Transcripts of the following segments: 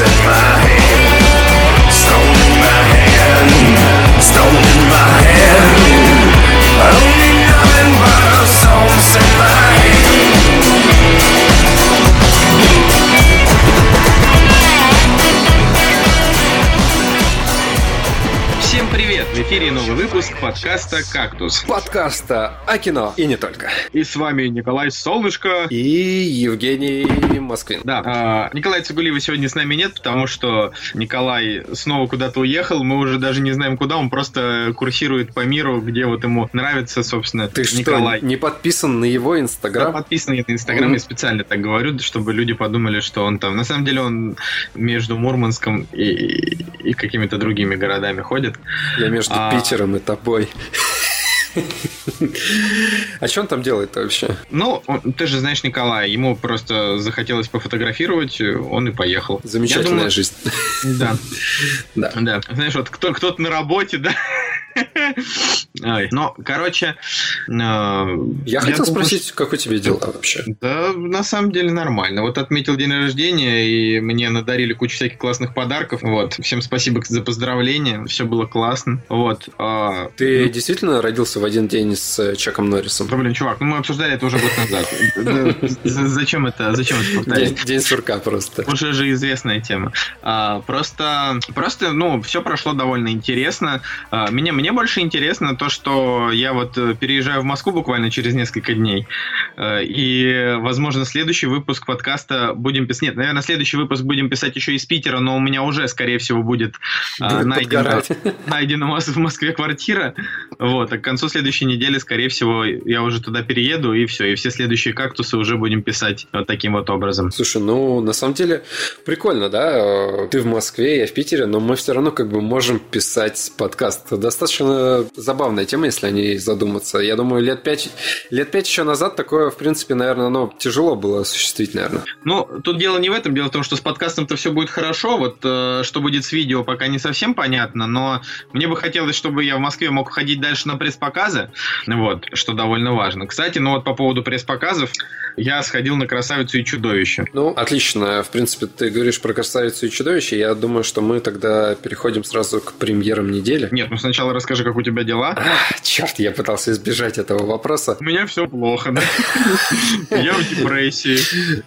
in my Новый выпуск подкаста «Кактус». подкаста о кино и не только. И с вами Николай Солнышко. И Евгений Москвин. Да, а, Николай Цугулиева сегодня с нами нет, потому что Николай снова куда-то уехал. Мы уже даже не знаем куда, он просто курсирует по миру, где вот ему нравится, собственно, Ты Николай. что, не подписан на его инстаграм? подписан на Инстаграм, я специально так говорю, чтобы люди подумали, что он там. На самом деле он между Мурманском и, и- и какими-то другими городами ходит. Я между А. Питером и тобой. А что он там делает вообще? Ну, он- ты же знаешь Николая, ему просто захотелось пофотографировать, он и поехал. Замечательная думаю- жизнь. Да, Да. да. Знаешь, вот кто, кто-то на работе, да? Ой, ну, короче... э, Я хотел спросить, как у тебя дела вообще? Да, на самом деле нормально. Вот отметил день рождения, и мне надарили кучу всяких классных подарков. Вот. Всем спасибо за поздравления. Все было классно. Вот. а, Ты действительно родился в один день с э, Чаком Норрисом? Да, блин, чувак, ну мы обсуждали это уже год назад. Зачем это, зачем это повторять? День, сурка просто. Уже же известная тема. А, просто, просто, ну, все прошло довольно интересно. А, мне, мне больше интересно то, что я вот э, переезжаю в Москву буквально через несколько дней. Э, И, возможно, следующий выпуск подкаста будем писать. Нет, наверное, следующий выпуск будем писать еще из Питера, но у меня уже, скорее всего, будет а, Будет найдена, найдена у вас в Москве квартира. Вот, а к концу следующей недели, скорее всего, я уже туда перееду, и все. И все следующие кактусы уже будем писать вот таким вот образом. Слушай, ну, на самом деле, прикольно, да? Э, Ты в Москве, я в Питере, но мы все равно как бы можем писать подкаст. Достаточно забавная тема, если о ней задуматься. Я думаю, лет пять, лет пять еще назад такое, в принципе, наверное, ну, тяжело было осуществить, наверное. Ну, тут дело не в этом, дело в том, что с подкастом-то все будет хорошо, вот э, что будет с видео, пока не совсем понятно, но мне бы хотелось, чтобы я в Москве мог ходить дальше на пресс-показы, вот, что довольно важно. Кстати, ну вот по поводу пресс-показов, я сходил на «Красавицу и чудовище». Ну, отлично. В принципе, ты говоришь про красавицу и чудовище. Я думаю, что мы тогда переходим сразу к премьерам недели. Нет, ну сначала расскажи, как у тебя дела. А, черт, я пытался избежать этого вопроса. У меня все плохо, да? Я в депрессии.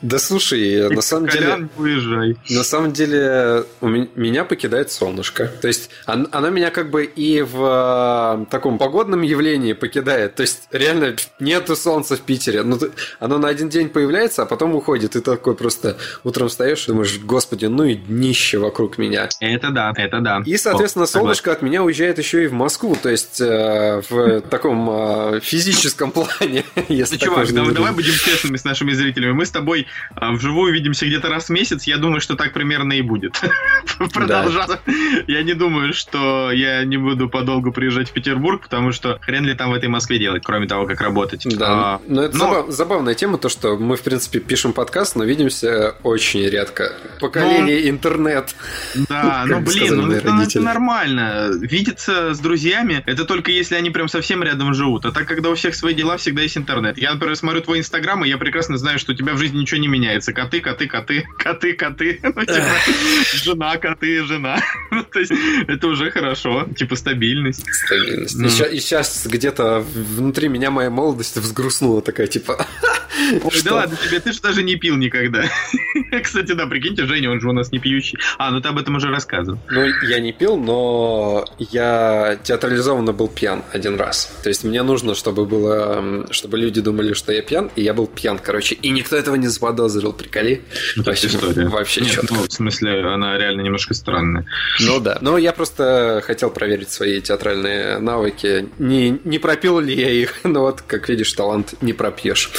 Да слушай, на самом деле... Уезжай. На самом деле, меня покидает солнышко. То есть, он- оно меня как бы и в э, таком погодном явлении покидает. То есть, реально, нету солнца в Питере. Ну, оно на один день появляется, а потом уходит. И такой просто утром встаешь и думаешь, господи, ну и днище вокруг меня. Это да, это да. И, соответственно, солнышко от меня уезжает еще и в Москву. То есть, э, в таком э, физическом плане. Если Ну, чувак, давай, давай будем честными с нашими зрителями. Мы с тобой а, вживую видимся где-то раз в месяц. Я думаю, что так примерно и будет продолжаться. Я не думаю, что я не буду подолгу приезжать в Петербург, потому что хрен ли там в этой Москве делать, кроме того, как работать. Да, А, но это но- забав- забавная тема, то, что мы, в принципе, пишем подкаст, но видимся очень редко. Поколение интернет. Да, ну блин, ну это, ну, это нормально. Видеться с друзьями, это только если они прям совсем рядом живут. А так, когда у всех свои дела, всегда есть интернет. Я, например, смотрю твой инстаграм, и я прекрасно знаю, что у тебя в жизни ничего не меняется. Коты, коты, коты, коты, коты. Ну, типа, жена, коты, жена. Ну, То есть, это уже хорошо. Типа, стабильность. Стабильность. Ну. И, сейчас где-то внутри меня моя молодость взгрустнула такая, типа... Ой, да ладно тебе, ты же даже не пил никогда. Кстати, да, прикиньте, Женя, он же у нас не пьющий. А, ну ты об этом уже рассказывал. Ну, я не пил, но я театрализованно был пьян один раз. То есть мне нужно, чтобы было, чтобы люди думали, что я пьян, и я был пьян, короче. И никто этого не заподозрил, приколи. Ну, Вообще- история. Вообще Нет, четко. ну, в смысле, она реально немножко странная. Ну да. Но я просто хотел проверить свои театральные навыки. Не, не пропил ли я их? Но вот, как видишь, талант не пропьешь.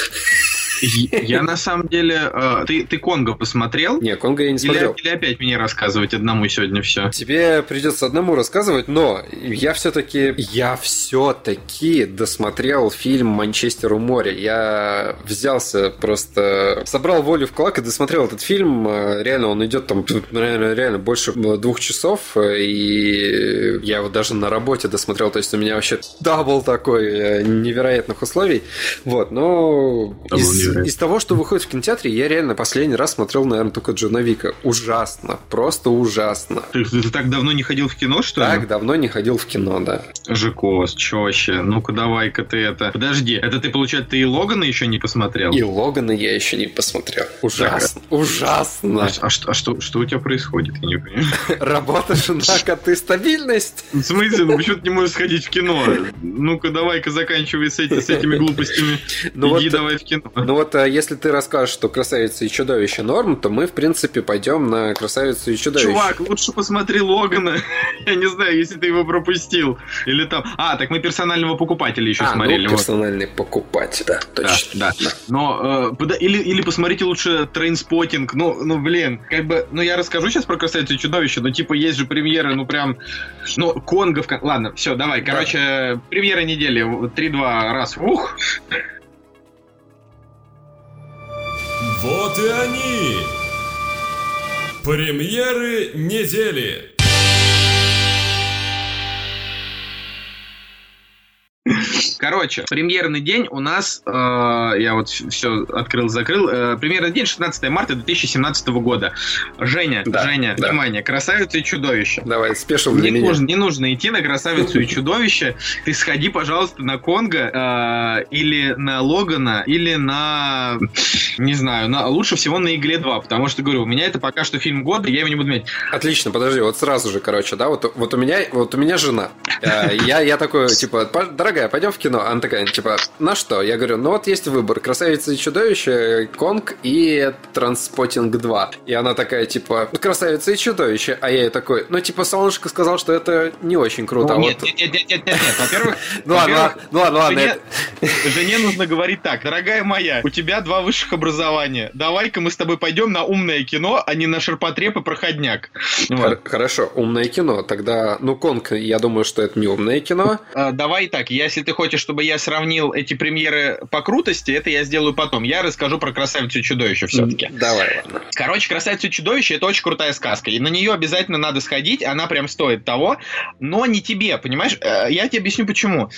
Я на самом деле... э, Ты, ты Конго посмотрел? Не, Конго я не Или, смотрел. или опять мне рассказывать одному сегодня все? Тебе придется одному рассказывать, но я все-таки, я все-таки досмотрел фильм «Манчестер у моря». Я взялся просто, собрал волю в кулак и досмотрел этот фильм. Э, Реально, он идет там, наверное, реально больше двух часов, э, и я его даже на работе досмотрел, то есть у меня вообще double такой э, невероятных условий. Вот, но double из, из того, что выходит в кинотеатре, я реально последний раз смотрел, наверное, только Джона Вика. Ужасно. Просто ужасно. Ты, ты- ты так давно не ходил в кино, что ли? Так давно не ходил в кино, да. Жикос, чё вообще? Ну-ка давай-ка ты это... Подожди, это ты, получается, ты и Логана еще не посмотрел? И Логана я еще не посмотрел. Ужасно. Ужасно. А, а что, а что, что у тебя происходит? Я не понимаю. Работа, жена, коты, стабильность. В смысле, ну почему ты не можешь сходить в кино? Ну-ка давай-ка заканчивай с, эти- с этими глупостями. Ну Иди вот, давай в кино. ну вот, а если ты расскажешь, что красавица и чудовище норм, то мы, в принципе, пойдем на красавицу и чудовище. Чувак, лучше посмотри Логана. Я не знаю, если ты его пропустил. Или там... А, так мы персонального покупателя еще а, смотрели. ну, вот. персональный покупатель, да, Да, точно. да. Но, э, пода- или, или посмотрите лучше Trainspotting. Ну, ну, блин, как бы, ну, я расскажу сейчас про красавицу и чудовище, но, типа, есть же премьеры, ну, прям, ну, Конго в... Ладно, все, давай, Да. короче, премьера недели, 3-2 раз, ух. Вот и они! Премьеры недели! Короче, премьерный день у нас, э, я вот все открыл-закрыл, э, премьерный день 16 марта 2017 года. Женя, Да, Женя, да. внимание, красавица и чудовище. Давай, спешил для Не меня. нужно, не нужно идти на красавицу и чудовище. Ты сходи, пожалуйста, на Конга э, или на Логана, или на. Не знаю, на, лучше всего на Игле 2, потому что говорю, у меня это пока что фильм года, я его не буду менять. Отлично, подожди, вот сразу же, короче, да, вот, вот у меня, вот у меня жена. Э, Я, я такой, типа, «Па- дорогая, пойдем в кино. Она такая, типа, на что? Я говорю, ну вот есть выбор, красавица и чудовище, Конг и Транспотинг 2. И она такая, типа, красавица и чудовище. А я ей такой, ну, типа, Солнышко сказал, что это не очень круто. Ну, а нет, вот... нет, нет, нет, нет, нет, нет. Во-первых, Ну ладно, ну ладно, ладно. жене, нужно говорить так, дорогая моя, у тебя два высших образования. Давай-ка мы с тобой пойдем на умное кино, а не на ширпотреб и проходняк. Хорошо, умное кино. Тогда, ну, Конг, я думаю, что это не умное кино. А, Давай так, если ты хочешь, чтобы я сравнил эти премьеры по крутости, это я сделаю потом. Я расскажу про красавицу и чудовище все-таки. Давай, ладно. Короче, красавица и чудовище это очень крутая сказка. И на нее обязательно надо сходить, она прям стоит того, но не тебе, понимаешь? Э, Я тебе объясню почему.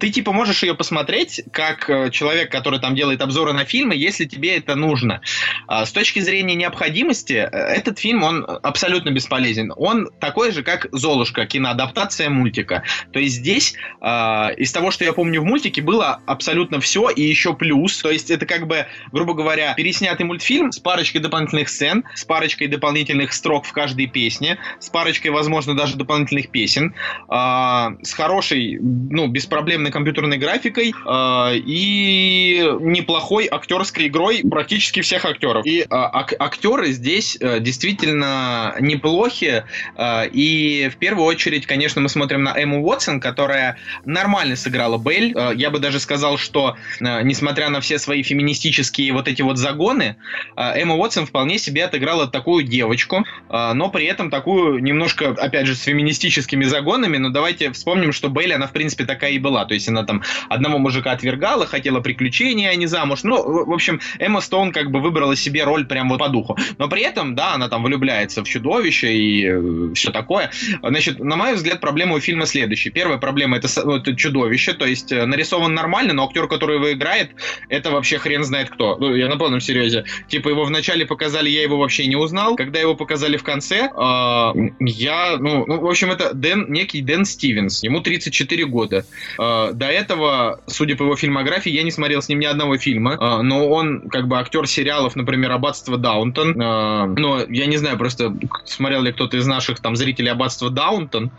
Ты типа можешь ее посмотреть, как э, человек, который там делает обзоры на фильмы, если тебе это нужно. А С точки зрения необходимости, э, этот фильм, он абсолютно бесполезен. Он такой же, как Золушка, киноадаптация мультика. То есть здесь а, из того, что я помню в мультике, было абсолютно все и еще плюс. То есть это как бы, грубо говоря, переснятый мультфильм с парочкой дополнительных сцен, с парочкой дополнительных строк в каждой песне, с парочкой, возможно, даже дополнительных песен, а, с хорошей, ну, беспроблемной компьютерной графикой а, и неплохой актерской игрой практически всех актеров. И а, ак- актеры здесь э, действительно неплохи. а, и в первую очередь, конечно, мы смотрим на Эмму Уотсон, которая нормально сыграла Белль. Э, Я бы даже сказал, что э, несмотря на все свои феминистические вот эти вот загоны, э, Эмма Уотсон вполне себе отыграла такую девочку, но при этом такую немножко, опять же, с феминистическими загонами. Но давайте вспомним, что Белль, она в принципе такая и была. То есть она там одного мужика отвергала, хотела приключения, а не замуж. Ну, в общем, Эмма Стоун как бы выбрала себе роль прям вот по духу. Но при этом, да, она там влюбляется в чудовище и все такое. Значит, на мой взгляд, проблема у фильма следующая. Первая проблема это, с- чудовище, то есть э, нарисован нормально, но актер, который его играет, это вообще хрен знает кто. Ну, я на полном серьезе. Типа его вначале показали, я его вообще не узнал. Когда его показали в конце, э, я, ну, ну, в общем, это Дэн, некий Дэн Стивенс. Ему 34 года. Э, до этого, судя по его фильмографии, я не смотрел с ним ни одного фильма, э, но он как бы актер сериалов, например, «Аббатство Даунтон». Э, но я не знаю, просто смотрел ли кто-то из наших там зрителей «Аббатство Даунтон».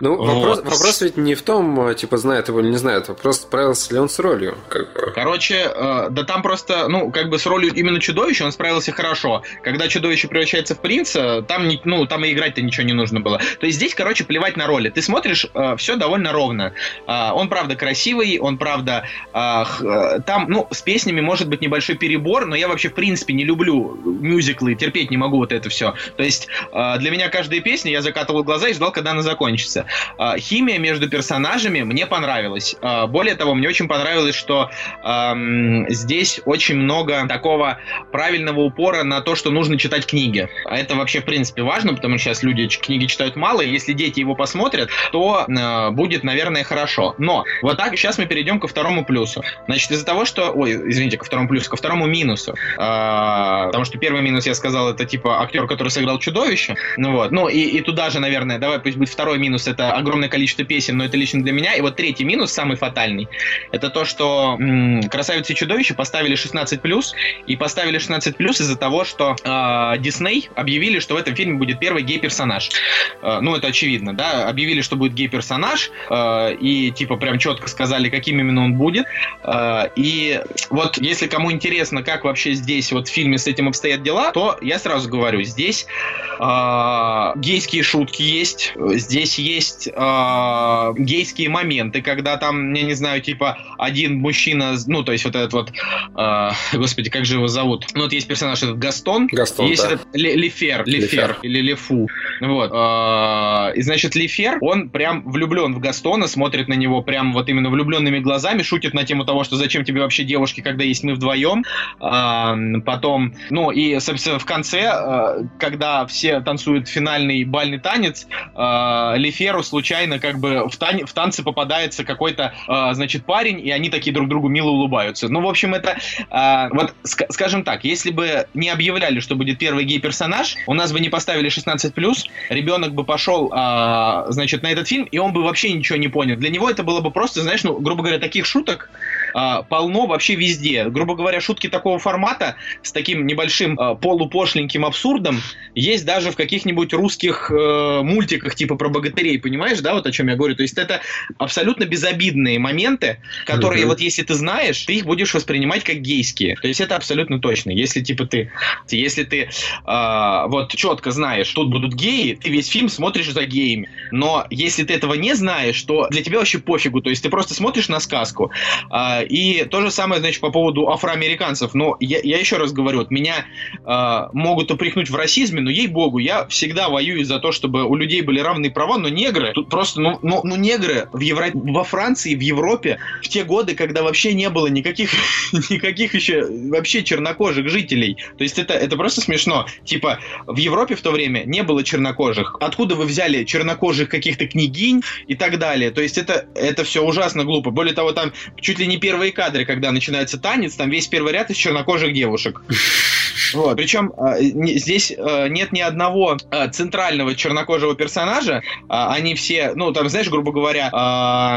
Ну, вопрос, Вот. вопрос ведь не в том, э, типа, знает его не знает. Вопрос, справился ли он с ролью. Как бы. Короче, э, да там просто, ну, как бы с ролью именно чудовища он справился хорошо. Когда чудовище превращается в принца, там, не, ну, там и играть-то ничего не нужно было. То есть здесь, короче, плевать на роли. Ты смотришь, все довольно ровно. А, он, правда, красивый, он, правда, х- э, там, ну, с песнями может быть небольшой перебор, но я вообще, в принципе, не люблю мюзиклы, терпеть не могу вот это все. То есть а, для меня каждая песня, я закатывал глаза и ждал, когда она закончится. А, Химия между персонажами мне понравилась. А, А, более того, мне очень понравилось, что эм, здесь очень много такого правильного упора на то, что нужно читать книги. А это вообще, в принципе, важно, потому что сейчас люди книги читают мало, и если дети его посмотрят, то э, будет, наверное, хорошо. Но вот так сейчас мы перейдем ко второму плюсу. Значит, из-за того, что... Ой, извините, ко второму плюсу, ко второму минусу. Э, потому что первый минус, я сказал, это типа актер, который сыграл чудовище. Ну вот. Ну и, и туда же, наверное, давай пусть будет второй минус, это огромное количество песен, но это лично для меня. И вот третий минус, самый фатальный, это то, что м- «Красавица и чудовище» поставили 16+, и поставили 16+, из-за того, что э, Дисней объявили, что в этом фильме будет первый гей-персонаж. Э, ну, это очевидно, да, объявили, что будет гей-персонаж, э, и типа прям четко сказали, каким именно он будет. Э, и вот если кому интересно, как вообще здесь вот в фильме с этим обстоят дела, то я сразу говорю, здесь э, гейские шутки есть, здесь есть э, гейские моменты, когда там, я не знаю, типа один мужчина, ну, то есть вот этот вот, э, господи, как же его зовут? Ну, вот есть персонаж этот Гастон, Гастон, есть да. этот Ле- Лефер, Лефер, или Лефу, вот. э, И значит, Лефер, он прям влюблен в Гастона, смотрит на него прям вот именно влюбленными глазами, шутит на тему того, что зачем тебе вообще девушки, когда есть мы вдвоем. А, Потом, ну и, собственно, в конце, э, когда все танцуют финальный бальный танец, э, Леферу случайно как бы в, тан- в танце попадается какой-то, э, значит, парень, и они такие друг другу мило улыбаются. Ну, в общем, это, э, вот, ска- скажем так, если бы не объявляли, что будет первый гей-персонаж, у нас бы не поставили 16+, ребенок бы пошел, а, значит, на этот фильм, и он бы вообще ничего не понял. Для него это было бы просто, знаешь, ну, грубо говоря, таких шуток а, полно вообще везде. Грубо говоря, шутки такого формата с таким небольшим а, полупошленьким абсурдом есть даже в каких-нибудь русских э, мультиках типа про богатырей, понимаешь, да, вот о чем я говорю. То есть это абсолютно безобидные моменты, которые Мгм. вот если ты знаешь, ты их будешь воспринимать как гейские. То есть это абсолютно точно. Если типа ты, если ты а, вот четко знаешь, тут будут геи, ты весь фильм смотришь за геями. Но если ты этого не знаешь, то для тебя вообще пофигу. То есть ты просто смотришь на сказку. А, и то же самое, значит, по поводу афроамериканцев. Но я, я еще раз говорю, вот меня а, могут упрекнуть в расизме, но ей-богу, я всегда воюю за то, чтобы у людей были равные права, но негры, тут просто, ну, ну, ну негры в Евро... во Франции, в Европе, в те годы, когда вообще не было никаких, никаких еще вообще чернокожих жителей. То есть это, это просто смешно. Типа, в Европе в то время не было чернокожих. Откуда вы взяли чернокожих каких-то княгинь и так далее? То есть это, это все ужасно глупо. Более того, там чуть ли не первые кадры, когда начинается танец, там весь первый ряд из чернокожих девушек. Вот. Причем не- здесь э, нет ни одного э, центрального чернокожего персонажа. А, они все, ну, там, знаешь, грубо говоря,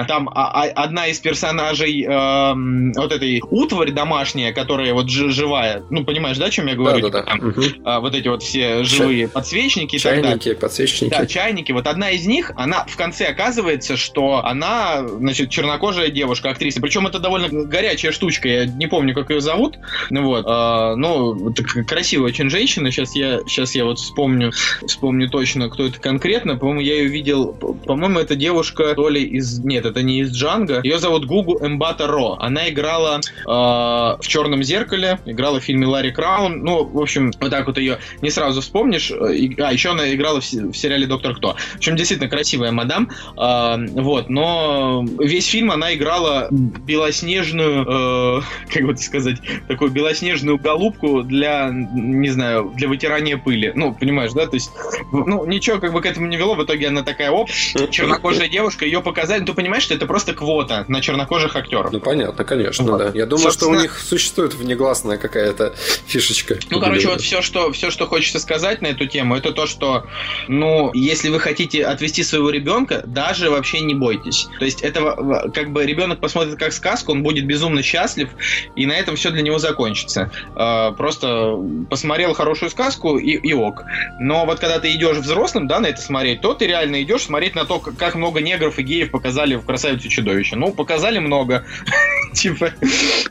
там а- а- одна из персонажей э, вот этой утварь домашняя, которая вот жи- живая, ну, понимаешь, да, о чем я говорю? Типа Да-да-да. там, а, вот эти вот все живые подсвечники и так далее. Чайники, подсвечники. Да, чайники. Вот одна из них, она в конце оказывается, что она, значит, чернокожая девушка, актриса. Причем это довольно горячая штучка. Я не помню, как ее зовут. Ну вот. а, ну, так красивая очень женщина. Сейчас я, сейчас я вот вспомню, вспомню точно, кто это конкретно. По-моему, я ее видел. по- По-моему, это девушка то ли из. Нет, это не из Джанга. Ее зовут Гугу Эмбата Ро. Она играла а, в Черном зеркале, играла в фильме Ларри Краун. Ну, в общем, вот так вот ее не сразу вспомнишь. А, еще она играла в, в сериале Доктор Кто. В общем, действительно красивая мадам. А, вот, но весь фильм она играла белоснежную, э, как бы сказать, такую белоснежную голубку для, не знаю, для вытирания пыли. Ну, понимаешь, да? То есть, ну, ничего как бы к этому не вело. В итоге она такая, оп, чернокожая девушка, ее показали. Ну, ты понимаешь, что это просто квота на чернокожих актеров. Ну, понятно, конечно, Вот. да. Я думаю, что у Собственно- них существует внегласная какая-то фишечка. Ну, короче, вот все, что, все, что хочется сказать на эту тему, это то, что, ну, если вы хотите отвести своего ребенка, даже вообще не бойтесь. То есть, это как бы ребенок посмотрит как сказку, он будет безумно счастлив, и на этом все для него закончится. Э, Просто посмотрел хорошую сказку и, и ок. Но вот когда ты идешь взрослым, да, на это смотреть, то ты реально идешь смотреть на то, как много негров и геев показали в «Красавице чудовище». Ну, показали много. Типа,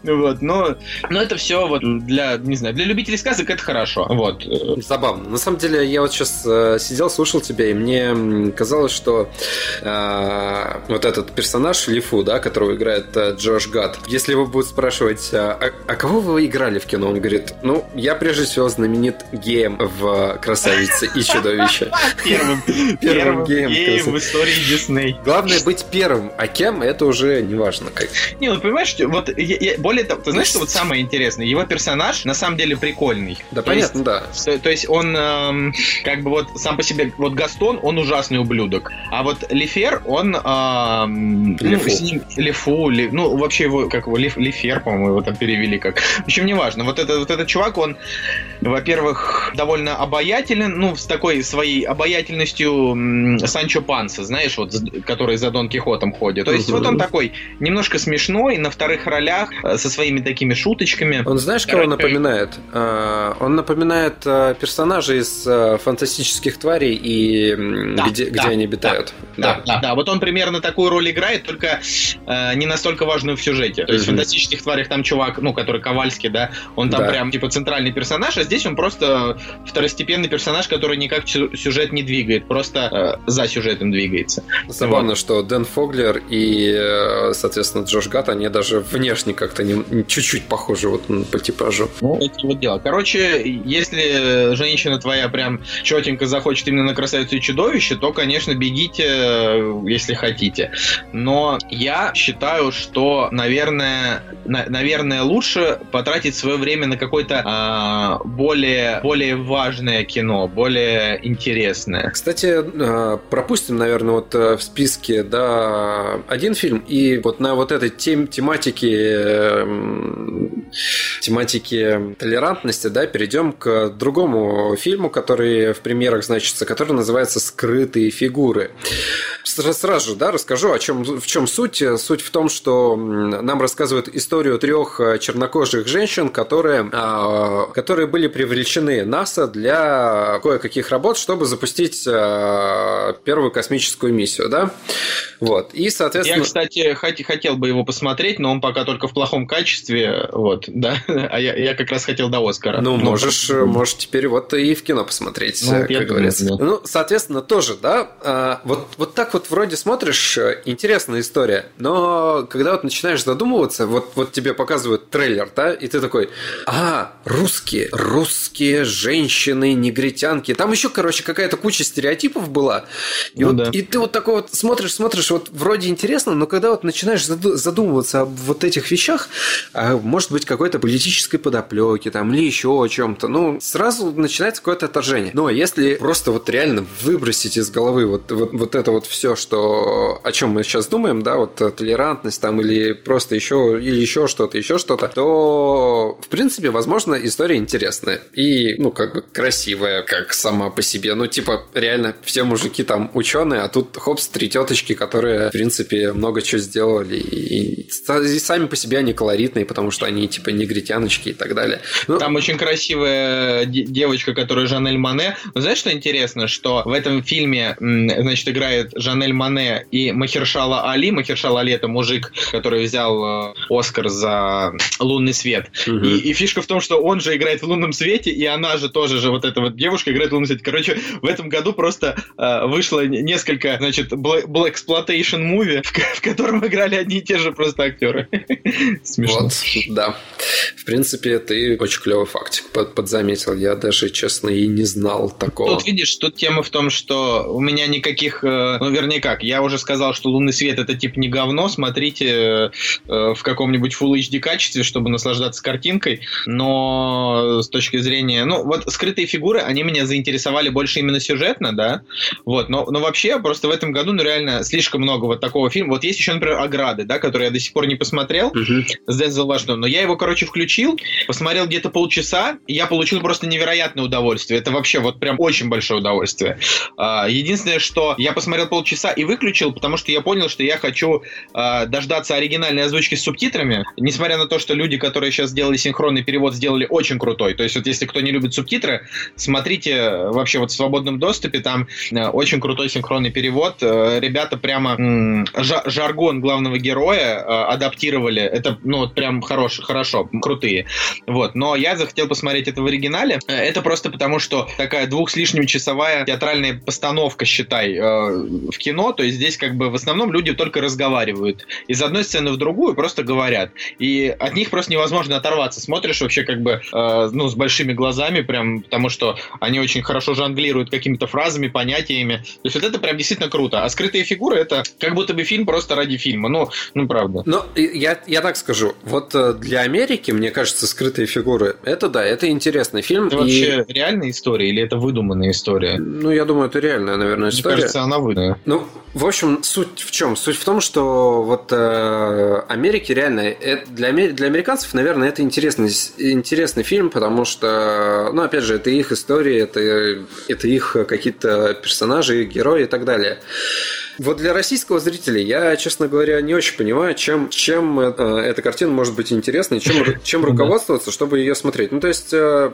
вот, но, но это все вот для, не знаю, для любителей сказок это хорошо. Вот. Забавно. На самом деле, я вот сейчас э, сидел, слушал тебя, и мне казалось, что э, вот этот персонаж Лифу, да, которого играет э, Джош Гад, если его будут спрашивать, а, а- а кого вы играли в кино, он говорит, ну, я прежде всего знаменит геем в «Красавице и чудовище». Первым, Первым геем, в истории Дисней. Главное быть первым, а кем, это уже не важно. Как. Не, ну понимаешь, вот я- я- более того, ты знаешь, что вот самое интересное? Его персонаж на самом деле прикольный. Да, То есть, понятно, да. То, то есть он эм, как бы вот сам по себе, вот Гастон, он ужасный ублюдок. А вот Лифер, он эм, ну, Лифу. с ним Лифу, Ли- ну вообще его, как его, Лиф- Лифер, по-моему, его там перевели как. В общем, неважно. Вот, это, вот этот чувак, он, во-первых, довольно обаятелен, ну, с такой своей обаятельностью Санчо Панса, знаешь, вот, который за Дон Кихотом ходит. То есть Мгм. вот он такой немножко смешной, на вторых ролях, э, со своими такими шуточками. Он знаешь, кого Короче, напоминает? А, Он напоминает а, персонажей из а, фантастических тварей и Да, где, да, где они обитают. Да, да, да. Вот он примерно такую роль играет, только э, не настолько важную в сюжете. То есть в Мгм. фантастических тварях там чувак, ну, который Ковальский, да, он там Да. прям типа центральный персонаж, а здесь он просто второстепенный персонаж, который никак сю- сюжет не двигает, просто э, за сюжетом двигается. Забавно, что Дэн Фоглер и, э, соответственно, Джош Гатт, они даже внешне как-то не, чуть-чуть похожи вот по типажу. Ну, это вот дело. Короче, если женщина твоя прям четенько захочет именно на красавицу и чудовище, то, конечно, бегите, э, если хотите. Но я считаю, что, наверное, на- наверное, лучше потратить свое время на какое-то а, более, более важное кино, более интересное. Кстати, э, пропустим, наверное, вот э, в списке, да, один фильм, и вот на вот этой тем, тематике, э, м, тематике толерантности, да, перейдем к другому фильму, который в премьерах значится, который называется «Скрытые фигуры». Сра- Сразу же, да, расскажу, о чем, в чем суть. Суть в том, что нам рассказывают историю трех э, чернокожих женщин, которые, а, которые были привлечены НАСА для кое-каких работ, чтобы запустить а, первую космическую миссию, да? Вот. И, Я, соответственно... кстати, хот- хотел бы его посмотреть, но он пока только в плохом качестве, вот, да. А я, я как раз хотел до Оскара. Ну, Но- можешь, можешь теперь вот и в кино посмотреть, Ну, э, я как думаю, говорится. да. Ну, соответственно, тоже, да, а, вот, вот так вот вроде смотришь, э, интересная история, но когда вот начинаешь задумываться, вот, вот тебе показывают трейлер, да, и ты такой, а, русские, русские женщины, негритянки, там еще, короче, какая-то куча стереотипов была, и, Ну вот, да. и ты вот такой вот смотришь, смотришь, вот вроде интересно, но когда вот начинаешь заду- задумываться об вот этих вещах, а, может быть, какой-то политической подоплеки там или еще о чем-то, ну, сразу начинается какое-то отторжение. Но если просто вот реально выбросить из головы вот, вот, вот это вот все, что о чем мы сейчас думаем, да, вот э, толерантность там или просто еще, или еще что-то, еще что-то, то, в принципе, возможно, история интересная и, ну, как бы красивая, как сама по себе. Ну, типа, реально, все мужики там ученые, а тут, хопс, три теточки, которые, в принципе, много чего сделали. И, и сами по себе они колоритные, потому что они, типа, негритяночки и так далее. Ну, Там очень красивая де- девочка, которая Жанель Мане. Но знаешь, что интересно? Что в этом фильме, значит, играет Жанель Мане и Махершала Али. Махершала Али это мужик, который взял э, Оскар за «Лунный свет». мгм. И, и фишка в том, что он же играет в «Лунном свете», и она же тоже же, вот эта вот девушка играет в «Лунном свете». Короче, в этом году просто э, вышло несколько, значит, blaxploitation movie, в, в котором играли одни и те же просто актеры. Смешно. Вот, да. В принципе, ты очень клевый фактик под, подзаметил. Я даже, честно, и не знал такого. Тут, видишь, тут тема в том, что у меня никаких... э, Ну, вернее как, я уже сказал, что «Лунный свет» — это типа не говно. Смотрите э, в каком-нибудь Full HD качестве, чтобы наслаждаться картинкой. Но с точки зрения... Ну, вот «Скрытые фигуры», они меня заинтересовали больше именно сюжетно, да? Вот, но, но вообще, просто в этом году, ну, реально, слишком много вот такого фильма. Вот есть еще, например, «Ограды», да, который я до сих пор не посмотрел с Дензел Вашингтоном, но я его, короче, короче, включил, посмотрел где-то полчаса, и я получил просто невероятное удовольствие. Это вообще вот прям очень большое удовольствие. А, единственное, что я посмотрел полчаса и выключил, потому что я понял, что я хочу а, дождаться оригинальной озвучки с субтитрами, несмотря на то, что люди, которые сейчас сделали синхронный перевод, сделали очень крутой. То есть вот если кто не любит субтитры, смотрите вообще вот в свободном доступе, там э, очень крутой синхронный перевод. Э, Ребята прямо жаргон главного героя э, адаптировали. Это, ну, вот прям хорош, хорошо, крутые. Вот. Но я захотел посмотреть это в оригинале. Это просто потому, что такая двух с лишним часовая театральная постановка, считай, в кино. То есть здесь как бы в основном люди только разговаривают. Из одной сцены в другую просто говорят. И от них просто невозможно оторваться. Смотришь вообще как бы, ну, с большими глазами прям, потому что они очень хорошо жонглируют какими-то фразами, понятиями. То есть вот это прям действительно круто. А скрытые фигуры это как будто бы фильм просто ради фильма. Ну, ну правда. Ну, я, я так скажу. Вот э, для Америки, мне кажется, скрытые фигуры, это да, это интересный фильм. Это и- вообще реальная история или это выдуманная история? Ну, я думаю, это реальная, наверное, Мне история. кажется, она выдуманная. Ну, в общем, суть в чем? Суть в том, что вот э, Америки реально это для, для американцев, наверное, это интересный, интересный фильм, потому что, ну, опять же, это их история, это, это их какие-то персонажи, герои и так далее. Вот для российского зрителя я, честно говоря, не очень понимаю, чем, чем э, эта картина может быть интересной, чем, ру- чем руководствоваться, чтобы ее смотреть. Ну, то есть, э,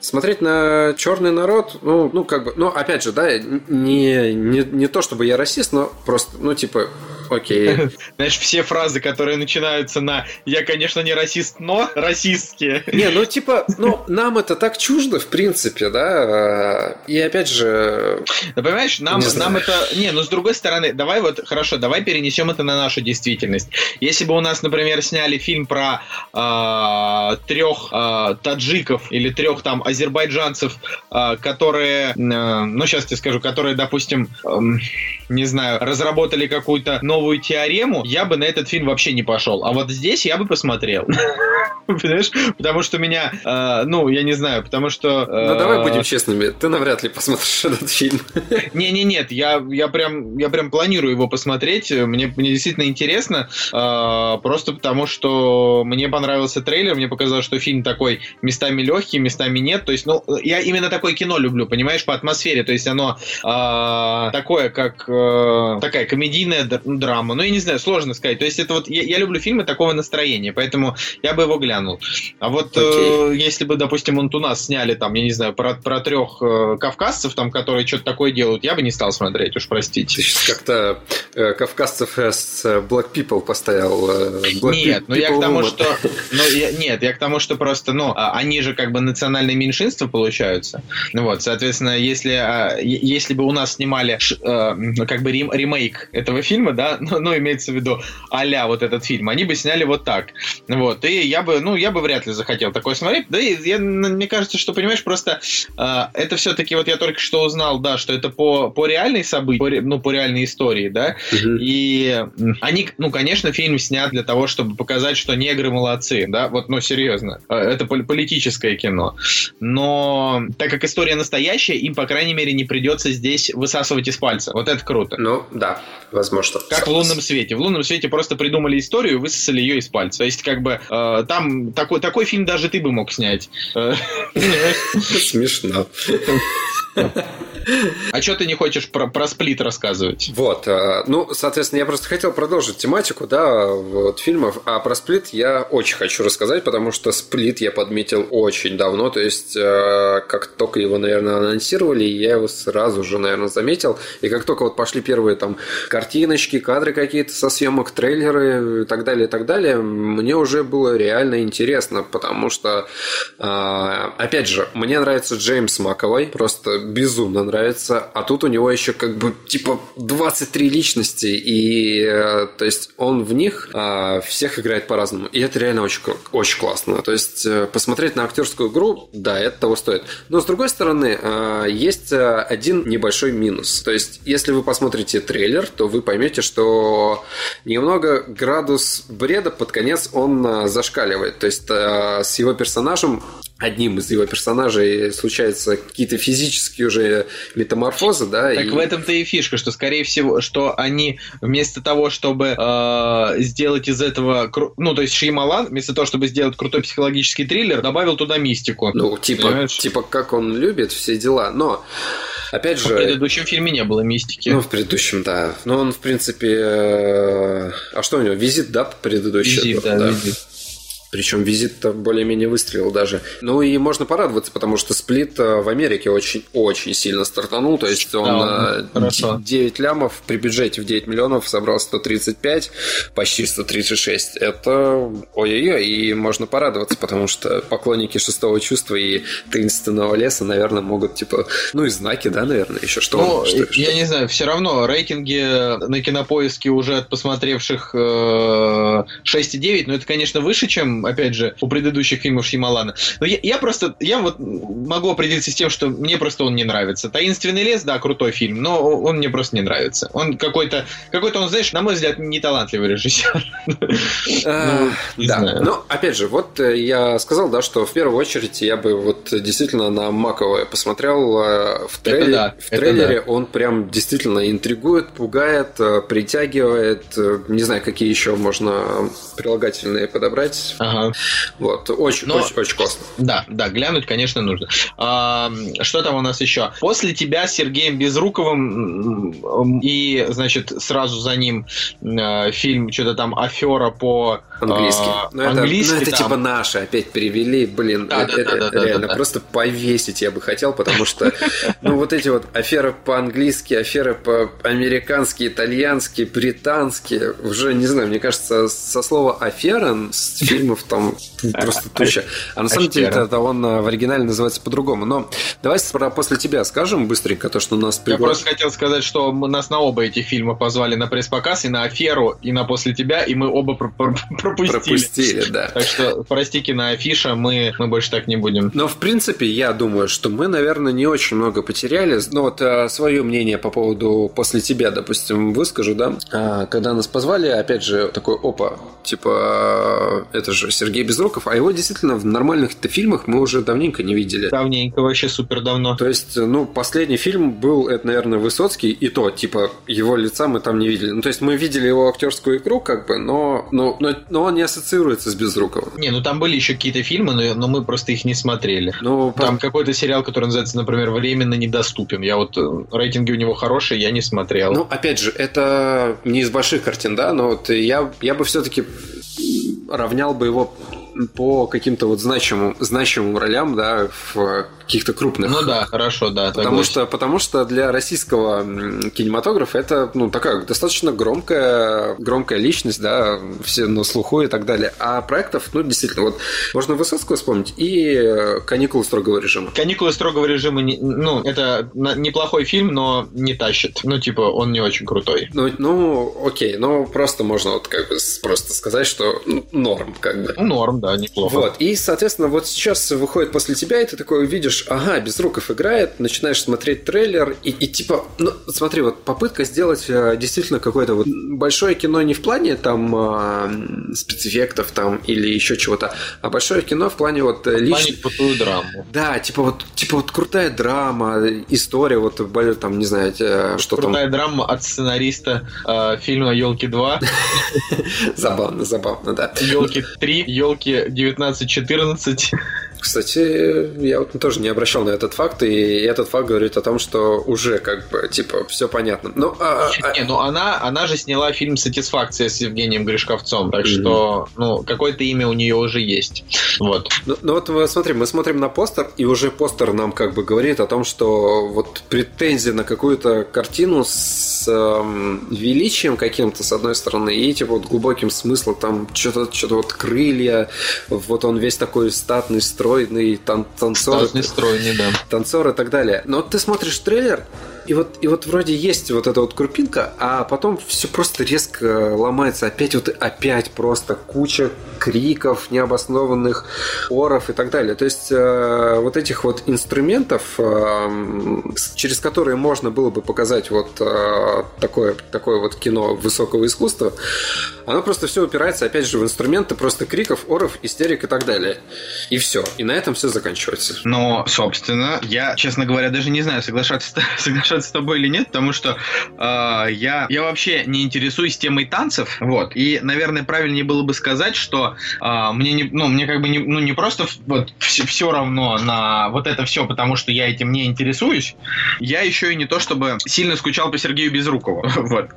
смотреть на черный народ, ну, ну, как бы, ну, опять же, да, не, не, не то, чтобы я расист, но просто, ну, типа, окей. Знаешь, все фразы, которые начинаются на «я, конечно, не расист, но расистские». Не, ну, типа, ну, нам это так чуждо, в принципе, да, и опять же, Да понимаешь, нам, нам это... Не, ну с другой стороны, давай вот, хорошо, давай перенесем это на нашу действительность. Если бы у нас, например, сняли фильм про трех таджиков или трех там азербайджанцев, а, которые, э, ну сейчас тебе скажу, которые, допустим, эм, не знаю, разработали какую-то новую теорему, я бы на этот фильм вообще не пошел. А вот здесь я бы посмотрел. Понимаешь? Потому что меня, э, ну, я не знаю, потому что... ну, давай э, будем честными, ты навряд ли посмотришь этот фильм. не, не, нет, я, я прям, я прям планирую его посмотреть. Мне, мне действительно интересно, э, просто потому что мне понравился трейлер, мне показалось, что фильм такой местами легкий, местами нет. То есть, ну, я именно такое кино люблю, понимаешь, по атмосфере. То есть оно э, такое, как э, такая комедийная д- драма. Ну, я не знаю, сложно сказать. То есть это вот я, я люблю фильмы такого настроения, поэтому я бы его глянул. А вот э, если бы, допустим, он у нас сняли там, я не знаю, про, про трех э, кавказцев, там, которые что-то такое делают, я бы не стал смотреть, уж простите. Ты сейчас как-то э, кавказцев с э, Black People поставил. э, Black Нет, ну я к тому, Woman. что... Ну, я- нет, я к тому, что просто, ну, а, они же как бы национальные меньшинства получаются. Ну вот, соответственно, если, е- если бы у нас снимали э, как бы рем- ремейк этого фильма, да, ну, ну, имеется в виду а вот этот фильм, они бы сняли вот так. Вот, и я бы, ну, я бы вряд ли захотел такое смотреть. Да и я, н- мне кажется, что, понимаешь, просто э, это все-таки, вот я только что узнал, да, что это по, по реальной событии, по ну, по реальной истории, да, Мгм. и они, ну, конечно, фильм снят для того, чтобы показать, что негры молодцы, да, вот, ну, серьезно. Э, Это пол- политическое кино. Но так как история настоящая, им, по крайней мере, не придется здесь высасывать из пальца. Вот это круто. Ну, да, возможно. Как в лунном свете. В лунном свете просто придумали историю высосали ее из пальца. То есть, как бы, э, там такой, такой фильм даже ты бы мог снять. Э? Смешно. А что ты не хочешь про, про сплит рассказывать? Вот, э, ну, соответственно, я просто хотел продолжить тематику, да, вот, фильмов, а про «Сплит» я очень хочу рассказать, потому что «Сплит» я подметил очень давно, то есть, э, как только его, наверное, анонсировали, я его сразу же, наверное, заметил, и как только вот пошли первые там картиночки, кадры какие-то со съемок, трейлеры и так далее, и так далее, мне уже было реально интересно, потому что, э, опять же, мне нравится Джеймс Маковой, просто безумно нравится, а тут у него еще как бы типа 23 личности, и э, то есть он в них а, всех играет по-разному, и это реально очень, очень классно. То есть э, посмотреть на актерскую игру, да, это того стоит. Но с другой стороны, э, есть э, один небольшой минус. То есть если вы посмотрите трейлер, то вы поймете, что немного градус бреда под конец он э, зашкаливает. То есть э, с его персонажем одним из его персонажей случаются какие-то физические уже метаморфозы, да. Так и... в этом-то и фишка, что скорее всего, что они вместо того, чтобы э, сделать из этого, кру- ну то есть Шеймалан вместо того, чтобы сделать крутой психологический триллер, добавил туда мистику. Ну, типа, Понимаешь? типа как он любит все дела, но опять В же, предыдущем фильме не было мистики. ну в предыдущем, да, но он в принципе, э, а что у него визит, да, предыдущий, Визит, да, визит. Причем визит более-менее выстрелил даже. Ну и можно порадоваться, потому что сплит э, в Америке очень-очень сильно стартанул. То есть он Да, э, хорошо. 9 лямов при бюджете в 9 миллионов собрал 135, почти 136. Это ой-ой-ой, и можно порадоваться, потому что поклонники шестого чувства и таинственного леса, наверное, могут типа, ну и знаки, да, наверное, еще что. Ну, что- я что- не знаю, все равно рейтинги на кинопоиске уже от посмотревших э, 6,9, но это, конечно, выше, чем, опять же, у предыдущих фильмов Шьямалана. Но я, я просто, я вот могу определиться с тем, что мне просто он не нравится. Таинственный лес, да, крутой фильм, но он мне просто не нравится. Он какой-то, какой-то он, знаешь, на мой взгляд, не талантливый режиссер. Да, но опять же, вот э, я сказал, да, что в первую очередь я бы вот действительно на Маковое посмотрел э, в, трейлере. он прям действительно интригует, пугает, э, притягивает, не знаю, какие еще можно прилагательные подобрать. Ага. Вот, очень, Но- очень, очень классно. Да, да, глянуть, конечно, нужно. А, что там у нас еще? После тебя с Сергеем Безруковым и, значит, сразу за ним э, фильм что-то там афера по Английский. а, ну, это, ну, это там. типа наши опять перевели, блин, Да, это- да, это да, реально да, да. просто повесить я бы хотел, потому что, ну, вот эти вот аферы по-английски, аферы по-американски, итальянски, британски, уже, не знаю, мне кажется, со слова афера с фильмов там просто туча. А на самом деле Афера. это он а, в оригинале называется по-другому. Но давай про после тебя скажем быстренько, то, что у нас Я пригла- просто хотел сказать, что мы- нас на оба эти фильма позвали на пресс-показ, и на аферу, и на после тебя, и мы оба про- про- пропустили. пропустили, да. Так что, прости, киноафиша, мы, мы больше так не будем. Но, в принципе, я думаю, что мы, наверное, не очень много потеряли. Ну, вот свое мнение по поводу «После тебя», допустим, выскажу, да. А, Когда нас позвали, опять же, такой, опа, типа, э, это же Сергей Безруков, а его действительно в нормальных-то фильмах мы уже давненько не видели. Давненько, вообще супер давно. То есть, ну, последний фильм был, это, наверное, Высоцкий, и то, типа, его лица мы там не видели. Ну, то есть, мы видели его актерскую игру, как бы, но, но, но, но он не ассоциируется с Безруковым. Не, ну там были еще какие-то фильмы, но, но мы просто их не смотрели. Ну, Там какой-то сериал, который называется, например, «Временно недоступен». Я вот, э, рейтинги у него хорошие, я не смотрел. Ну, опять же, это не из больших картин, да, но вот я, я бы все-таки равнял бы его по каким-то вот значимым, значимым ролям, да, в каких-то крупных. Ну да, хорошо, да. Потому согласен. что, потому что для российского кинематографа это ну, такая достаточно громкая, громкая личность, да, все на слуху и так далее. А проектов, ну, действительно, вот можно Высоцкого вспомнить и э, каникулы строгого режима. «Каникулы строгого режима», не- ну, это неплохой фильм, но не тащит. Ну, типа, он не очень крутой. Ну, ну, окей, ну просто можно вот как бы просто сказать, что ну, норм, как бы. Норм, да, неплохо. Вот, и, соответственно, вот сейчас выходит после тебя, и ты такой видишь, ага, Безруков играет, начинаешь смотреть трейлер, и, и типа, ну, смотри, вот попытка сделать э, действительно какое-то вот большое кино не в плане там э, спецэффектов там или еще чего-то, а большое кино в плане вот э, В плане лично... крутую драму. Да, типа вот, типа вот крутая драма, история, вот там, не знаю, э, что Крутая драма от сценариста э, фильма Елки 2, там. Забавно, забавно, да. Елки 3, Елки 19-14. Кстати, я вот тоже не обращал на этот факт, и этот факт говорит о том, что уже как бы, типа, все понятно. Ну, а- а- Не, ну она, она же сняла фильм «Сатисфакция» с Евгением Гришковцом, так Мгм. что, ну, какое-то имя у нее уже есть. Вот. Ну, ну вот мы смотрим, мы смотрим на постер, и уже постер нам как бы говорит о том, что вот претензия на какую-то картину с эм, величием каким-то, с одной стороны, и типа вот глубоким смыслом, там что-то что вот крылья, вот он весь такой статный, стройный, тан танцор. Статный стройный, да. танцор и так далее. Но вот ты смотришь трейлер, и вот, и вот вроде есть вот эта вот крупинка, а потом все просто резко ломается. Опять вот опять просто куча криков, необоснованных оров и так далее. То есть э, вот этих вот инструментов, э, через которые можно было бы показать вот э, такое, такое вот кино высокого искусства, Оно просто все упирается, опять же, в инструменты просто криков, оров, истерик и так далее. И все. И на этом все заканчивается. Но, собственно, я, честно говоря, даже не знаю, соглашаться, с- соглашаться с тобой или нет, потому что э, я, я вообще не интересуюсь темой танцев, вот. И, наверное, правильнее было бы сказать, что э, мне не, ну, мне как бы не, ну, не просто вот все, равно на вот это все, потому что я этим не интересуюсь. Я еще и не то чтобы сильно скучал по Сергею Безрукову, вот.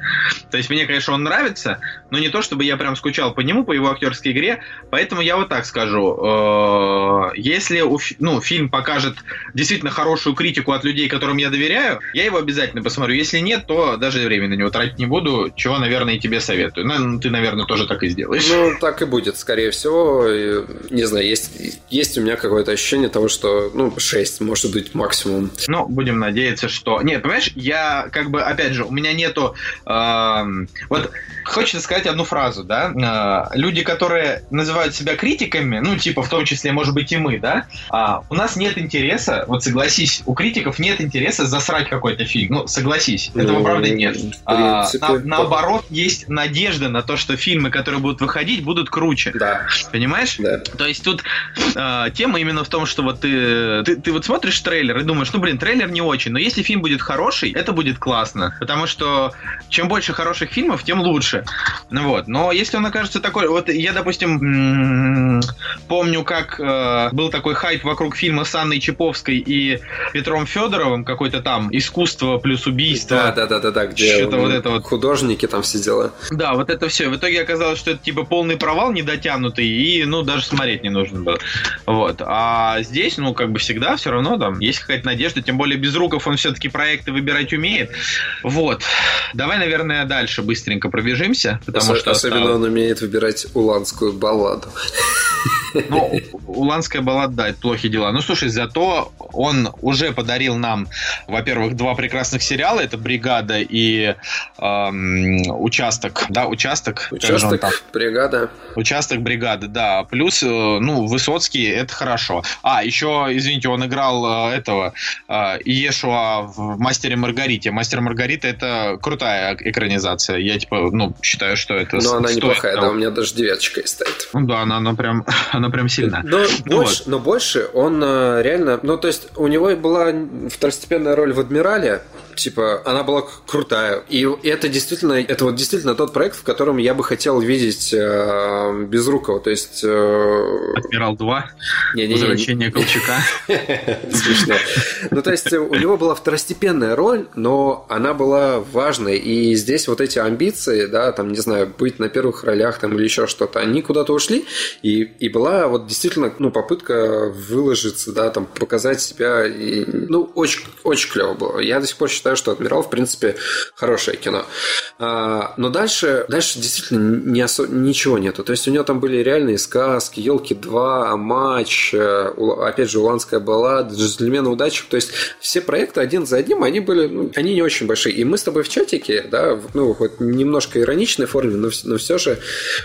То есть мне, конечно, он нравится, но не то чтобы я прям скучал по нему, по его актерской игре, поэтому я вот так скажу. э, Если ну, фильм покажет действительно хорошую критику от людей, которым я доверяю, я его обязательно посмотрю. Если нет, то даже время на него тратить не буду, чего, наверное, и тебе советую. Ну, ты, наверное, тоже так и сделаешь. Ну, так и будет, скорее всего. Не знаю, есть, есть у меня какое-то ощущение того, что, ну, 6, может быть, максимум. Ну, будем надеяться, что... Нет, понимаешь, я как бы, опять же, у меня нету... эм, Вот хочется сказать одну фразу, да? Э, люди, которые называют себя критиками, ну, типа, в том числе, может быть, и мы, да? А, у нас нет интереса, вот согласись, у критиков нет интереса засрать какой-то фильм. Ну, согласись, этого Ну, правда нет. А, на- наоборот, есть надежда на то, что фильмы, которые будут выходить, будут круче. Да, Понимаешь? да. То есть тут э, тема именно в том, что вот ты, ты, ты вот смотришь трейлер и думаешь, ну блин, трейлер не очень, но если фильм будет хороший, это будет классно. Потому что чем больше хороших фильмов, тем лучше. Ну вот. Но если он окажется такой, вот я, допустим, помню, как э, был такой хайп вокруг фильма с Анной Чаповской и Петром Федоровым, какой-то там искусство плюс убийство. Да, да, да, да, да, где Что-то вот это вот. художники там все дела. Да, вот это все. В итоге оказалось, что это типа полный провал, недотянутый, и, ну, даже смотреть не нужно было. Вот. А здесь, ну, как бы всегда, все равно там есть какая-то надежда, тем более без руков он все-таки проекты выбирать умеет. Вот. Давай, наверное, дальше быстренько пробежимся, потому Ос- что... Особенно осталось- он умеет выбирать уланскую балладу. Ну, Уланская баллада, да, это плохие дела. Ну, слушай, зато он уже подарил нам, во-первых, два прекрасных сериала. Это «Бригада» и эм, «Участок». Да, «Участок». Участок, бригада. Участок бригады, да. Плюс, э, ну, Высоцкий, это хорошо. А, еще, извините, он играл э, этого э, Иешуа в «Мастере и Маргарите». «Мастер и Маргарита» — это крутая экранизация. Я, типа, ну, считаю, что это... Но она неплохая, да, того. у меня даже девяточка и стоит. Ну да, она, она прям, она прям сильна. Но, Ну больше, но больше он э, реально... Ну, то есть, у него была второстепенная роль в «Адмирале», Yeah. Типа, она была крутая. И это действительно, это вот действительно тот проект, в котором я бы хотел видеть э, Безрукова. То есть... э, «Адмирал 2», не-не-не, «Возвращение Колчака». Смешно. Ну, то есть, у него была второстепенная роль, но она была важной. И здесь вот эти амбиции, да, там, не знаю, быть на первых ролях там или еще что-то, они куда-то ушли. И, и была вот действительно, ну, попытка выложиться, да, там, показать себя. И, ну, очень, очень клево было. Я до сих пор считаю, что «Адмирал», в принципе, хорошее кино. А, но дальше, дальше действительно не осо- ничего нету. То есть, у него там были реальные сказки, елки 2, матч, э, у- опять же, Уланская баллада, джентльмены удачи. То есть, все проекты один за одним, они были, ну, они не очень большие. И мы с тобой в чатике, да, ну, вот немножко ироничной форме, но, но все же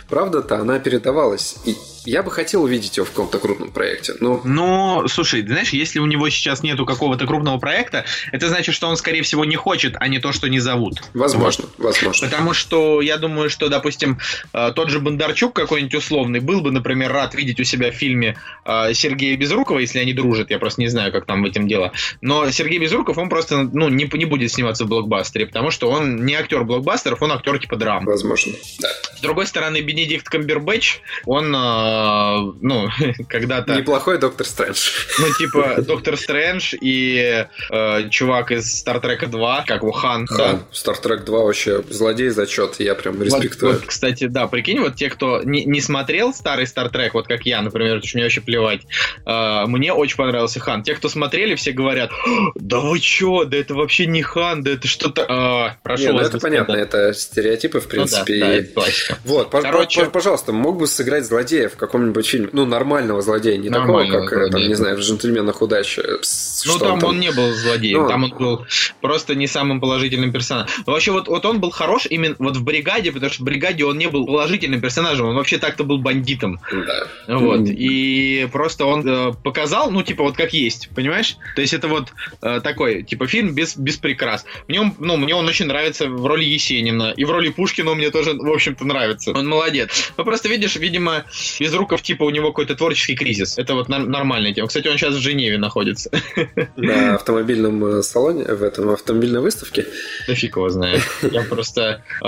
правда-то она передавалась. И я бы хотел увидеть его в каком-то крупном проекте. Ну, Ну, слушай, знаешь, если у него сейчас нету какого-то крупного проекта, это значит, что он, скорее всего, не хочет, а не то, что не зовут. возможно, возможно. Потому что я думаю, что, допустим, э, тот же Бондарчук какой-нибудь условный был бы, например, рад видеть у себя в фильме э, Сергея Безрукова, если они дружат, я просто не знаю, как там в этом дело. Но Сергей Безруков, он просто ну, не, не будет сниматься в блокбастере, потому что он не актер блокбастеров, он актер типа драм. Возможно, да. С другой стороны, Бенедикт Камбербэтч, он, э, ну, когда-то... Неплохой доктор Стрэндж. Ну, типа, Доктор Стрэндж и э, чувак из Стартрека 2, как его Хан. Star Trek 2 вообще злодей зачет, я прям Вот, респектую. вот, кстати, да, прикинь, вот те, кто не, не смотрел старый Стартрек, вот как я, например, потому что мне вообще плевать, э, мне очень понравился Хан. Те, кто смотрели, все говорят, «О, да вы чё, да это вообще не Хан, да это что-то... Прошу Не, ну это господа». понятно, это стереотипы, в Ну да, принципе. да, это. Вот, Короче- пож- пожалуйста, мог бы сыграть злодея в каком-нибудь фильме, ну, нормального злодея, не Нормального такого, как, э, там, злодея. не знаю, в «Джентльменах удачи». с- Ну, что там он не был злодеем, Ну, там он был просто не самым положительным персонажем. Но вообще, вот, вот он был хорош именно вот в «Бригаде», потому что в «Бригаде» он не был положительным персонажем, он вообще так-то был бандитом. Да. Вот. Мгм. И просто он э, показал, ну, типа, вот как есть, понимаешь? То есть это вот э, такой, типа, фильм без, без прикрас. Мне он, ну, мне он очень нравится в роли Есенина. И в роли Пушкина он мне тоже, в общем-то, нравится. Он молодец. Ну, просто видишь, видимо, Безруков, типа, у него какой-то творческий кризис. Это вот нормальная тема. Кстати, он сейчас в Женеве находится. На автомобильном э, салоне, в этом автомобильной выставке. Да фиг его знает. Я просто э,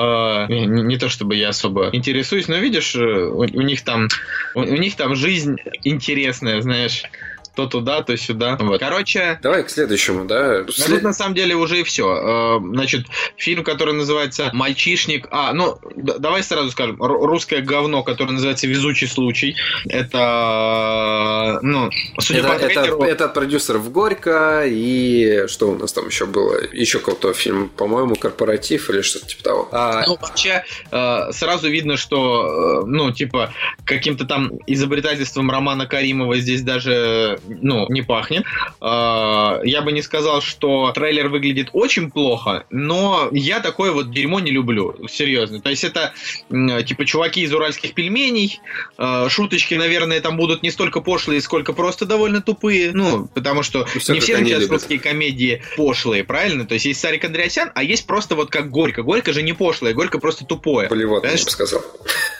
не, не то чтобы я особо интересуюсь, но видишь, э, у, у них там у, у них там жизнь интересная, знаешь. То туда, то сюда. Вот. Короче, Давай к следующему, да? ну, След- тут на самом деле уже и все. Значит, фильм, который называется «Мальчишник». А, ну, давай сразу скажем. Ру- Русское говно, которое называется «Везучий случай». Это, ну, судя Это, по это, трейлеру... это от продюсеров Горько и что у нас там еще было? Еще какой-то фильм, по-моему, «Корпоратив» или что-то типа того. А, Ну, вообще, э, сразу видно, что, э, ну, типа, каким-то там изобретательством Романа Каримова здесь даже, ну, не пахнет. Э, я бы не сказал, что трейлер выглядит очень плохо, но я такое вот дерьмо не люблю, серьезно. То есть это, типа, чуваки из уральских пельменей, э, шуточки, наверное, там будут не столько пошлые, сколько просто довольно тупые, ну, потому что всё, не все сейчас любят. русские комедии пошлые, правильно? То есть есть Сарик Андреасян, а есть просто вот как Горько. Горько же не пошлое, Горько просто тупое. Болевотно, я бы сказал.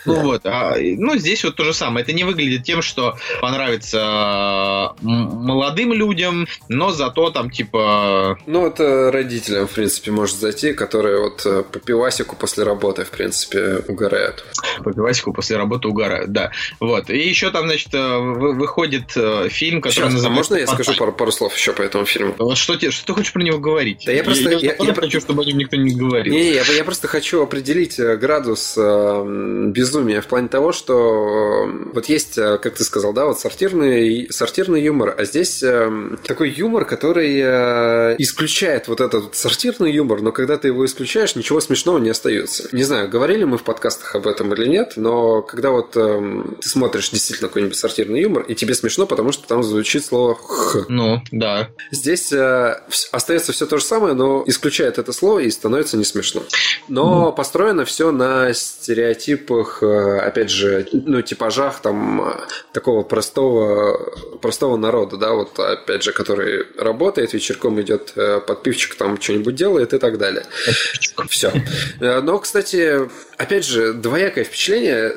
Ну вот, а, ну здесь вот то же самое. Это не выглядит тем, что понравится м, молодым людям, но зато там типа... Ну, это родителям, в принципе, может зайти, которые вот э, по пивасику после работы, в принципе, угорают. По пивасику после работы угорают, да. Вот. И еще там, значит, э, вы- выходит э, фильм, который Сейчас, а называется... можно я скажу пару, пару слов еще по этому фильму? Вот что, тебе, что ты хочешь про него говорить? Да я просто- я- Я, я- хочу, чтобы о нем никто не говорил. Не, я, я просто хочу определить градус э, безумия в плане того, что вот есть, как ты сказал, да, вот сортирный, сортирный юмор, а здесь э, такой юмор, который э, исключает вот этот сортирный юмор, но когда ты его исключаешь, ничего смешного не остается. Не знаю, говорили мы в подкастах об этом или нет, но когда вот э, ты смотришь действительно какой-нибудь сортирный юмор, и тебе смешно, потому что там звучит слово «х». Ну, да. Здесь э, остается все то же самое, но исключает это слово и становится не смешно. Но построено все на стереотипах, э, опять же, ну, типажах там э, такого простого, простого народа, да, вот опять же, который работает, вечерком идет э, под пивчик, там что-нибудь делает и так далее. Все. Но, кстати, опять же, двоякое впечатление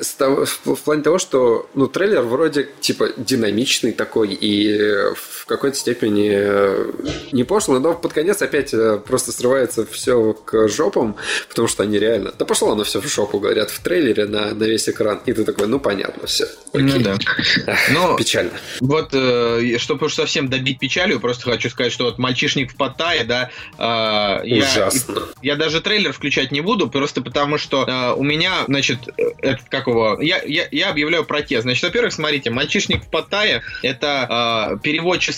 в плане того, что ну, трейлер вроде типа динамичный такой и э, в какой-то степени э, не пошлый, но под конец опять э, просто срывается все к жопам, потому что они реально... Да пошло оно все в жопу, говорят в трейлере на, на весь экран. И ты такой, ну понятно, все. Ну, да. Ну, Печально. Вот, э, чтобы уж совсем добить печалью, просто хочу сказать, что вот «Мальчишник в Паттайе», да, э, я, Ужасно. я даже трейлер включать не буду, просто потому что у меня, значит, этот, как его, я, я, я объявляю протест. Значит, во-первых, смотрите, «Мальчишник в Паттайе» — это э,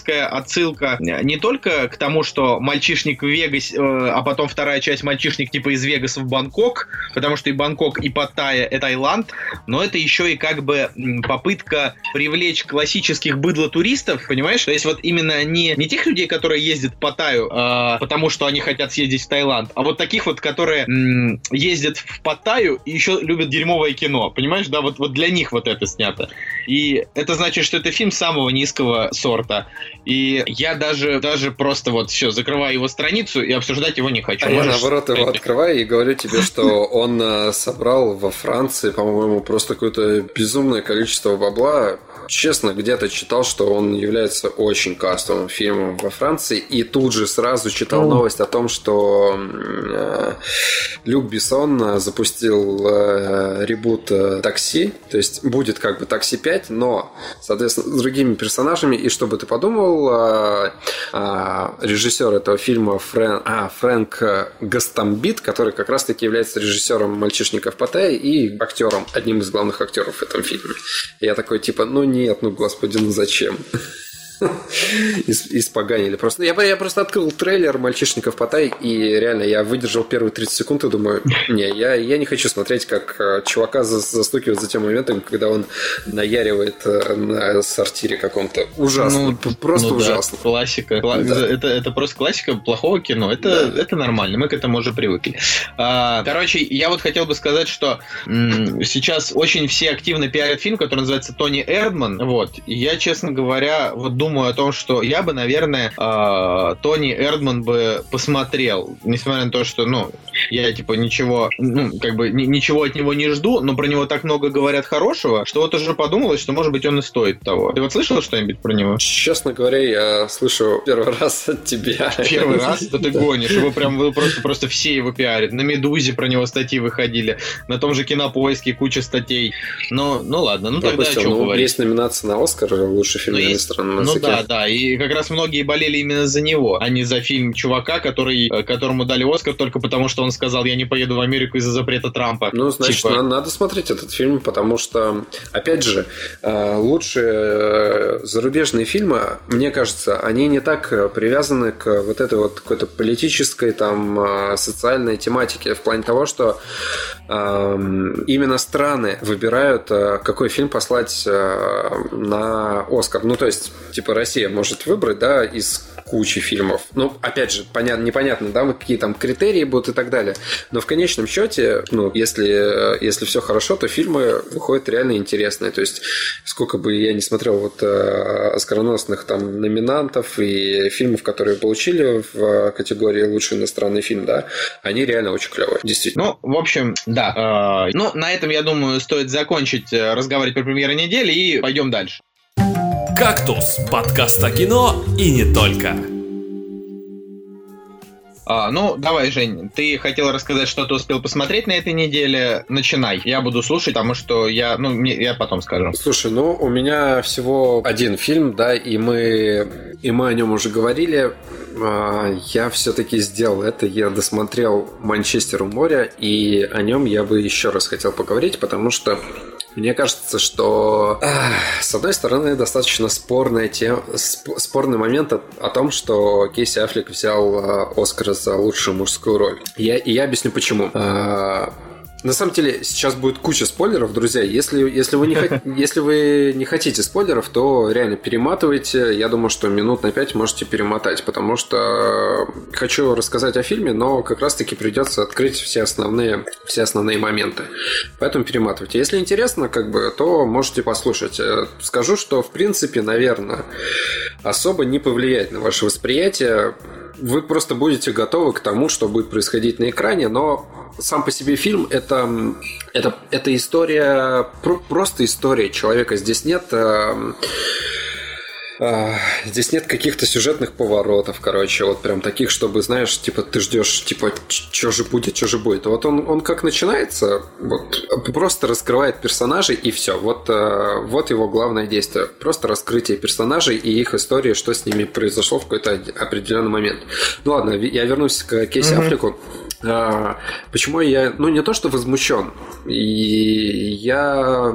переводческая отсылка не только к тому, что «Мальчишник в Вегасе», э, а потом вторая часть «Мальчишник» типа из Вегаса в Бангкок, потому что и Бангкок, и Паттайя — это Таиланд, но это еще и как бы попытка привлечь классических быдло-туристов, понимаешь? То есть вот именно не, не тех людей, которые ездят по Таю, а, потому что они хотят съездить в Таиланд, а вот таких вот, которые м, ездят в Паттайю и еще любят дерьмовое кино, понимаешь? Да, вот, вот для них вот это снято. И это значит, что это фильм самого низкого сорта. И я даже, даже просто вот все, закрываю его страницу и обсуждать его не хочу. А я Можешь наоборот его открываю и говорю тебе, что он э, собрал во Франции, по-моему, просто какое-то безумное количество бабла. Честно, где-то читал, что он является очень кастовым фильмом во Франции, и тут же сразу читал новость о том, что э, Люк Бессон э, запустил э, ребут э, «Такси», то есть будет как бы «Такси 5», но, соответственно, с другими персонажами, и чтобы ты подумал, э, э, режиссер этого фильма Фрэн, а, Фрэнк Гастамбит, который как раз-таки является режиссером «Мальчишников Паттайи» и актером, одним из главных актеров в этом фильме. И я такой, типа, ну нет, ну господи, ну зачем? Ис- Испоганили просто. Я, я просто открыл трейлер «Мальчишников Потай», и реально я выдержал первые 30 секунд и думаю, не, я, я не хочу смотреть, как э, чувака за- застукивают за тем моментом, когда он наяривает э, на сортире каком-то. Ужасно. П- просто ну да, ужасно. классика. Кла- Да. Это, это просто классика плохого кино. Это, это нормально, мы к этому уже привыкли. А, короче, я вот хотел бы сказать, что м, сейчас очень все активно пиарят фильм, который называется Тони Эрдман. Вот. И я, честно говоря, вот думаю о том, что я бы, наверное, а, Тони Эрдман бы посмотрел, несмотря на то, что, ну, я типа ничего, ну, как бы ни- ничего от него не жду, но про него так много говорят хорошего, что вот уже подумалось, что может быть он и стоит того. Ты вот слышал что-нибудь про него? Честно говоря, я слышу первый раз от тебя. Первый раз? Да ты гонишь. Его прям вы просто, просто все его пиарят. На Медузе про него статьи выходили. На том же Кинопоиске куча статей. Ну, ну ладно, ну тогда о чем ну, говорить? есть номинация на Оскар лучший фильм Ну, есть- иностранном Ну языке. да, да, и как раз многие болели именно за него, а не за фильм чувака, который, э, которому дали Оскар только потому, что он сказал, я не поеду в Америку из-за запрета Трампа. Ну, значит, Типа- на- надо смотреть этот фильм, потому что, опять же, э, лучшие э, зарубежные фильмы, мне кажется, они не так привязаны к вот этой вот какой-то политической, там, социальной тематике, в плане того, что эм, именно страны выбирают, какой фильм послать на Оскар. Ну, то есть, типа, Россия может выбрать, да, из кучи фильмов. Ну, опять же, понятно, непонятно, да, какие там критерии будут и так далее. Но в конечном счете, ну, если, э, если все хорошо, то фильмы выходят реально интересные. То есть, сколько бы я не смотрел вот э, оскароносных там номинантов и фильмов, которые получили в э, категории лучший иностранный фильм, да, они реально очень клевые, действительно. Ну, в общем, да. э, ну, на этом, я думаю, стоит закончить разговаривать про премьеры недели и пойдем дальше. «Кактус» – подкаст о кино и не только. А, ну, давай, Жень, ты хотел рассказать, что ты успел посмотреть на этой неделе. Начинай. Я буду слушать, потому что я, ну, мне, я потом скажу. Слушай, ну у меня всего один фильм, да, и мы, и мы о нем уже говорили. А, Я все-таки сделал это, я досмотрел Манчестер у моря, и о нем я бы еще раз хотел поговорить, потому что мне кажется, что ах, с одной стороны достаточно спорная тема, сп- спорный момент о, о том, что Кейси Аффлек взял а, Оскар за лучшую мужскую роль. Я, и я объясню почему. А, на самом деле, сейчас будет куча спойлеров, друзья. Если, если, вы не хот- если вы не хотите спойлеров, то реально перематывайте. Я думаю, что минут на 5 можете перемотать, потому что хочу рассказать о фильме, но как раз-таки придется открыть все основные, все основные моменты. Поэтому перематывайте. Если интересно, как бы, то можете послушать. Э, Скажу, что в принципе, наверное, особо не повлияет на ваше восприятие. Вы просто будете готовы к тому, что будет происходить на экране, но сам по себе фильм это, это, это история, про- просто история человека. Здесь нет эм, а, Здесь нет каких-то сюжетных поворотов, короче, вот прям таких, чтобы, знаешь, типа ты ждешь, типа, что же будет, что же будет. Вот он, он как начинается, вот просто раскрывает персонажей и все. Вот, э, вот его главное действие. Просто раскрытие персонажей и их истории, что с ними произошло в какой-то определенный момент. Ну ладно, я вернусь к Кейси Аффлеку. А, Почему я, ну не то что возмущен, и я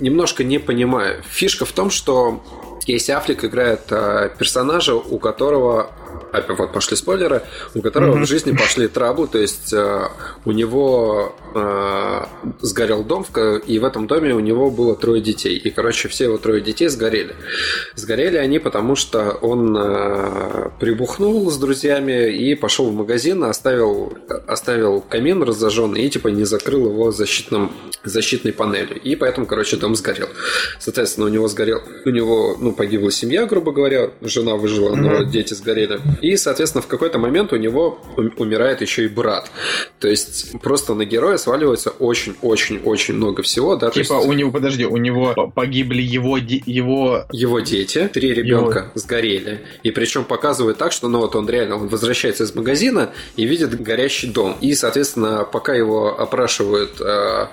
немножко не понимаю. Фишка в том, что Кейси Аффлек играет а, персонажа, у которого опять вот пошли спойлеры, у которого в жизни пошли траблы, то есть а, у него а, сгорел дом, и в этом доме у него было трое детей, и короче все его трое детей сгорели. Сгорели они потому, что он а, прибухнул с друзьями и пошел в магазин, оставил, оставил камин разожженный и типа не закрыл его защитным, защитной панелью. И поэтому, короче, дом сгорел. Соответственно, у него сгорел, у него, ну, погибла семья, грубо говоря, жена выжила, но дети сгорели. И, соответственно, в какой-то момент у него ум- умирает еще и брат. То есть просто на героя сваливается очень-очень-очень много всего, да. Типа, есть- у него, подожди, у него погибли его, его его дети, три ребенка, сгорели. И причем показывают так, что ну вот он реально он возвращается из магазина и видит горящий дом. И, соответственно, пока его опрашивают, э,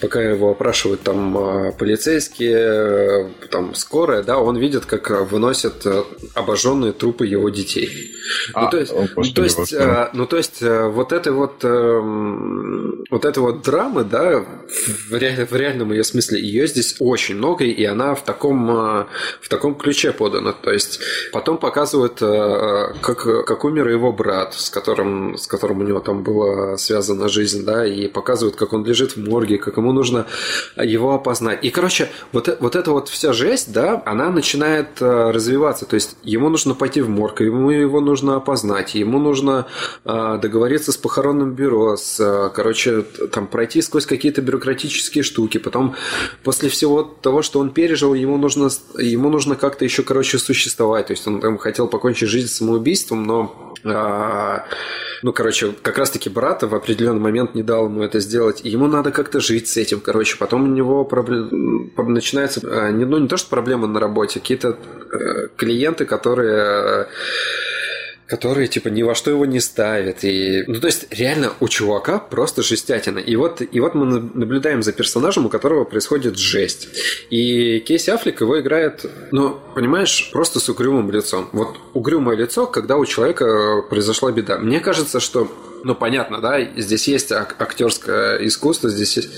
пока его опрашивают там э, полицейские, э, там скорая, да, он видит, как выносят обожженные трупы его детей. А, ну, то есть, ну, господи, то есть, э, ну, то есть э, вот этой вот, эм, вот этой вот драмы, да, в, реаль- в реальном ее смысле, ее здесь очень много, и она в таком, э, в таком ключе подана. То есть потом показывают, э, как, как умер его брат, с которым, с которым у него там была связана жизнь, да, и показывают, как он лежит в морге, как ему нужно его опознать. И, короче, вот, э- вот эта вот вся жесть, да, она начинает э, развиваться. То есть ему нужно пойти в морг, ему его нужно опознать, ему нужно э, договориться с похоронным бюро, с, э, короче, там пройти сквозь какие-то бюрократические штуки. Потом, после всего того, что он пережил, ему нужно, ему нужно как-то еще, короче, существовать. То есть он там хотел покончить жизнь самоубийством, но а, ну, короче, как раз-таки брат в определенный момент не дал ему это сделать. Ему надо как-то жить с этим, короче. Потом у него пробле- м, начинается, а, ну, не то, что проблемы на работе, какие-то э, клиенты, которые которые, типа, ни во что его не ставят. И... Ну, то есть, реально, у чувака просто жестятина. И вот, и вот мы на- наблюдаем за персонажем, у которого происходит жесть. И Кейси Аффлек его играет, ну, понимаешь, просто с угрюмым лицом. Вот угрюмое лицо, когда у человека произошла беда. Мне кажется, что, ну, понятно, да, здесь есть ак- актерское искусство, здесь есть...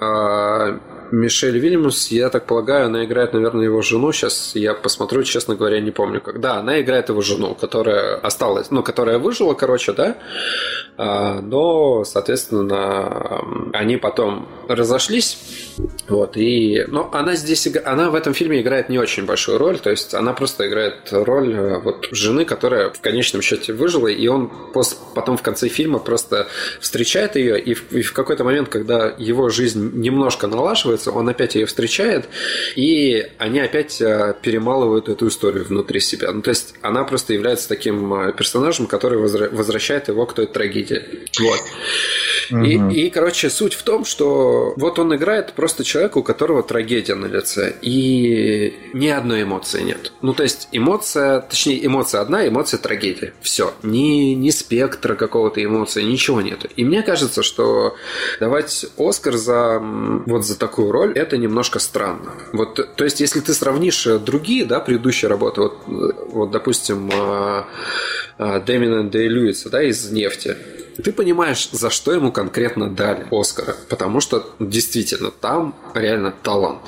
А, Мишель Вильямс, я так полагаю, она играет, наверное, его жену. Сейчас я посмотрю, честно говоря, не помню. как. Да, она играет его жену, которая осталась, ну, которая выжила, короче, да. А, но, соответственно, они потом разошлись. Вот, и... Но она здесь... Она в этом фильме играет не очень большую роль. То есть она просто играет роль э, вот жены, которая в конечном счете выжила, и он потом в конце фильма просто встречает ее, и в, и в какой-то момент, когда его жизнь немножко налаживается, он опять ее встречает, и они опять э, перемалывают эту историю внутри себя. Ну, то есть она просто является таким э, персонажем, который возвращает его к той трагедии. Вот. И, и, короче, суть в том, что вот он играет просто человека, у которого трагедия на лице, и ни одной эмоции нет. Ну, то есть эмоция, точнее, эмоция одна, эмоция трагедия. Все. Ни, ни спектра какого-то эмоции, ничего нет. И мне кажется, что давать Оскар за вот за такую роль, это немножко странно. Вот, то есть, если ты сравнишь э, другие, да, предыдущие работы, вот, э, вот допустим, Дэмина Дэй Льюиса, да, из «Нефти», ты понимаешь, за что ему конкретно дали Оскара, потому что действительно там реально талант.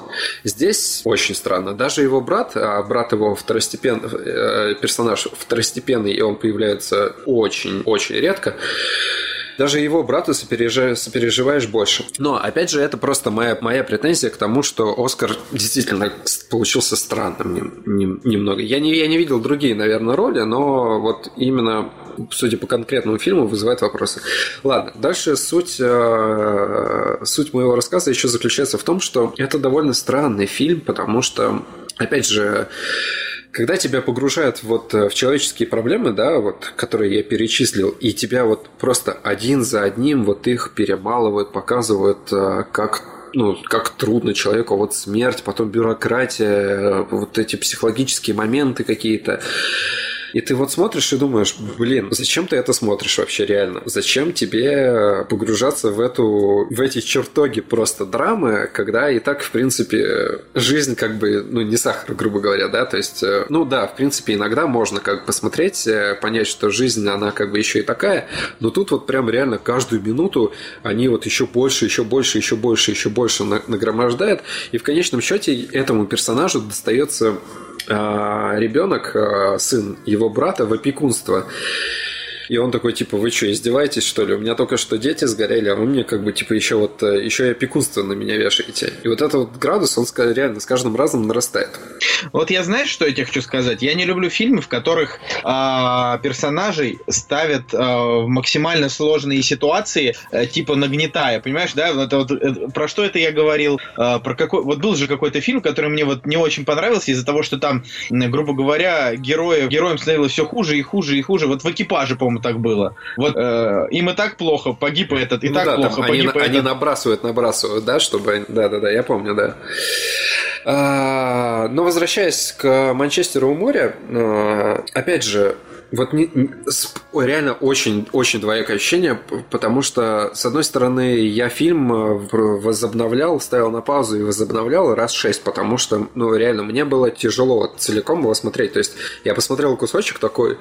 Здесь очень странно. Даже его брат, а брат его второстепенный э, персонаж второстепенный, и он появляется очень-очень редко. Даже его брату сопережи- сопереживаешь больше. Но, опять же, это просто моя, моя претензия к тому, что Оскар действительно получился странным нем- нем- немного. Я не, я не видел другие, наверное, роли, но вот именно, судя по конкретному фильму, вызывает вопросы. Ладно, дальше суть, э, суть моего рассказа еще заключается в том, что это довольно странный фильм, потому что, опять же, когда тебя погружают вот э, в человеческие проблемы, да, вот, которые я перечислил, и тебя вот просто один за одним вот их перемалывают, показывают, э, как ну, как трудно человеку, вот смерть, потом бюрократия, э, вот эти психологические моменты какие-то. И ты вот смотришь и думаешь, блин, зачем ты это смотришь вообще реально? Зачем тебе погружаться в эту, в эти чертоги просто драмы, когда и так, в принципе, жизнь как бы, ну, не сахар, грубо говоря, да, то есть, э, ну да, в принципе, иногда можно как бы посмотреть, э, понять, что жизнь, она как бы еще и такая, но тут вот прям реально каждую минуту они вот еще больше, еще больше, еще больше, еще больше на- нагромождают, и в конечном счете этому персонажу достается ребенок, а, сын его брата, в опекунство. И он такой, типа, вы что, издеваетесь, что ли? У меня только что дети сгорели, а вы мне, как бы, типа, еще вот, э, еще и опекунство на меня вешаете. И вот этот вот градус, он реально с каждым разом нарастает. Вот я знаешь, что я тебе хочу сказать? Я не люблю фильмы, в которых а, персонажей ставят а, в максимально сложные ситуации, э, типа нагнетая, понимаешь, да? Это вот, э, про что это я говорил? А, про какой? Вот был же какой-то фильм, который мне вот не очень понравился из-за того, что там, грубо говоря, героев, героям становилось все хуже и хуже и хуже. Вот в экипаже, по-моему, так было. Вот э, им и так плохо, погиб этот, и Ну так да, там плохо, они, погиб они этот. набрасывают, набрасывают, да, чтобы... Да-да-да, я помню, да. А, но возвращаясь к Манчестеру у моря, а, опять же, вот не, реально очень, очень двоякое ощущение, потому что, с одной стороны, я фильм в- возобновлял, ставил на паузу и возобновлял раз шесть, потому что, ну, реально, мне было тяжело целиком его смотреть. То есть, я посмотрел кусочек такой,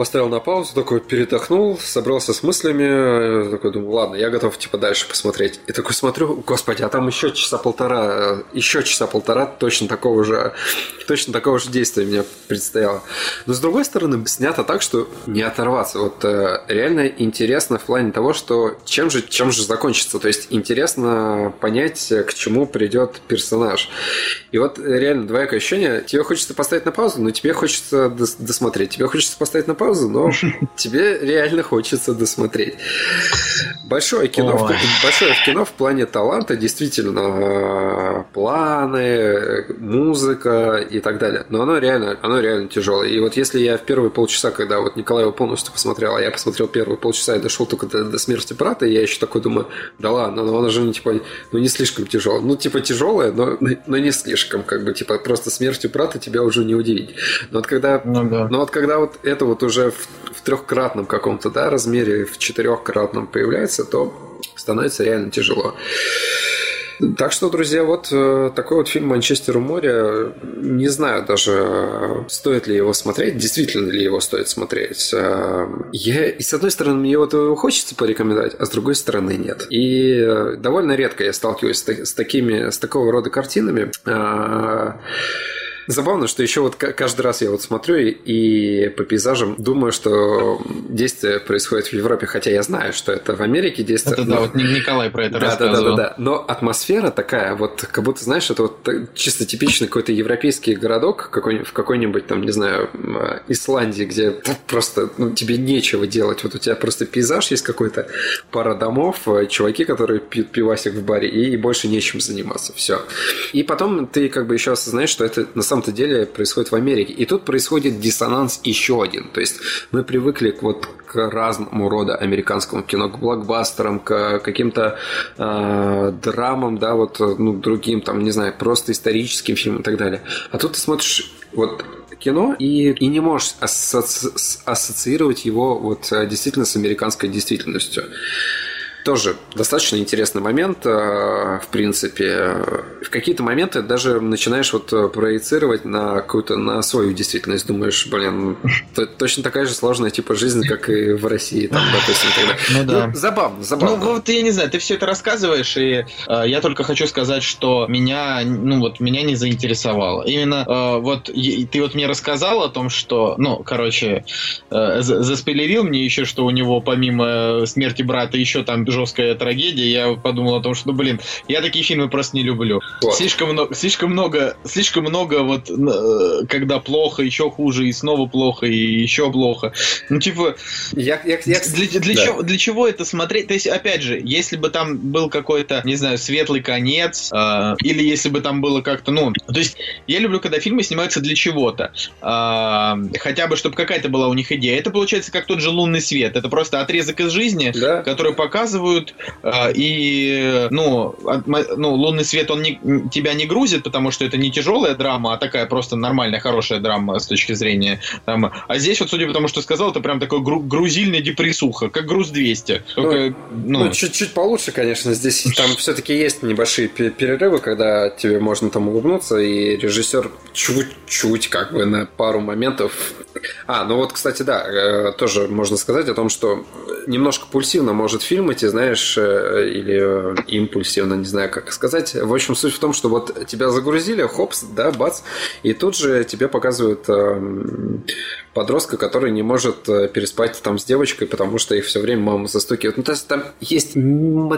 поставил на паузу, такой передохнул, собрался с мыслями, э, такой думаю, ладно, я готов типа дальше посмотреть. И такой смотрю, господи, а там еще часа полтора, э, еще часа полтора точно такого же, точно такого же действия мне предстояло. Но с другой стороны, снято так, что не оторваться. Вот э, реально интересно в плане того, что чем же, чем же закончится. То есть интересно понять, э, к чему придет персонаж. И вот реально двоякое ощущение. Тебе хочется поставить на паузу, но тебе хочется дос- досмотреть. Тебе хочется поставить на паузу, но тебе реально хочется досмотреть. Большое кино, в, большое в кино в плане таланта, действительно, э, планы, музыка и так далее. Но оно реально, оно реально тяжелое. И вот если я в первые полчаса, когда вот Николай его полностью посмотрел, а я посмотрел первые полчаса и дошел только до, до смерти брата, и я еще такой думаю, да ладно, но оно же не типа, ну не слишком тяжелое. Ну типа тяжелое, но, но не слишком, как бы типа просто смертью брата тебя уже не удивить. Но вот когда Ну да. но вот когда вот это вот уже в, в трехкратном каком-то да, размере, в четырехкратном появляется, то становится реально тяжело. Так что, друзья, вот э, такой вот фильм «Манчестер у моря». Не знаю даже, стоит ли его смотреть, действительно ли его стоит смотреть. Э, Я, и с одной стороны, мне вот его хочется порекомендовать, а с другой стороны нет. И э, довольно редко я сталкиваюсь с, та- с такими, с такого рода картинами. Забавно, что еще вот ка- каждый раз я вот смотрю и, по пейзажам думаю, что действие происходит в Европе, хотя я знаю, что это в Америке действие. Это но- да, вот Ни- Николай про это да, да, да, да, рассказывал. да. Но атмосфера такая, вот как будто, знаешь, это вот чисто типичный какой-то европейский городок, какой, в какой-нибудь там, не знаю, э, Исландии, где просто ну, тебе нечего делать. Вот у тебя просто пейзаж есть какой-то, пара домов, э, чуваки, которые пьют пивасик в баре, и больше нечем заниматься. Все. И потом ты как бы еще осознаешь, что это на самом-то деле происходит в Америке. И тут происходит диссонанс еще один. То есть мы привыкли к вот к разному рода американскому кино, к блокбастерам, к каким-то э, драмам, да, вот, ну, другим, там, не знаю, просто историческим фильмам и так далее. А тут ты смотришь вот кино и, и не можешь с- ассоциировать его вот э, действительно с американской действительностью. Тоже достаточно интересный момент, э, в принципе. В какие-то моменты даже начинаешь вот э, проецировать на какую-то на свою действительность. Думаешь, блин, точно такая же сложная типа жизнь, как и в России, там, допустим, и так далее. Ну да. забавно, Ну забавно. вот я не знаю, ты все это рассказываешь, и э, я только хочу сказать, что меня, ну вот меня не заинтересовало. Именно э, вот и- ты вот мне рассказал о том, что, ну, короче, э, за- заспойлерил мне еще, что у него помимо смерти брата еще там жесткая трагедия. Я подумал о том, что, ну, блин, я такие фильмы просто не люблю. Вот. Слишком много, слишком много, слишком много вот, э, когда плохо, еще хуже, и снова плохо, и еще плохо. Ну, типа, Я, я, я, для, для да. чего, для чего это смотреть? То есть, опять же, если бы там был какой-то, не знаю, светлый конец, э, или если бы там было как-то, ну, то есть, я люблю, когда фильмы снимаются для чего-то. Э, хотя бы, чтобы какая-то была у них идея. Это получается как тот же лунный свет. Это просто отрезок из жизни, Да. который показывают, э, и, ну, ну, лунный свет, он не, тебя не грузит, потому что это не тяжелая драма, а такая просто нормальная, хорошая драма с точки зрения там, а здесь вот, судя по тому, что сказал, это прям такой гру- грузильный депрессуха, как груз 200. Только, ну, Ну, чуть-чуть получше, конечно. Здесь там все-таки есть небольшие пе- перерывы, когда тебе можно там улыбнуться, и режиссер чуть-чуть как бы на пару моментов. А, ну вот, кстати, да, э, тоже можно сказать о том, что немножко пульсивно может фильм идти, знаешь, э, или э, импульсивно, не знаю, как сказать. В общем, суть в том, что вот тебя загрузили, хопс, да, бац, и тут же тебе показывают эм, подростка, который не может э, переспать там с девочкой, потому что их все время мама застукивает. Ну, то есть там есть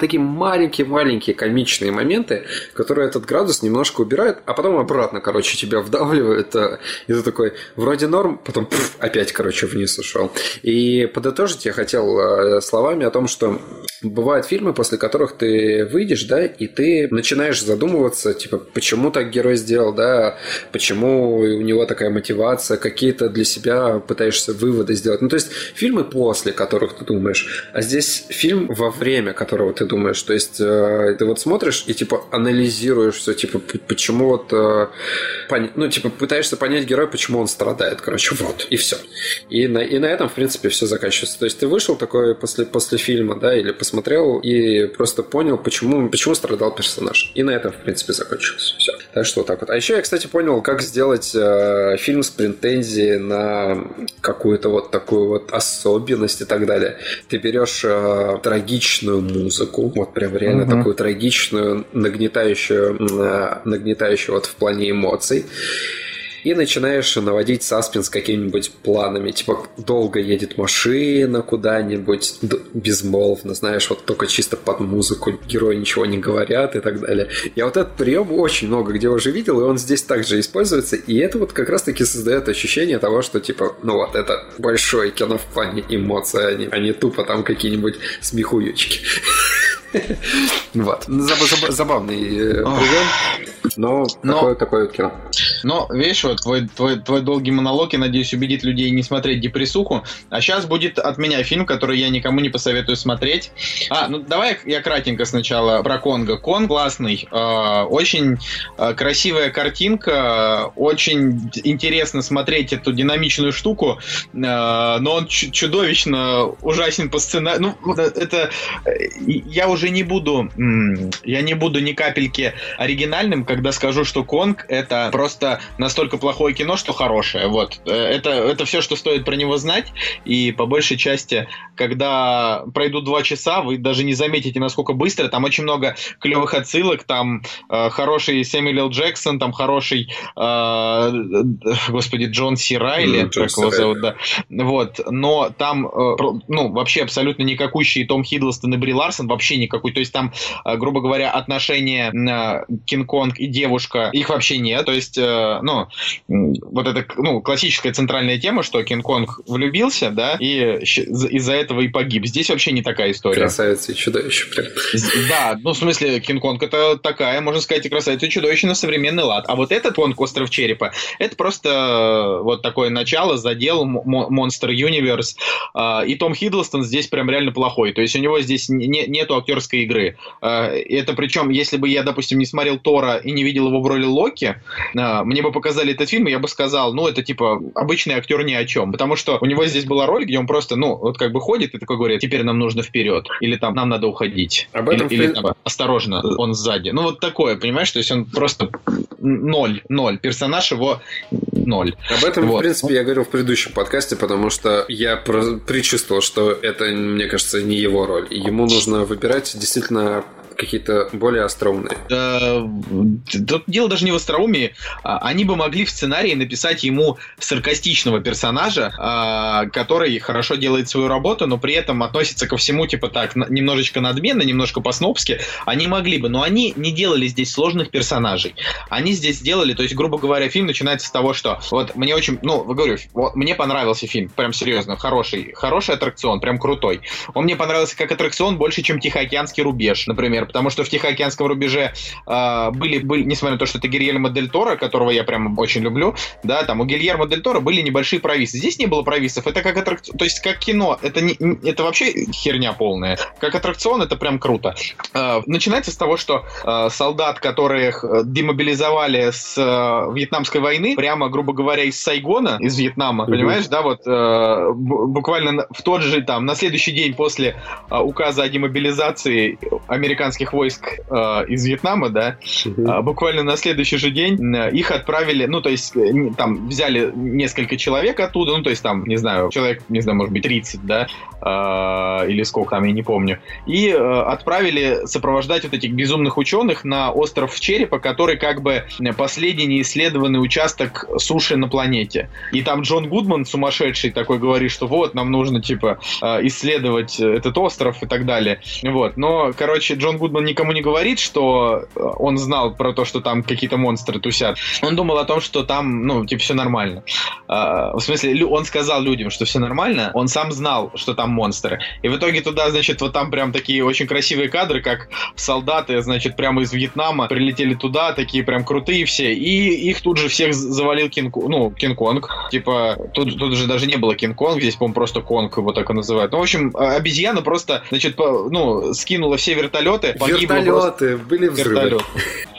такие маленькие-маленькие комичные моменты, которые этот градус немножко убирают, а потом обратно, короче, тебя вдавливают, э, и ты такой, вроде норм, потом пф, опять, короче, вниз ушел. И подытожить я хотел э, словами о том, что бывают фильмы, после которых ты выйдешь, да, и ты начинаешь задумываться, типа, почему так герой сделал, да, почему у него такая мотивация, какие-то для себя пытаешься выводы сделать. Ну, то есть фильмы после которых ты думаешь, а здесь фильм во время которого ты думаешь. То есть э, ты вот смотришь и типа анализируешь все, типа почему вот, э, пон- ну типа пытаешься понять героя, почему он страдает, короче. Вот, и все. И на, и на этом, в принципе, все заканчивается. То есть ты вышел такой после, после фильма, да, или посмотрел и просто понял, почему, почему страдал персонаж. И на этом, в принципе, закончилось. Все. Так что вот так вот. А еще я, кстати, понял, как сделать э, фильм с претензией на какую-то вот такую вот особенность и так далее. Ты берешь э, трагичную музыку, вот прям реально Мгм. такую трагичную, нагнетающую, э, нагнетающую вот в плане эмоций. И начинаешь наводить саспенс какими-нибудь планами. Типа, долго едет машина куда-нибудь, безмолвно, знаешь, вот только чисто под музыку, герои ничего не говорят и так далее. Я вот этот прием очень много где уже видел, и он здесь также используется. И это вот как раз-таки создает ощущение того, что, типа, ну вот, это большое кино в плане эмоций, а не, а не тупо там какие-нибудь смехуючки. Вот. Заб- заб- Забавный э, прием, но Но- такое такое кино. Но, видишь, вот твой, твой, твой долгий монолог, я надеюсь, убедит людей не смотреть депрессуху. А сейчас будет от меня фильм, который я никому не посоветую смотреть. А, ну давай я кратенько сначала про Конго. Кон классный, э, очень э, красивая картинка, очень интересно смотреть эту динамичную штуку, э, но он чу- чудовищно ужасен по сценарию. Ну, это э, я уже не буду, я не буду ни капельки оригинальным, когда скажу, что Конг это просто настолько плохое кино, что хорошее. Вот. Э, Это, это все, что стоит про него знать. И по большей части, когда пройдут два часа, вы даже не заметите, насколько быстро. Там очень много клевых отсылок. Там э, хороший Сэмюэл Л. Джексон, там хороший, э, господи, Джон Си Райли, Джон как его зовут, да. Вот. Но там, э, ну, вообще абсолютно никакущий Том Хиддлстон и Бри Ларсон, вообще никакой. То есть там, э, грубо говоря, отношения э, Кинг-Конг и девушка, их вообще нет. То есть, э, ну, вот это, ну, классическая центральная тема, что Кинг-Конг влюбился, да, и из-за этого и погиб. Здесь вообще не такая история. Красавица и чудовище. Прям. Да, ну, в смысле, Кинг-Конг это такая, можно сказать, и красавица и чудовище на современный лад. А вот этот Конг Остров Черепа, это просто э, вот такое начало, задел Monster Universe. И Том Хиддлстон здесь прям реально плохой. То есть у него здесь не- нету актерской игры. А, Это причем, если бы я, допустим, не смотрел Тора и не видел его в роли Локи, а, мне бы показали этот фильм, и я бы сказал, ну, это типа обычный актер ни о чем. Потому что у него здесь была роль, где он просто, ну, вот как бы ходит и такой говорит, теперь нам нужно вперед. Или там, нам надо уходить. Об этом, или, или в там, осторожно, он сзади. Ну, вот такое, понимаешь? То есть он просто ноль, ноль. Персонаж его ноль. Об этом, в Вот. принципе, я говорил в предыдущем подкасте, потому что я предчувствовал, что это, мне кажется, не его роль. Ему нужно выбирать действительно какие-то более остроумные. Да, тут дело даже не в остроумии. А, Они бы могли в сценарии написать ему саркастичного персонажа, а, который хорошо делает свою работу, но при этом относится ко всему типа так, немножечко надменно, немножко по-снобски. Они могли бы, но они не делали здесь сложных персонажей. Они здесь сделали, то есть, грубо говоря, фильм начинается с того, что вот мне очень, ну, говорю, вот мне понравился фильм, прям серьезно, хороший, хороший аттракцион, прям крутой. Он мне понравился как аттракцион больше, чем Тихоокеанский рубеж, например, потому что в Тихоокеанском рубеже а, были, были, несмотря на то, что это Гильермо Дель Торо, которого я прям очень люблю, да, там у Гильермо Дель Торо были небольшие провисы. Здесь не было провисов, это как аттракцион, то есть как кино, это, не, это вообще херня полная. Как аттракцион это прям круто. А, начинается с того, что а, солдат, которых э, демобилизовали с э, Вьетнамской войны, прямо, грубо говоря, из Сайгона, из Вьетнама, Мгм. понимаешь, да, вот э, бу- буквально в тот же, там, на следующий день после а, указа о демобилизации американских войск э, из Вьетнама, да, а, буквально на следующий же день э, их отправили, ну, то есть, э, там, взяли несколько человек оттуда, ну, то есть, там, не знаю, человек, не знаю, может быть, 30, да, э, или сколько там, я не помню, и э, отправили сопровождать вот этих безумных ученых на остров Черепа, который как бы э, последний неисследованный участок суши на планете. И там Джон Гудман сумасшедший такой говорит, что вот, нам нужно, типа, э, исследовать э, этот остров и так далее. Вот. Но, короче, Джон Гудман никому не говорит, что э, он знал про то, что там какие-то монстры тусят. Он думал о том, что там, ну, типа, все нормально. А, в смысле, он сказал людям, что все нормально, он сам знал, что там монстры. И в итоге туда, значит, вот там прям такие очень красивые кадры, как солдаты, значит, прямо из Вьетнама прилетели туда, такие прям крутые все, и их тут же всех завалил Кинг, ну, Кинг-Конг. Типа, тут, тут же даже не было Кинг-Конг, здесь, по-моему, просто Конг его так и называют. Ну, в общем, а, обезьяна просто, значит, по- ну, скинула все вертолеты, погибло просто- Вертолеты, были взрывы. Вертолет.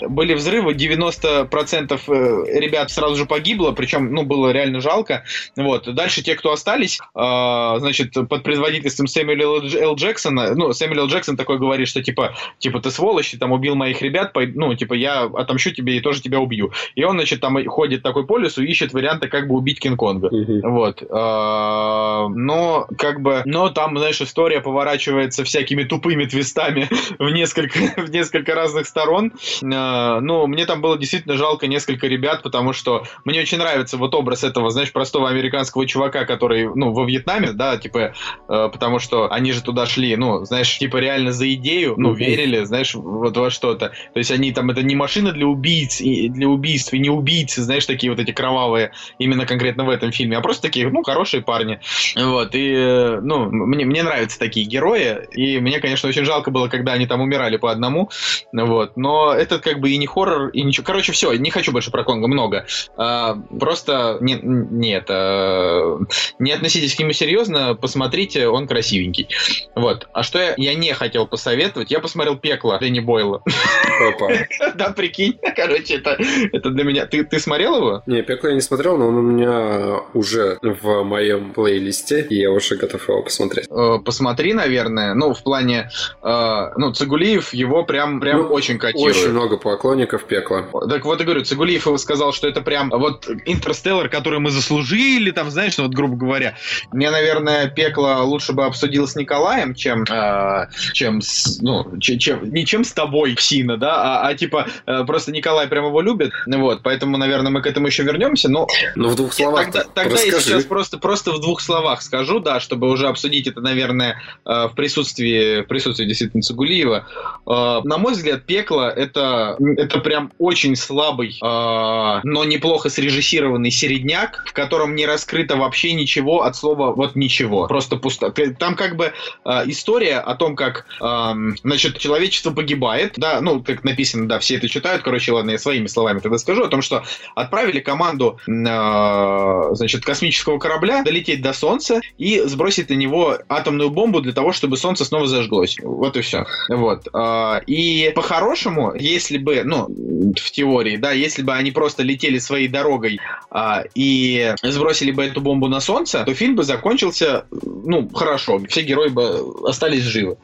Были взрывы, 90% э, ребят сразу же погибло, причем, ну, было реально жалко. Вот. Дальше те, кто остались, э, значит, под предводительством Сэмюэля Л. Джексона, ну, Сэмюэл Л. Джексон такой говорит, что, типа, типа, ты сволочь, ты там убил моих ребят, пой- ну, типа, я отомщу тебе и тоже тебя убью. И он, значит, там ходит такой по лесу, ищет варианты, как бы убить Кинг-Конга. Вот. А, Но, как бы, но там, знаешь, история поворачивается всякими тупыми твистами в несколько, в несколько разных сторон. А, Ну, мне там было действительно жалко несколько ребят, потому что мне очень нравится вот образ этого, знаешь, простого американского чувака, который, ну, во Вьетнаме, да, типа, э, потому что они же туда шли, ну, знаешь, типа реально за идею, ну, верили, знаешь, вот во что-то. То есть они там, это не машина для убийц, и для убийств, и не убийцы, знаешь, такие вот эти кровавые, именно конкретно в этом фильме, а просто такие, ну, хорошие парни. Вот, и, э, ну, мне, мне нравятся такие герои, и мне, конечно, очень жалко было, когда они там умирали по одному, вот, но этот как бы и не хоррор, и ничего. Короче, все, не хочу больше про Конга много. А, просто не, нет, а, не относитесь к нему серьезно, посмотрите, он красивенький. Вот. А что я, я не хотел посоветовать? Я посмотрел «Пекло» Дэнни Бойла. Да, прикинь. Короче, это, это для меня... Ты, ты смотрел его? Не, пекло я не смотрел, но он у меня уже в моем плейлисте, и я уже готов его посмотреть. Э, Посмотри, наверное. Ну, в плане... э, Ну, Цигулиев его прям, прям Ну, очень котирует. Очень много поклонников пекла. Так вот и говорю, Цигулиев его сказал, что это прям вот Интерстеллар, который мы заслужили, там, знаешь, ну, вот грубо говоря. Мне, наверное, пекло лучше бы обсудил с Николаем, чем, э, чем с, ну, че- чем, не чем с тобой, псина, да, а, а типа э, просто Николай прям его любит, вот, поэтому, наверное, мы к этому еще вернемся, но Ну, в двух словах Тогда, тогда я сейчас просто, просто в двух словах скажу, да, чтобы уже обсудить это, наверное, э, в присутствии, в присутствии действительно Цигулиева. Э, На мой взгляд, «Пекло» — это, это прям очень слабый, э, но неплохо срежиссированный середняк, в котором не раскрыто вообще ничего от слова вот ничего. Просто пусто. Там как бы э, история о том, как, эм, значит, человечество погибает, да, ну, как написано, да, все это читают, короче, ладно, я своими словами тогда скажу, о том, что отправили команду, э, значит, космического корабля долететь до Солнца и сбросить на него атомную бомбу для того, чтобы Солнце снова зажглось. Вот и все. Вот. Э, И по-хорошему, если бы, ну, в теории, да, если бы они просто летели своей дорогой а, и сбросили бы эту бомбу на Солнце, то фильм бы закончился, ну, хорошо, все герои бы остались живы.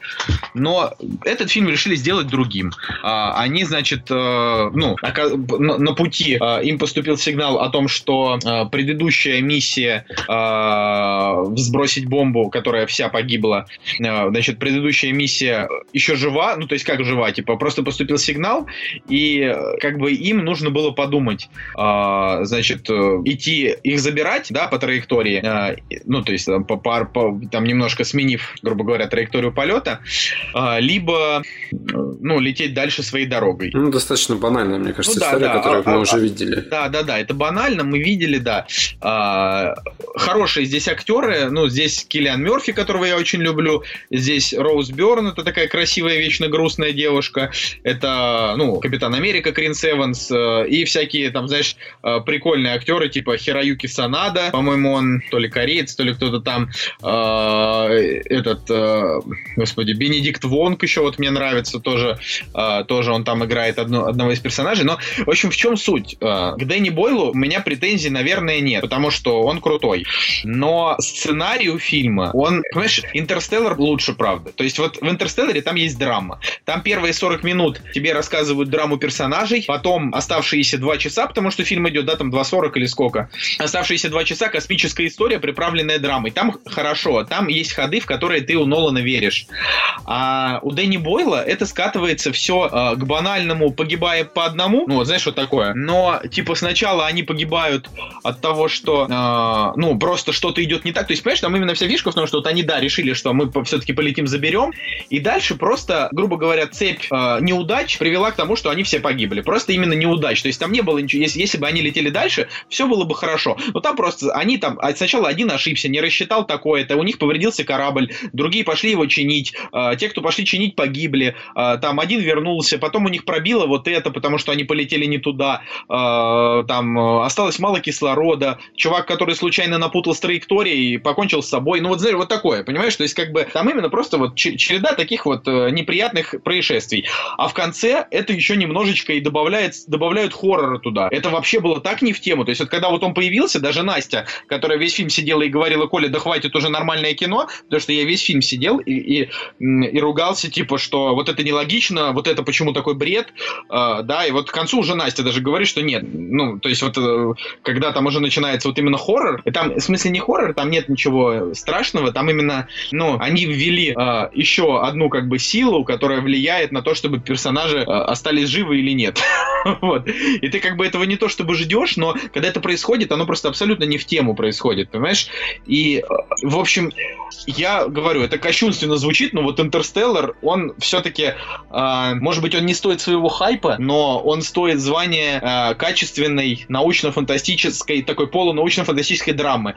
Но этот фильм решили сделать другим. А, Они, значит, э, ну, на пути э, им поступил сигнал о том, что э, предыдущая миссия сбросить бомбу, которая вся погибла, значит, предыдущая миссия еще жива, ну, то есть как жива, типа, просто поступил сигнал, и э, как бы им нужно было подумать, э, значит, э, идти их забирать, да, по траектории, э, ну, то есть там, по, по- по- там немножко сменив, грубо говоря, траекторию полета, а, либо, э, ну, лететь дальше своей дорогой. Ну, достаточно банальная, мне кажется, Ну да, история, да, которую а- мы а- уже видели. Да, да, да, это банально, мы видели, да. А, хорошие здесь актеры, ну, здесь Киллиан Мерфи, которого я очень люблю, здесь Роуз Бёрн, это такая красивая, вечно грустная девушка, это, ну, Капитан Америка Кринс Эванс, э, и всякие, там, знаешь, э, прикольные актеры, типа Хироюки Санада, по-моему, он то ли кореец, то ли кто-то там, э, этот, господи, Бенедикт Вонг еще вот мне нравится, тоже, тоже он там играет одно- одного из персонажей, но в общем, в чем суть? К Дэнни Бойлу у меня претензий, наверное, нет, потому что он крутой. Но сценарий у фильма, он, понимаешь, Интерстеллар лучше, правда. То есть вот в Интерстелларе там есть драма. Там первые 40 минут тебе рассказывают драму персонажей, потом оставшиеся 2 часа, потому что фильм идет, да, там 2.40 или сколько. Оставшиеся 2 часа космическая история, приправленная драмой. Там хорошо, там есть ходы, в которые ты у Нолана веришь. А у Дэнни Бойла это скатывается все к банальному погибая по одному. Ну, вот знаешь, что такое. Но, типа, сначала они погибают от того, что, э, ну, просто что-то идет не так. То есть, понимаешь, там именно вся фишка в том, что вот они, да, решили, что мы все-таки полетим, заберем. И дальше просто, грубо говоря, цепь э, неудач привела к тому, что они все погибли. Просто именно неудач. То есть там не было ничего. Если, если бы они летели дальше, все было бы хорошо. Но там просто они там а сначала один ошибся, не рассчитал такое-то, у них повредился корабль, другие пошли его чинить, э, те, кто пошли чинить, погибли. Э, там один вернулся, потом у них пробило вот это, потому что они полетели не туда. Э, там осталось мало кислорода. Чувак, который случайно напутал с траекторией, покончил с собой. Ну вот знаешь, вот такое, понимаешь? То есть как бы там именно просто вот че- череда таких вот э, неприятных неприятных происшествий. А в конце это еще немножечко и добавляет, добавляют хоррора туда. Это вообще было так не в тему. То есть, вот когда вот он появился, даже Настя, которая весь фильм сидела и говорила, Коля, да хватит уже нормальное кино, потому что я весь фильм сидел и, и, и ругался, типа, что вот это нелогично, вот это почему такой бред, э, да, и вот к концу уже Настя даже говорит, что нет, ну, то есть вот э, когда там уже начинается вот именно хоррор, и там, в смысле не хоррор, там нет ничего страшного, там именно, ну, они ввели э, еще одну как бы силу, которая влияет на то, чтобы персонажи э, остались живы или нет. вот. И ты как бы этого не то чтобы ждешь, но когда это происходит, оно просто абсолютно не в тему происходит, понимаешь? И, э, в общем, я говорю, это кощунственно звучит, но вот Интерстеллар, он все-таки, э, может быть, он не стоит своего хайпа, но он стоит звания э, качественной научно-фантастической, такой полунаучно-фантастической драмы.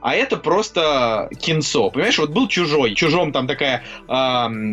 А это просто кинцо. Понимаешь, вот был чужой. Чужом там такая э,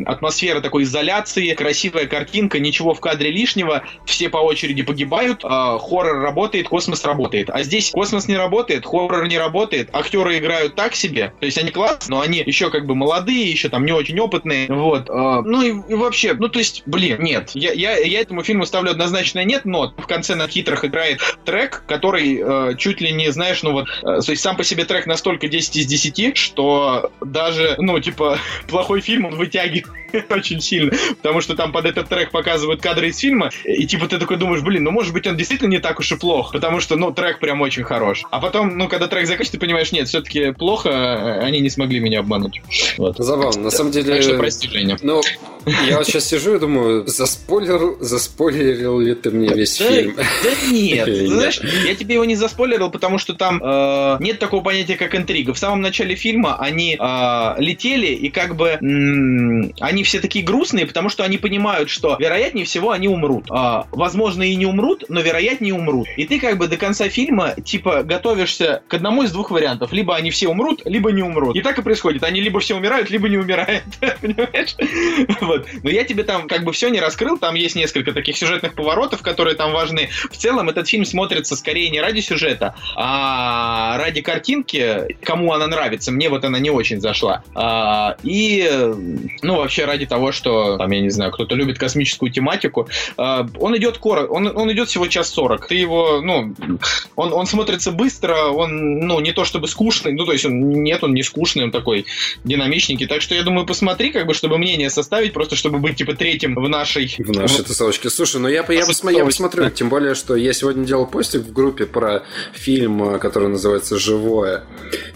атмосфера такой изоляции, красивая картинка, ничего в кадре лишнего, все по очереди погибают, э, хоррор работает, космос работает. А здесь космос не работает, хоррор не работает, актеры играют так себе. То есть они классные, но они еще как бы молодые, еще там не очень опытные. Вот. Э, ну и, и вообще, ну то есть, блин, нет. Я, я, я этому фильму ставлю однозначно нет, но в конце на титрах играет трек, который э, чуть ли не, знаешь, ну вот, э, то есть сам по себе трек настолько 10 из 10, что даже, ну, типа, плохой фильм он вытягивает очень сильно, потому что там под этот трек показывают кадры из фильма, и типа ты такой думаешь, блин, ну может быть он действительно не так уж и плох, потому что, ну, трек прям очень хорош. А потом, ну, когда трек заканчивается, ты понимаешь, нет, все-таки плохо, э, они не смогли меня обмануть. Вот. Забавно, на самом деле... Так что прости, Женя. Ну, я вот сейчас сижу и думаю, заспойлер, заспойлерил ли ты мне весь Да, фильм? да нет, знаешь, я тебе его не заспойлерил, потому что там э, нет такого понятия, как интрига. В самом начале фильма они э, летели, и как бы м, они все такие грустные, потому что они понимают, что вероятнее всего они умрут. А, возможно, и не умрут, но вероятнее умрут. И ты как бы до конца фильма, типа, готовишься к одному из двух вариантов. Либо они все умрут, либо не умрут. И так и происходит. Они либо все умирают, либо не умирают. Понимаешь? Вот. Но я тебе там как бы все не раскрыл. Там есть несколько таких сюжетных поворотов, которые там важны. В целом этот фильм смотрится скорее не ради сюжета, а ради картинки, кому она нравится. Мне вот она не очень зашла. А, и, ну, вообще ради того, что, там, я не знаю, кто-то любит космическую тематику. А, он идет коротко, он, он идет всего час сорок. Ты его, ну, он, он смотрится быстро, он, ну, не то чтобы скучный, ну, то есть он, нет, он не скучный, он такой динамичненький. Так что я думаю, посмотри, как бы, чтобы мнение составить, просто чтобы быть, типа, третьим в нашей... В нашей тусовочке. Слушай, ну я, я, посма- я посмотрю, тем более, что я сегодня делал постик в группе про фильм, который называется «Живое».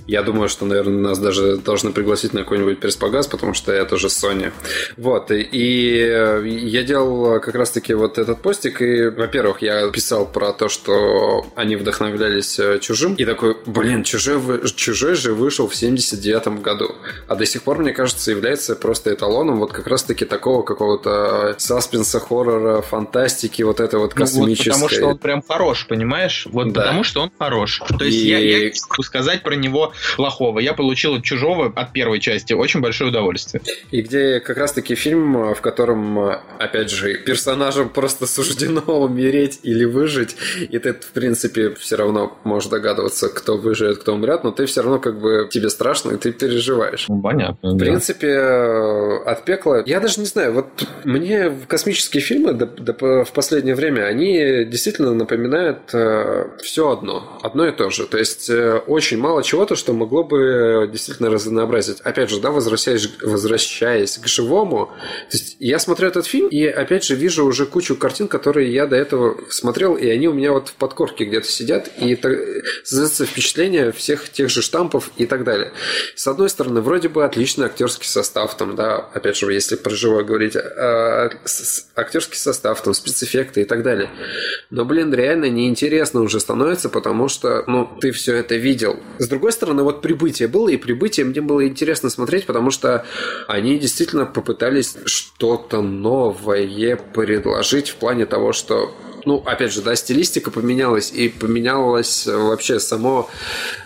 Я думаю, что, наверное, нас даже должны пригласить на какой-нибудь пресс-погаз, потому что я тоже Sony. Вот, и, и я делал как раз-таки вот этот постик, и, во-первых, я писал про то, что они вдохновлялись э, «Чужим», и такой, блин, «Чужой», «Чужой» же вышел в 79 году, а до сих пор, мне кажется, является просто эталоном вот как раз-таки такого какого-то саспенса, хоррора, фантастики, вот это вот Ну, вот потому что он прям хорош, понимаешь? Вот Да. потому что он хорош. То есть И- я, я не могу сказать про него плохого. Я получил от чужого от первой части очень большое удовольствие. И где как раз-таки фильм, в котором, опять же, персонажам просто суждено умереть или выжить, и ты, в принципе, все равно можешь догадываться, кто выживет, кто умрет, но ты все равно как бы тебе страшно, и ты переживаешь. Ну, понятно. В принципе, э, от пекла... Я даже не знаю, вот мне космические фильмы да- да по- в последнее время, они действительно напоминают все одно. Одно и то же. То есть, э, очень мало чего-то, что могло бы действительно разнообразить. Опять же, да, возвращаясь, возвращаясь к живому, то есть, я смотрю этот фильм, и опять же вижу уже кучу картин, которые я до этого смотрел, и они у меня вот в подкорке где-то сидят, и создается впечатление всех тех же штампов и так далее. С одной стороны, вроде бы отличный актерский состав, там, да, опять же, если про живое говорить, а, актерский состав, там, спецэффекты и так далее. Но, блин, реально неинтересно уже становится, потому что, ну, ты все это видел. С другой стороны, вот прибытие было, и прибытие мне было интересно смотреть, потому что они действительно попытались что-то новое предложить в плане того, что ну, опять же, да, стилистика поменялась, и поменялось вообще само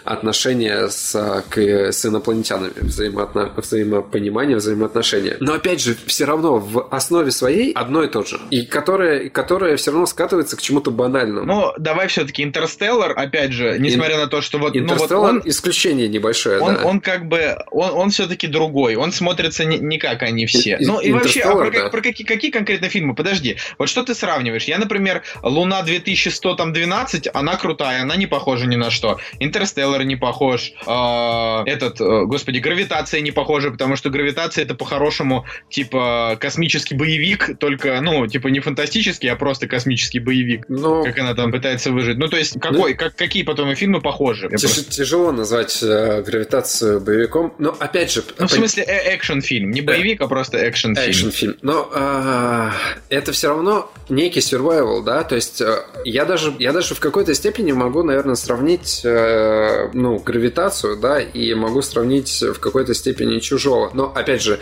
отношение с, к, с инопланетянами, взаимоотно, взаимопонимание, взаимоотношения. Но, опять же, все равно в основе своей одно и то же. И которое, которое все равно скатывается к чему-то банальному. Ну, давай все-таки Интерстеллар, опять же, несмотря на то, что вот... Интерстеллар ну, вот он, исключение небольшое, он, да. он как бы, он, он все-таки другой, он смотрится не, не как они все. И- ну и вообще, а про, да. про какие, какие конкретно фильмы? Подожди, вот что ты сравниваешь? Я, например, Луна 2112, она крутая, она не похожа ни на что. Интерстеллар не похож. э, этот, э, господи, Гравитация не похожа, потому что Гравитация это по-хорошему типа космический боевик, только, ну, типа не фантастический, а просто космический боевик. Но Как она там пытается выжить. Ну, то есть, какой, как, какие потом и фильмы похожи? Тяж- просто- тяжело назвать э, гравитацию боевиком. Но опять же, Ну, в пон- смысле, э- экшн-фильм. Не боевик, а просто экшн-фильм. Экшн-фильм. Но а, это все равно некий survival, да, то есть э, я даже, я даже в какой-то степени могу, наверное, сравнить, э, ну, гравитацию, да, и могу сравнить в какой-то степени чужого. Но, опять же,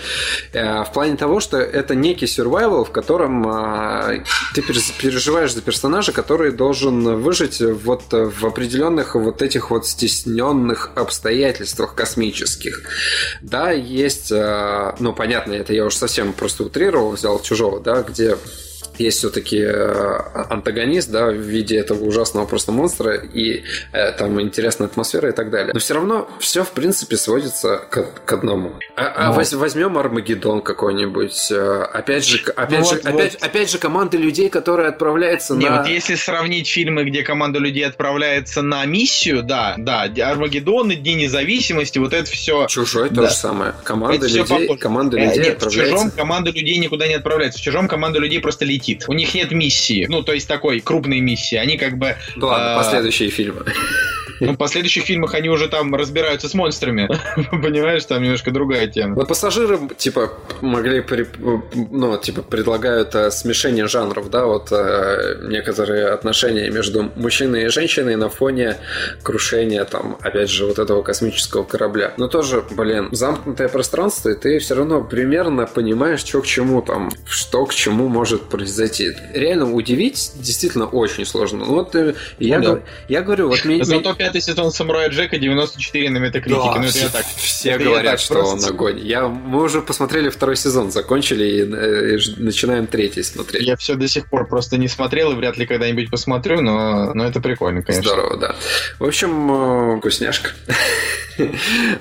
э, в плане того, что это некий survival, в котором а, ты переживаешь за персонажа, который должен выжить вот в определенных вот этих вот стесненных обстоятельствах космических. Да, есть, ну, понятно, это я уж совсем просто утрировал, взял чужого, да, где есть все-таки антагонист, да, в виде этого ужасного просто монстра, и э, там интересная атмосфера и так далее. Но все равно все, в принципе, сводится к, к одному. А, а Ну. воз- возьмем Армагеддон какой-нибудь. э, Опять же, опять, Ну же, вот- опять, вот. опять же, команды людей, которые отправляются Не, на... вот если сравнить фильмы, где команда людей отправляется на миссию, да, да, Армагеддон и Дни независимости, вот это все. Чужой то Да. же самое. Команда Это людей, команда Э, людей нет, в отправляется. чужом команда людей никуда не отправляется. В чужом команда людей просто летит. У них нет миссии. Ну, то есть такой крупной миссии. Они как бы Ну ладно, а, последующие фильмы. Ну, в последующих фильмах они уже там разбираются с монстрами. Понимаешь, там немножко другая тема. Вот пассажиры, типа, могли, при- ну, типа, предлагают э, смешение жанров, да, вот э, некоторые отношения между мужчиной и женщиной на фоне крушения, там, опять же, вот этого космического корабля. Но тоже, блин, замкнутое пространство, и ты все равно примерно понимаешь, что к чему там, что к чему может произойти. Реально удивить действительно очень сложно. Ну, Вот э, я, Ну да. я говорю, вот. Зато пятый сезон Самурая Джека 94 на метакритике. Да, ну, это все, я так. все это говорят, так что просто- он огонь. Я, мы уже посмотрели второй сезон, закончили и, э, и начинаем третий смотреть. Я все до сих пор просто не смотрел и вряд ли когда-нибудь посмотрю, но, но это прикольно, конечно. Здорово, да. В общем, э, вкусняшка.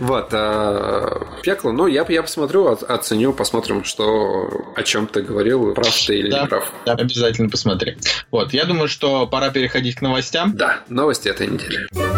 Вот. а, Пекло, ну, я, я посмотрю, оценю, посмотрим, что о чем ты говорил, прав ты или Да. не прав. Да, обязательно посмотри. Вот, я думаю, что пора переходить к новостям. Да, новости этой недели.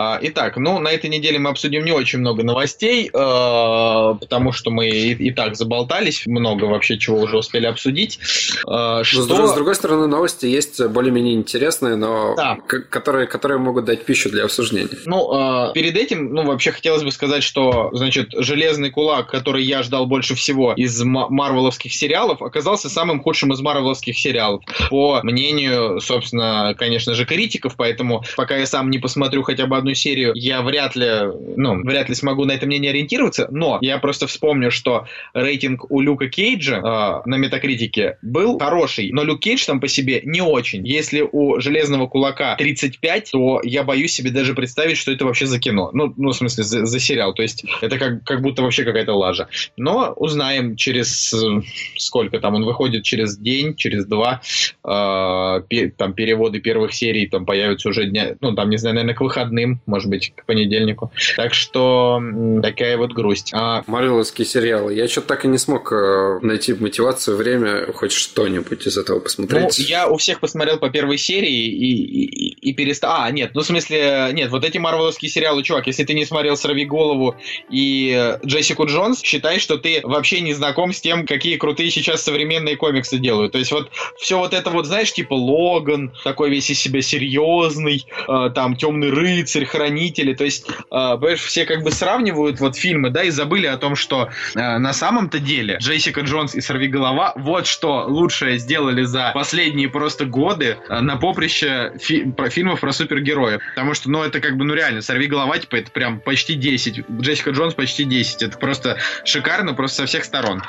А, Итак, ну, на этой неделе мы обсудим не очень много новостей, э, потому что мы и, и так заболтались, много вообще чего уже успели обсудить. Но, Что... с, с другой стороны, новости есть более-менее интересные, но Да. которые, которые могут дать пищу для обсуждения. Ну, перед этим, ну, вообще хотелось бы сказать, что, значит, «Железный кулак», который я ждал больше всего из ма- марвеловских сериалов, оказался самым худшим из марвеловских сериалов. По мнению, собственно, конечно же, критиков, поэтому пока я сам не посмотрю хотя бы одну серию, я вряд ли, ну, вряд ли смогу на это мнение ориентироваться, но я просто вспомню, что рейтинг у Люка Кейджа э, на метакритике был хороший, но Люк Кейдж там по себе не очень. Если у Железного Кулака 35, то я боюсь себе даже представить, что это вообще за кино. Ну, ну в смысле, за, за сериал. То есть это как, как будто вообще какая-то лажа. Но узнаем через э, сколько там он выходит, через день, через два. э, пе- там переводы первых серий там появятся уже дня, ну там, не знаю, наверное, к выходным, может быть, к понедельнику. Так что такая вот грусть. А, Марвеловские сериалы. Я что-то так и не смог э, найти мотивацию, время, хоть что-нибудь из этого Ну, посмотреть. я у всех посмотрел по первой серии и, и, и перестал. А, нет, ну в смысле, нет, вот эти марвеловские сериалы, чувак, если ты не смотрел Сорви голову и э, Джессику Джонс, считай, что ты вообще не знаком с тем, какие крутые сейчас современные комиксы делают. То есть вот все вот это вот, знаешь, типа Логан, такой весь из себя серьезный, э, там Темный рыцарь, хранители. То есть, э, понимаешь, все как бы сравнивают вот фильмы, да, и забыли о том, что э, на самом-то деле Джессика Джонс и Сорви голова вот что лучшее сделали за последние просто годы э, на поприще фи- про фильмов про супергероев. Потому что, ну, это как бы, ну, реально, Сорви голова, типа, это прям почти 10. Джессика Джонс почти 10. Это просто шикарно, просто со всех сторон.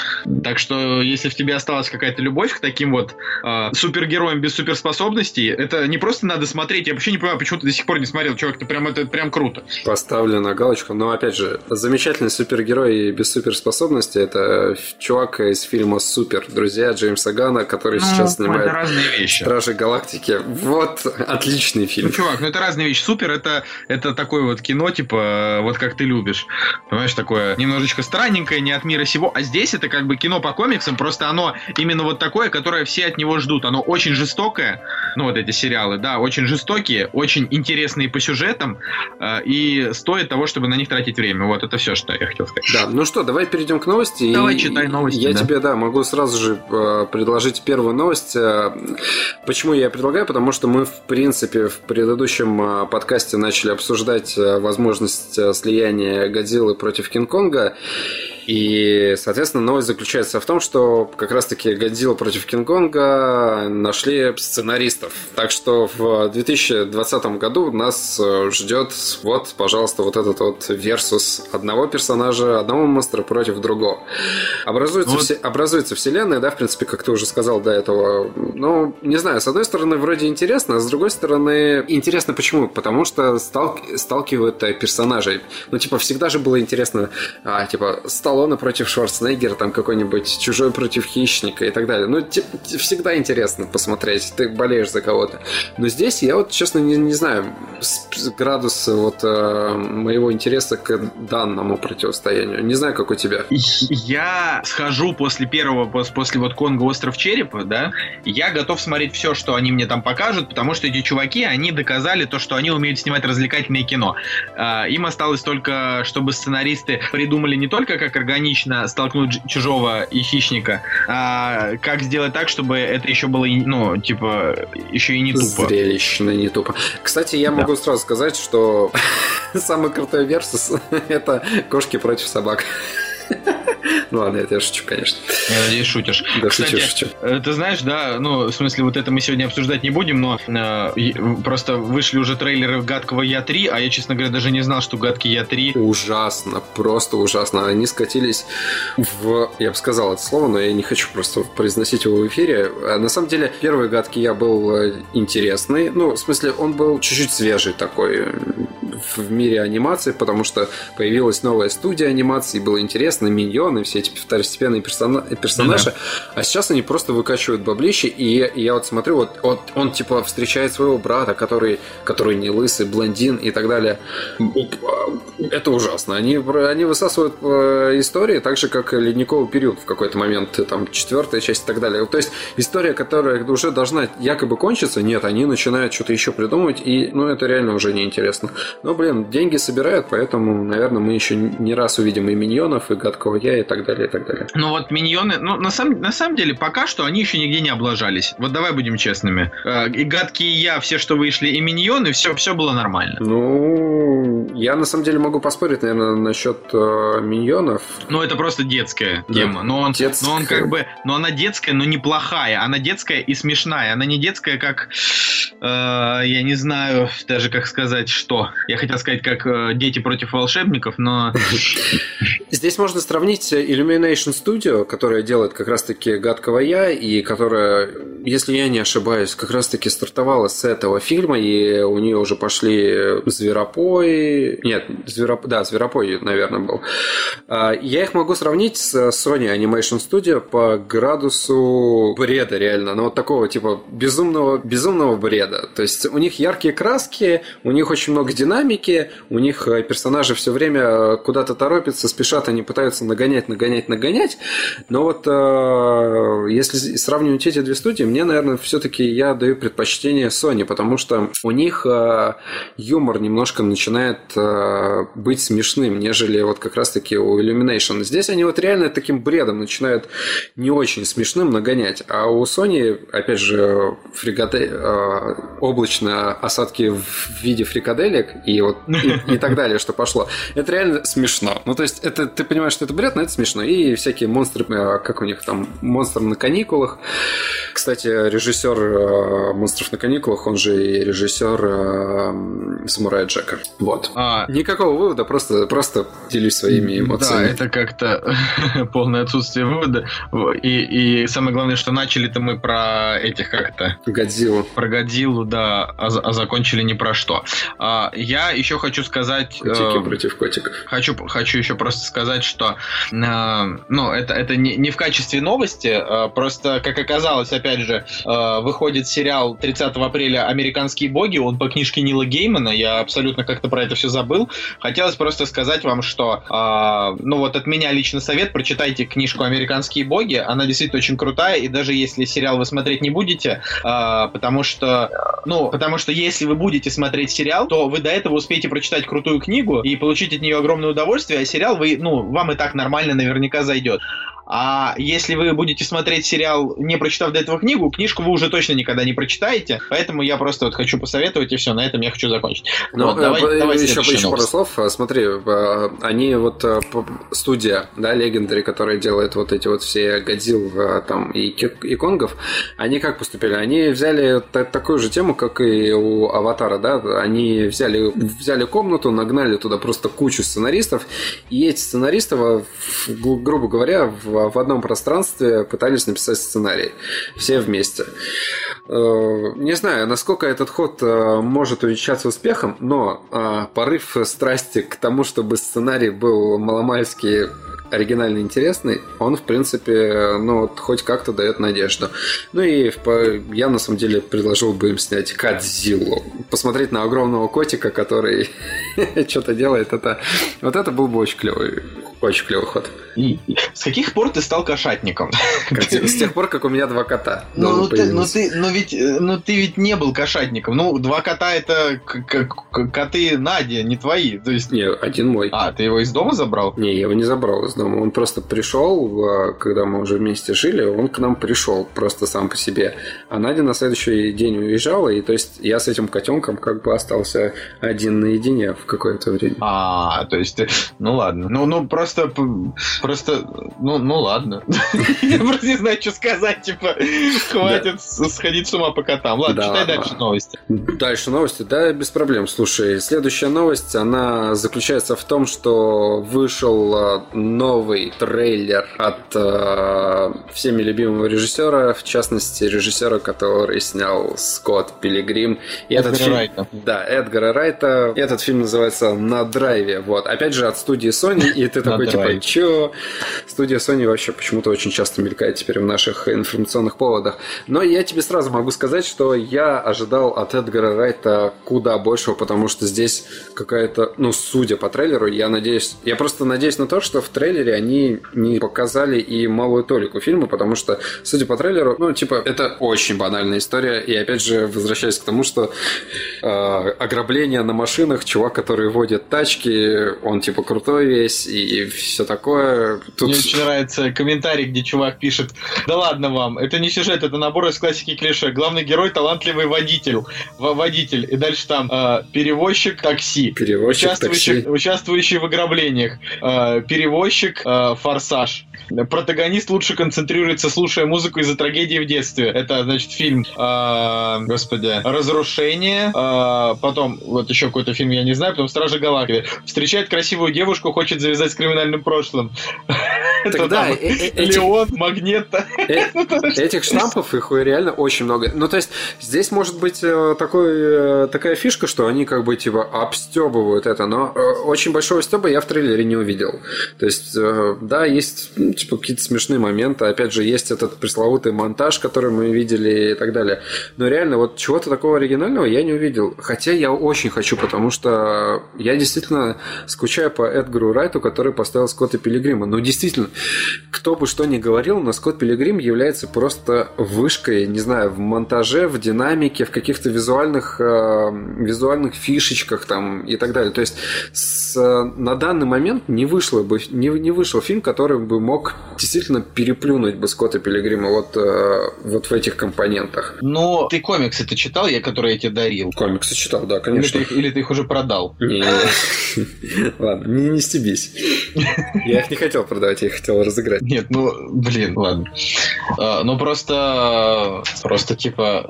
Так что, если в тебе осталась какая-то любовь к таким вот э, супергероям без суперспособностей, это не просто надо смотреть. Я вообще не понимаю, почему ты до сих пор не смотрел, чувак, это прям, это прям круто. Поставлю на галочку. Но опять же, замечательный супергерой без суперспособности это чувак из фильма Супер. Друзья Джеймса Гана, который сейчас Ну, это снимает разные вещи. Стражи Галактики. Вот отличный Ну, фильм. чувак, ну это разные вещи. Супер это, это такое вот кино, типа, вот как ты любишь. Понимаешь, такое немножечко странненькое, не от мира сего. А здесь это как бы кино по комиксам, просто оно именно вот такое, которое все от него ждут. Оно очень жестокое, ну вот эти сериалы, да, очень жестокие, очень интересные по сюжетам, э, и стоит того, чтобы на них тратить время. Вот это все, что я хотел сказать. Да, ну что, давай перейдем к новости. Давай, И читай новости, Я да. тебе, да, могу сразу же э, предложить первую новость. Э, Почему я предлагаю? Потому что мы, в принципе, в предыдущем подкасте начали обсуждать возможность слияния Годзиллы против Кинг-Конга. И, соответственно, новость заключается в том, что как раз-таки Годзилла против Кинг-Конга нашли сценаристов. Так что в 2020 году нас э, ждет вот, пожалуйста, вот этот вот версус одного персонажа, одного монстра против другого. Образуется, Вот. все- образуется вселенная, да, в принципе, как ты уже сказал до этого. Ну, не знаю, с одной стороны, вроде интересно, а с другой стороны, интересно почему? Потому что сталк- сталкивают персонажей. Ну, типа, всегда же было интересно, а, типа, Сталлоне против Шварценеггера, там какой-нибудь Чужой против Хищника и так далее. Ну, всегда интересно посмотреть, ты болеешь за кого-то. Но здесь я вот, честно, не, не знаю, градус вот э, моего интереса к данному противостоянию. Не знаю, как у тебя. Я схожу после первого, пос- после вот Конга Остров Черепа, да, я готов смотреть все, что они мне там покажут, потому что эти чуваки, они доказали то, что они умеют снимать развлекательное кино. А, Им осталось только, чтобы сценаристы придумали не только, как органично столкнуть чужого и хищника, а как сделать так, чтобы это еще было, ну, типа, еще и не тупо. Зрелищно, не тупо. Кстати, я могу сразу сказать, что самый крутой версус это кошки против собак. Ну ладно, это я шучу, конечно. Я надеюсь, шутишь. Да, Кстати, шучу, шучу. Э, Ты знаешь, да, ну, в смысле, вот это мы сегодня обсуждать не будем, но э, просто вышли уже трейлеры Гадкого Я 3, а я, честно говоря, даже не знал, что Гадкий Я 3. Ужасно, просто ужасно. Они скатились в... Я бы сказал это слово, но я не хочу просто произносить его в эфире. А На самом деле, первый гадкий я был э, интересный. Ну, в смысле, он был чуть-чуть свежий такой э, в мире анимации, потому что появилась новая студия анимации, было интересно, миньоны, все эти второстепенные персона- персонажи. А сейчас они просто выкачивают баблище, и, и я вот смотрю, вот, вот он типа встречает своего брата, который, который не лысый, блондин и так далее. Это ужасно. Они, они высасывают э, истории так же, как ледниковый период в какой-то момент, там, четвертая часть и так далее. То есть история, которая уже должна якобы кончиться, нет, они начинают что-то еще придумывать, и, ну, это реально уже неинтересно. Но, блин, деньги собирают, поэтому, наверное, мы еще не раз увидим и миньонов, и гадкого я, и так далее, и так далее. Ну вот миньоны, ну на самом, на самом деле пока что они еще нигде не облажались. Вот давай будем честными. Э, И Гадкие Я, все, что вышли, и миньоны, все, все было нормально. Ну, я на самом деле могу поспорить, наверное, насчет э, миньонов. Ну, это просто детская Да. тема. Но он, Детская. но он как бы, но она детская, но неплохая. Она детская и смешная. Она не детская, как, э, я не знаю даже как сказать, что. Я хотел сказать, как э, дети против волшебников, но Здесь можно сравнить Illumination Studio, которая делает как раз-таки гадкого я, и которая, если я не ошибаюсь, как раз-таки стартовала с этого фильма, и у нее уже пошли Зверопой... Нет, Звероп... да, Зверопой, наверное, был. А, Я их могу сравнить с Sony Animation Studio по градусу бреда, реально. Ну, вот такого, типа, безумного, безумного бреда. То есть, у них яркие краски, у них очень много динамики, у них э, персонажи все время э, куда-то торопятся, спешат, они пытаются нагонять, нагонять, нагонять. Но вот э, если сравнивать эти две студии, мне, наверное, все-таки я даю предпочтение Sony, потому что у них э, юмор немножко начинает э, быть смешным, нежели вот как раз-таки у Illumination. Здесь они вот реально таким бредом начинают не очень смешным нагонять. А у Sony, опять же, фрикаде... облачные осадки в виде фрикаделек и вот и, и так далее, что пошло. Это реально смешно. Ну, то есть, это ты понимаешь, что это бред, но это смешно. И всякие монстры, э, как у них там, монстр на каникулах. Кстати, режиссер э, монстров на каникулах, он же и режиссер э, Самурая Джека. Вот. А, Никакого вывода, просто, просто делюсь своими Да, эмоциями. это как-то полное отсутствие вывода. И, и самое главное, что начали-то мы про этих как-то Годзилла. про Годзиллу, да, а, а закончили не про что. А, я еще хочу сказать... Котики э, против котиков. Хочу, хочу еще просто сказать, что э, ну, это, это не, не в качестве новости, э, просто, как оказалось, опять же, э, выходит сериал 30 апреля «Американские боги», он по книжке Нила Геймана, я абсолютно как-то про это все забыл. Хотелось просто сказать вам, что, ну вот от меня лично совет, прочитайте книжку «Американские боги», она действительно очень крутая, и даже если сериал вы смотреть не будете, потому что, ну, потому что если вы будете смотреть сериал, то вы до этого успеете прочитать крутую книгу и получить от нее огромное удовольствие, а сериал вы, ну, вам и так нормально наверняка зайдет. А если вы будете смотреть сериал, не прочитав до этого книгу, книжку вы уже точно никогда не прочитаете. Поэтому я просто вот хочу посоветовать, и все, на этом я хочу закончить. Ну, Вот, давай, э, давай еще, еще пару слов. Э, Смотри, э, они вот студия, да, Legendary, которая делает вот эти вот все Годзилл там и, и Конгов, они как поступили? Они взяли та- такую же тему, как и у Аватара, да, они взяли, взяли комнату, нагнали туда просто кучу сценаристов, и эти сценаристы, грубо говоря, в, в одном пространстве пытались написать сценарий. Все вместе. Э, Не знаю, насколько этот ход э, может увенчаться успехом, но э, порыв страсти к тому, чтобы сценарий был маломальски оригинально интересный, он, в принципе, ну, вот хоть как-то дает надежду. Ну и я, на самом деле, предложил бы им снять Кадзиллу. Посмотреть на огромного котика, который что-то делает, это... Вот это был бы очень клевый, очень клевый ход. И- С каких пор ты стал кошатником? С тех пор, как у меня два кота. Ну, ну, ты, ну, ты, ну, ведь, э, ну ты ведь не был кошатником. Ну, два кота это коты Надя, не твои. То есть. Не, один мой. А, ты его из дома забрал? Не, я его не забрал из дома. Он просто пришел, а, когда мы уже вместе жили, он к нам пришел просто сам по себе. А Надя на следующий день уезжала, и то есть я с этим котенком как бы остался один наедине в какое-то время. А, то есть. Ну ладно. Ну, ну просто... п- Просто... Ну, ну ладно. Я просто не знаю, что сказать. Типа, хватит сходить с ума по котам. Ладно, читай дальше новости. Дальше новости. Да, без проблем. Слушай, следующая новость, она заключается в том, что вышел а, новый трейлер от а, всеми любимого режиссера, в частности, режиссера, который снял Скотт Пилигрим. И этот Эдгара фильм- Райта. Да, Эдгара Райта. Этот фильм называется «На драйве». Вот. Опять же, от студии Sony. И ты На такой, типа, чё? Студия Sony вообще почему-то очень часто мелькает теперь в наших информационных поводах. Но я тебе сразу могу сказать, что я ожидал от Эдгара Райта куда большего, потому что здесь какая-то, ну, судя по трейлеру, я надеюсь, я просто надеюсь на то, что в трейлере они не показали и малую толику фильма, потому что, судя по трейлеру, ну, типа, это очень банальная история, и опять же, возвращаясь к тому, что э, ограбление на машинах, чувак, который водит тачки, он, типа, крутой весь, и все такое. Тут... Мне очень нравится комментарий, где чувак пишет, да ладно вам, это не сюжет, это набор из классики клише. Главный герой талантливый водитель. В- водитель. И дальше там э, перевозчик такси. Перевозчик Участвующий, такси. участвующий в ограблениях. Э, перевозчик э, форсаж. Протагонист лучше концентрируется, слушая музыку из-за трагедии в детстве. Это, значит, фильм, э, господи, «Разрушение». Э, потом, вот еще какой-то фильм, я не знаю, потом «Стражи Галактики». Встречает красивую девушку, хочет завязать с криминальным прошлым. Это Тогда э- э- Леон, Магнета. э- этих штампов их реально очень много. Ну, то есть, здесь может быть такой, такая фишка, что они как бы типа обстебывают это, но очень большого стеба я в трейлере не увидел. То есть, да, есть ну, типа какие-то смешные моменты. Опять же, есть этот пресловутый монтаж, который мы видели и так далее. Но реально, вот чего-то такого оригинального я не увидел. Хотя я очень хочу, потому что я действительно скучаю по Эдгару Райту, который поставил Скотта Пилигрима. Ну, действительно, кто бы что ни говорил, но Скотт Пилигрим является просто вышкой, не знаю, в монтаже, в динамике, в каких-то визуальных, э, визуальных фишечках там и так далее. То есть с, на данный момент не, вышло бы, не, не вышел фильм, который бы мог действительно переплюнуть бы Скотта Пилигрима вот, э, вот в этих компонентах. Но ты комиксы ты читал, я, которые я тебе дарил? Комиксы читал, да, Или конечно. ты, их, или ты их уже продал? Ладно, не, не стебись. Я их не хотел продавать, я их хотел разыграть. Нет, ну, блин, ладно. А, ну, просто, просто, типа,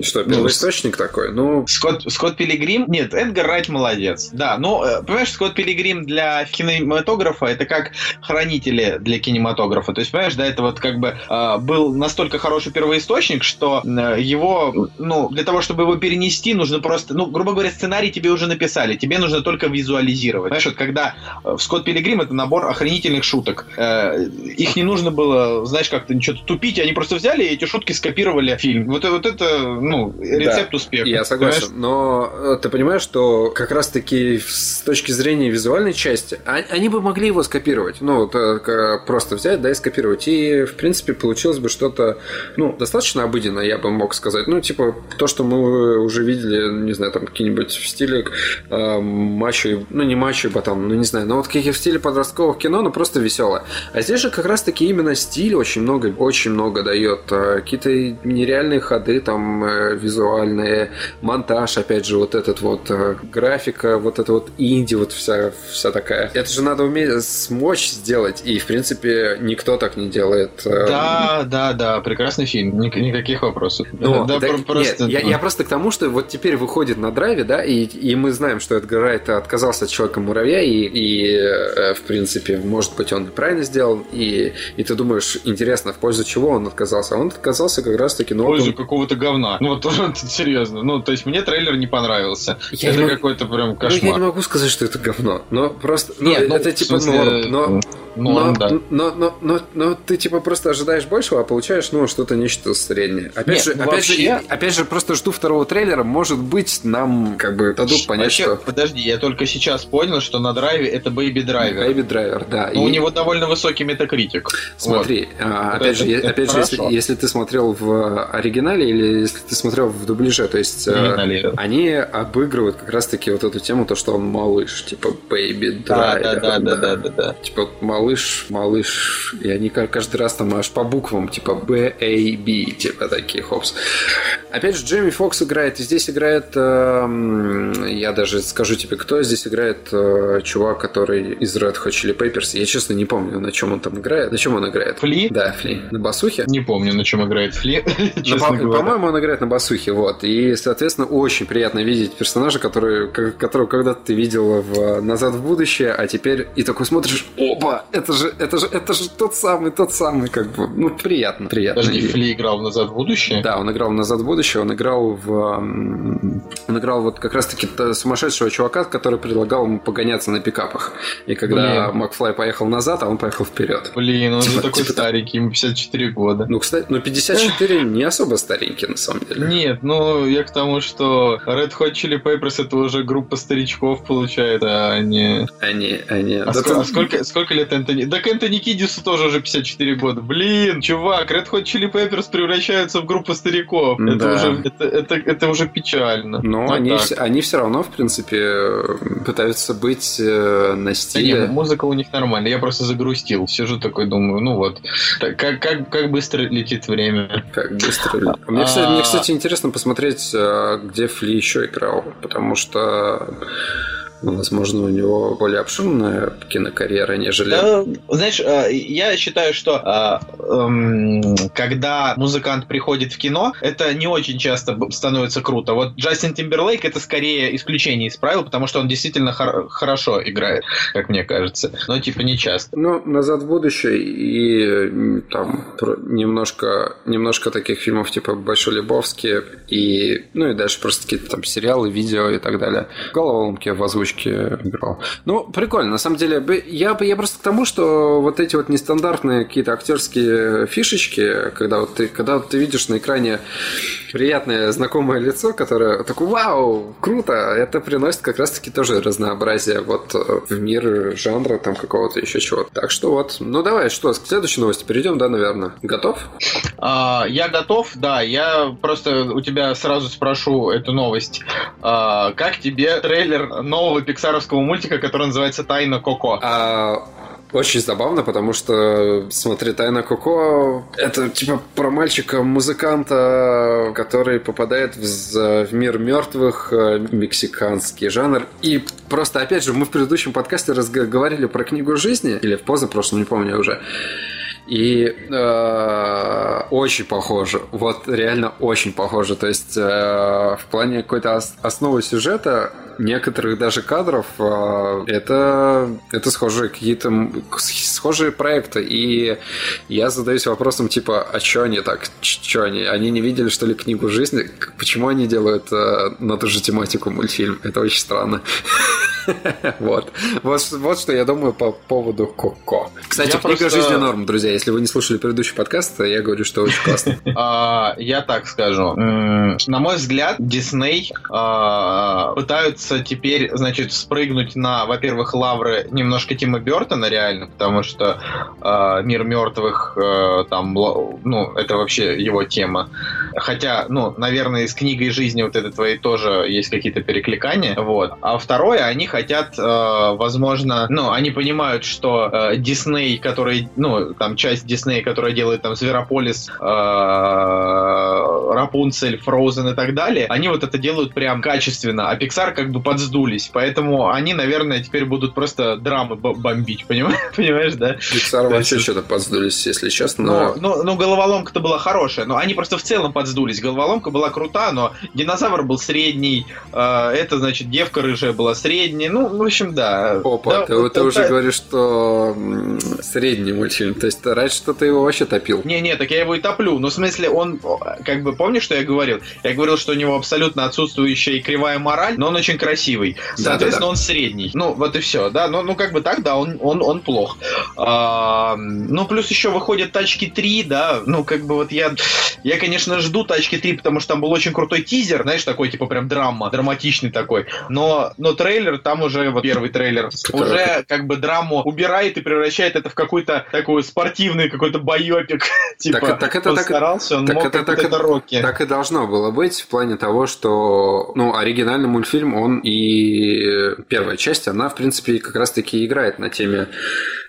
Что, первоисточник такой? Ну, Скотт, Скотт Пилигрим... Нет, Эдгар Райт молодец. Да, но, э, понимаешь, Скотт Пилигрим для кинематографа это как хранители для кинематографа. То есть, понимаешь, да, это вот как бы э, был настолько хороший первоисточник, что э, его, ну, для того, чтобы его перенести, нужно просто, ну, грубо говоря, сценарий тебе уже написали, тебе нужно только визуализировать. Знаешь, вот когда э, в Скотт Пилигрим это набор охренительных шуток. Э, их не нужно было, знаешь, как-то что-то тупить, они просто взяли и эти шутки скопировали фильм. Вот, вот это, ну, рецепт Да, успеха. Я согласен, но э, ты понимаешь, что как раз-таки с точки зрения визуальной части, а- они бы могли его скопировать, ну, вот, э, просто взять, да, и скопировать, и, в принципе, получилось бы что-то, ну, достаточно обыденное, я бы мог сказать, ну, типа, то, что мы уже видели, не знаю, там, какие-нибудь в стиле э, мачо, ну, не мачо ботан, ну, не знаю, но вот какие в стиле подростковых кино, ну, просто веселое. А здесь же как раз-таки именно стиль очень много, очень много дает, э, какие-то нереальные ходы, там, э, визуальные, монтаж, опять же, вот этот вот э, графика, вот это вот инди, вот вся, вся такая. Это же надо уметь смочь сделать, и, в принципе, никто так не делает. Да, да, да, прекрасный фильм, Ник- никаких вопросов. ну, да, так- про- просто. нет, я, я просто к тому, что вот теперь выходит на драйве, да, и, и мы знаем, что Эдгар Райт отказался от Человека-муравья, и, и, в принципе, может быть, он правильно сделал, и, и ты думаешь, интересно, в пользу чего он отказался? А он отказался как раз-таки, ну, в пользу он- какого-то говна. Ну вот, вот серьезно. Ну, то есть мне трейлер не понравился. Я это не какой-то прям ну, я не кошмар. могу сказать, что это говно, но просто, ну, Нет, ну, это типа смысле, норм, но... норм, но, да. но, но, но, но ты типа просто ожидаешь большего, а получаешь, ну, что-то нечто среднее. Опять Нет, же, ну, опять же, вообще- я- опять же, просто жду второго трейлера. Может быть, нам как бы дадут понять, Вообще, что подожди, я только сейчас понял, что на драйве это Baby Driver. Baby Driver, да. Но у И него довольно высокий метакритик. Смотри, а, Вот опять же, это- е- это опять же, если, если ты смотрел в оригинале или если ты смотрел в дубляже, то есть э, они обыгрывают как раз-таки вот эту тему, то, что он малыш, типа Baby Да, Driver. да, да, да, да, да, да. Типа вот малыш, малыш, и они ка- каждый раз там аж по буквам, типа B, A, B, типа такие, хопс. Опять же, Джейми Фокс играет, и здесь играет, эм, я даже скажу тебе, кто здесь играет, э, чувак, который из Red Hot Chili Peppers, я честно не помню, на чем он там играет, на чем он играет. Фли? Да, Фли. На басухе? Не помню, на чем играет Фли. По-моему, он играет на басухе, вот. И, соответственно, очень приятно видеть персонажа, который, ко- которого когда-то ты видел в «Назад в будущее», а теперь и такой смотришь, опа, это же, это же, это же тот самый, тот самый, как бы, ну, приятно, приятно. Подожди, Фли играл в «Назад в будущее»? Да, он играл в «Назад в будущее», он играл в... Он играл вот как раз-таки сумасшедшего чувака, который предлагал ему погоняться на пикапах. И когда Блин. Макфлай поехал назад, а он поехал вперед. Блин, он же Типа- такой типа старенький, ему 54 года. Ну, кстати, ну 54 не особо старенький, на самом деле. Нет, ну я к тому, что Red Hot Chili Peppers это уже группа старичков получается, а не... Они, они... А, Да ск- ты- а сколько, сколько лет Энтони? Да к Энтони Кидису тоже уже 54 года. Блин, чувак, Red Hot Chili Peppers превращаются в группу стариков. Это, Да. уже, это, это, это уже печально. Но Вот они, все, они все равно, в принципе, э, пытаются быть э, на Да не, стиле. Музыка у них нормальная. Я просто загрустил. Сижу такой, думаю, ну вот. Так, как, как, как быстро летит время. Как быстро. А Мне, кстати, мне, кстати, интересно посмотреть, э, где Фли еще играл, потому что, ну, возможно, у него более обширная кинокарьера, нежели... Да, знаешь, э, я считаю, что э, эм, когда музыкант приходит в кино, это не очень часто становится круто. Вот Джастин Тимберлейк это скорее исключение из правил, потому что он действительно хор- хорошо играет, как мне кажется. Но типа не часто. Ну, «Назад в будущее» и там немножко, немножко таких фильмов типа «Большой Лебовский» и, ну, и дальше просто какие-то там сериалы, видео и так далее. В головоломке в озвучке играл. Ну, прикольно. На самом деле, я, я просто к тому, что вот эти вот нестандартные какие-то актерские фишечки, когда вот ты, когда вот ты видишь на экране приятное знакомое лицо, которое такое, вау, круто, это приносит как раз-таки тоже разнообразие вот э, в мир жанра там какого-то еще чего-то. Так что вот, ну давай, что, к следующей новости перейдем, да, наверное? Готов? А, я готов, да. Я просто у тебя сразу спрошу эту новость. А, как тебе трейлер нового пиксаровского мультика, который называется «Тайна Коко»? А, очень забавно, потому что, смотри, Тайна Коко это типа про мальчика-музыканта, который попадает в, в мир мертвых, э, мексиканский жанр. И просто, опять же, мы в предыдущем подкасте разговаривали про книгу жизни, или в позапрошлом, не помню уже. И э, очень похоже. Вот реально очень похоже. То есть э, в плане какой-то ос- основы сюжета некоторых даже кадров э, это, это схожие какие-то схожие проекты. И я задаюсь вопросом, типа, а что они так? Что они? Они не видели, что ли, книгу жизни? Почему они делают э, на ту же тематику мультфильм? Это очень странно. Вот. вот. Вот что я думаю по поводу Коко. Кстати, Я книга просто- жизни норм, друзья. Если вы не слушали предыдущий подкаст, я говорю, что очень классно. А, я так скажу. На мой взгляд, Дисней а, пытаются теперь, значит, спрыгнуть на, во-первых, лавры немножко Тима Бертона, реально, потому что а, мир мертвых, а, там, ну, это вообще его тема. Хотя, ну, наверное, с книгой жизни вот этой твоей тоже есть какие-то перекликания. Вот. А второе, они хотят, э, возможно, ну, они понимают, что э, Дисней, который, ну, там часть Дисней, которая делает там Зверополис, э, Рапунцель, Фроузен и так далее, они вот это делают прям качественно, а Pixar как бы подсдулись, поэтому они, наверное, теперь будут просто драмы бомбить, понимаешь, понимаешь, да? Pixar вообще что-то подсдулись, если честно. Ну, но- ну, ну, головоломка-то была хорошая, но они просто в целом подсдулись. Головоломка была крута, но динозавр был средний, э, это, значит, девка рыжая была средняя, ну, в общем, да. Опа, ты, уже говоришь, что средний мультфильм. То есть раньше что ты его вообще топил. Не-не, так я его и топлю. Ну, в смысле, он, как бы, помнишь, что я говорил? Я говорил, что у него абсолютно отсутствующая и кривая мораль, но он очень красивый. Соответственно, он средний. Ну, вот и все, да. Ну, ну как бы так, да, он, он, он плох. А, ну, плюс еще выходят тачки 3, да. Ну, как бы вот я, я, конечно, жду тачки 3, потому что там был очень крутой тизер, знаешь, такой, типа, прям драма, драматичный такой. Но, но трейлер, там уже, вот первый трейлер, Который- уже как бы драму убирает и превращает это в какой-то такой спортивный какой-то байопик. Типа, Так- так это он так- старался, он так мог это- так это-. Так и должно было быть в плане того, что ну, оригинальный мультфильм, он и э, первая часть, она, в принципе, как раз-таки играет на теме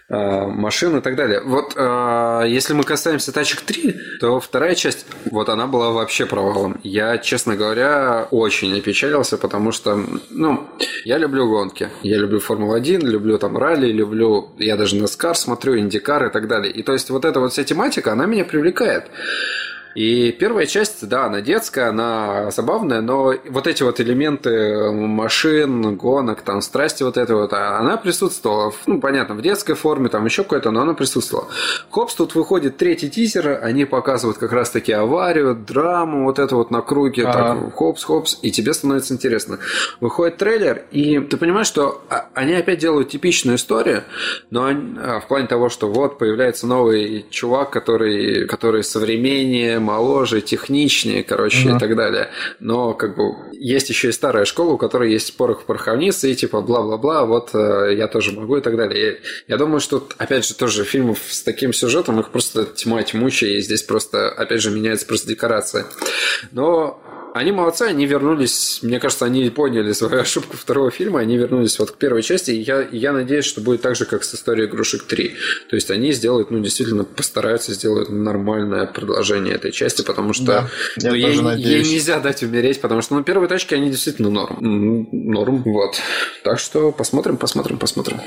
э, машин и так далее. Вот э, если мы касаемся тачек 3, то вторая часть, вот она была вообще провалом. Я, честно говоря, очень опечалился, потому что, ну, я люблю гонки. Я люблю Формулу-1, люблю там ралли, люблю, я даже NASCAR смотрю, индикар и так далее. И то есть вот эта вот вся тематика, она меня привлекает. И первая часть, да, она детская, она забавная, но вот эти вот элементы машин, гонок, там, страсти вот это вот, а она присутствовала, ну, понятно, в детской форме, там еще какое-то, но она присутствовала. Хопс, тут выходит третий тизер, они показывают как раз-таки аварию, драму, вот это вот на круге, Ага. так, хопс, хопс, и тебе становится интересно. Выходит трейлер, и ты понимаешь, что а, они опять делают типичную историю, но они- а, в плане того, что вот появляется новый чувак, который, который современнее, моложе, техничнее, короче, Мгм. и так далее. Но как бы есть еще и старая школа, у которой есть порох пороховницы, и типа бла-бла-бла, вот э, я тоже могу и так далее. И я думаю, что, опять же, тоже фильмов с таким сюжетом, их просто тьма тьмучая, и здесь просто, опять же, меняется просто декорация. Но они молодцы, они вернулись, мне кажется, они поняли свою ошибку второго фильма, они вернулись вот к первой части, и я, я надеюсь, что будет так же, как с историей игрушек 3. То есть они сделают, ну, действительно постараются сделать нормальное продолжение этой части, потому что Да, я ну, ей, тоже ей надеюсь. нельзя дать умереть, потому что, ну, первые тачки, они действительно норм. М, Норм, вот. Так что посмотрим, посмотрим, посмотрим.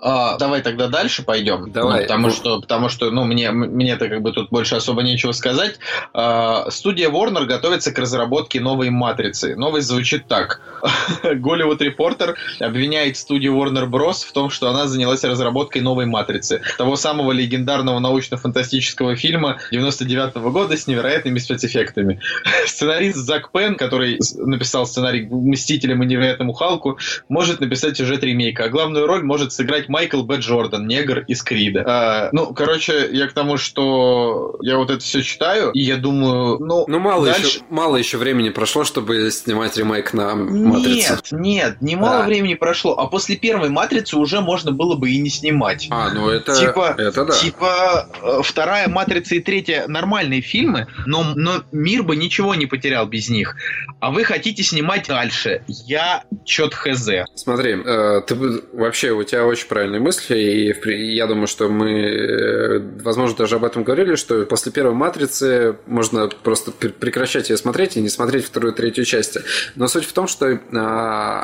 А, давай тогда дальше пойдем. Давай. Ну, потому Ну. что, потому что, ну, мне, мне-то как бы тут больше особо нечего сказать. А, студия Warner готовится к разработке разработке новой матрицы. Новость звучит так. Голливуд Репортер обвиняет студию Warner Bros. в том, что она занялась разработкой новой матрицы. Того самого легендарного научно-фантастического фильма 99 года с невероятными спецэффектами. Сценарист Зак Пен, который написал сценарий Мстителям и Невероятному Халку, может написать сюжет ремейка. А главную роль может сыграть Майкл Б. Джордан, негр из Крида. А, ну, короче, я к тому, что я вот это все читаю, и я думаю, ну, Ну, мало, дальше... еще, мало еще времени прошло, чтобы снимать ремейк на Матрицу. Нет, нет, немало Да. времени прошло, а после первой матрицы уже можно было бы и не снимать. А, ну это, Типа- это да. Типа э, вторая матрица и третья нормальные фильмы, но, но мир бы ничего не потерял без них. А вы хотите снимать дальше. Я чет хз. Смотри, э, ты вообще у тебя очень правильные мысли, и я думаю, что мы, э, возможно, даже об этом говорили, что после первой матрицы можно просто пр- прекращать ее смотреть и не смотреть вторую, третью части. Но суть в том, что, э,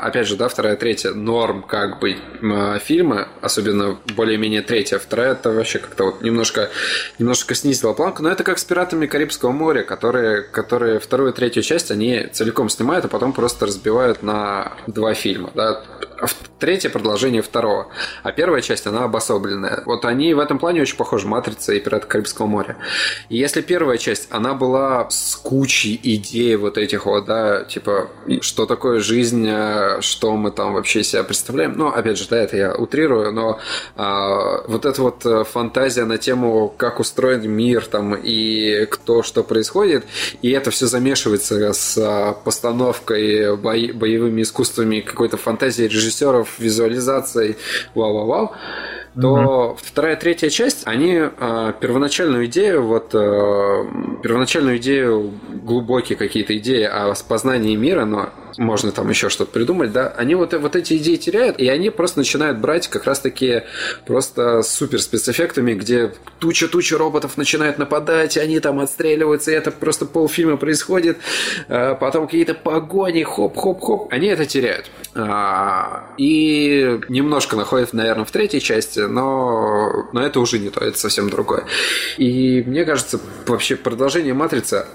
опять же, да, вторая, третья норм как бы э, фильма, особенно более-менее третья, вторая это вообще как-то вот немножко, немножко снизила планку, но это как с пиратами Карибского моря, которые, которые вторую третью часть они целиком снимают, а потом просто разбивают на два фильма, да. Третье продолжение второго. А первая часть, она обособленная. Вот они в этом плане очень похожи, «Матрица» и «Пираты Карибского моря». И если первая часть, она была с кучей идей вот этих вот, да, типа, что такое жизнь, а, что мы там вообще себя представляем. Ну, опять же, да, это я утрирую, но а, вот эта вот э, фантазия на тему, как устроен мир там и кто что происходит, и это все замешивается с а, постановкой, бои- боевыми искусствами, какой-то фантазией режиссеров, визуализацией, вау-вау-вау, то вторая, третья часть, они э, первоначальную идею, вот э, первоначальную идею, глубокие какие-то идеи о познании мира, но можно там еще что-то придумать, да, они вот, вот эти идеи теряют, и они просто начинают брать как раз-таки просто супер спецэффектами, где туча-туча роботов начинает нападать, и они там отстреливаются, и это просто полфильма происходит, э, потом какие-то погони, хоп-хоп-хоп, они это теряют. А, И немножко находят, наверное, в третьей части, но, но это уже не то, это совсем другое. И мне кажется, вообще продолжение «Матрицы»,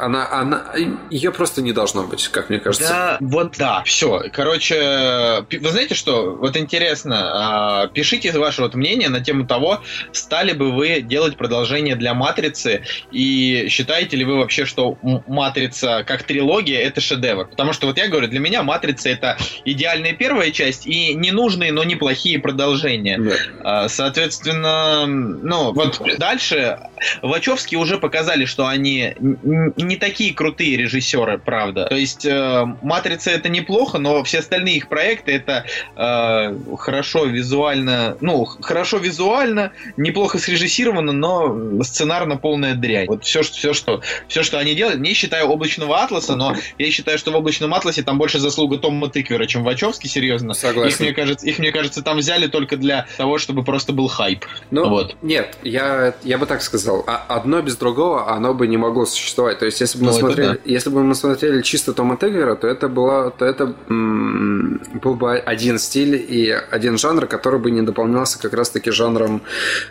она, она, ее просто не должно быть, как мне кажется. Да, вот да, все. Короче, вы знаете что? Вот интересно, а, пишите ваше вот мнение на тему того, стали бы вы делать продолжение для Матрицы, и считаете ли вы вообще, что Матрица как трилогия это шедевр? Потому что вот я говорю, для меня Матрица это идеальная первая часть и ненужные, но неплохие продолжения. Да. А, Соответственно, ну, вот дальше Вачовски уже показали, что они не такие крутые режиссеры, правда. То есть э, Матрица это неплохо, но все остальные их проекты это э, хорошо визуально, ну, хорошо визуально, неплохо срежиссировано, но сценарно полная дрянь. Вот все, что, все, что, все, что они делают, не считаю облачного атласа, но я считаю, что в облачном атласе там больше заслуга Тома Тыквера, чем Вачовски, серьезно. Согласен. Их, мне кажется, их, мне кажется, там взяли только для того, чтобы просто был хайп. Ну, Вот. нет, я, я бы так сказал. А одно без другого, оно бы не могло существовать. То есть, если бы мы Ну, смотрели, да. если бы мы смотрели чисто Тома Теггера, то это была, то это был бы один стиль и один жанр, который бы не дополнялся как раз-таки жанром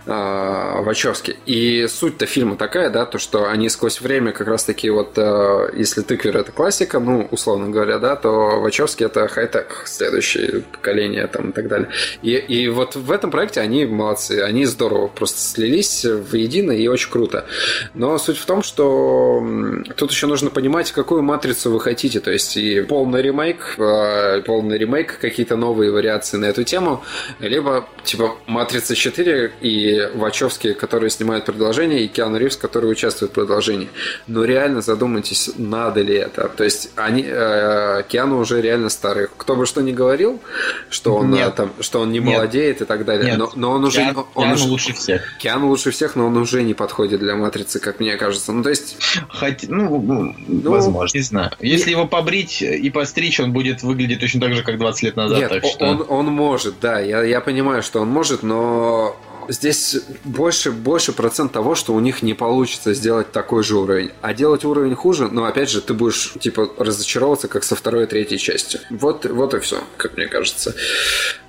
э, Вачовски. И суть-то фильма такая, да, то, что они сквозь время как раз-таки вот, э, если Тыквер это классика, ну, условно говоря, да, то Вачовски это хай-тек, следующее поколение там и так далее. И, и вот в этом проекте они молодцы, они здорово просто слились воедино и очень круто. Но суть в том, что тут еще нужно понимать, какую матрицу вы хотите. То есть и полный ремейк, э, полный ремейк, какие-то новые вариации на эту тему, либо типа Матрица 4 и Вачовски, которые снимают продолжение, и Киану Ривз, который участвует в продолжении. Но реально задумайтесь, надо ли это. То есть они, э, Киану уже реально старый. Кто бы что ни говорил, что он, Нет. э, там, что он не Нет. молодеет и так далее, Нет. но, но он уже... Киану- он Киану уже- лучше всех. Киану лучше всех, но он уже не подходит для матрицы, как мне кажется. Ну, то есть, Хотя, ну, возможно, не знаю. Если его побрить и постричь, он будет выглядеть точно так же, как 20 лет назад. нет, так что... он, он может, да, я, я понимаю, что он может, но здесь больше, больше процент того, что у них не получится сделать такой же уровень. А делать уровень хуже, но опять же, ты будешь, типа, разочаровываться, как со второй и третьей частью. Вот, вот и все, как мне кажется.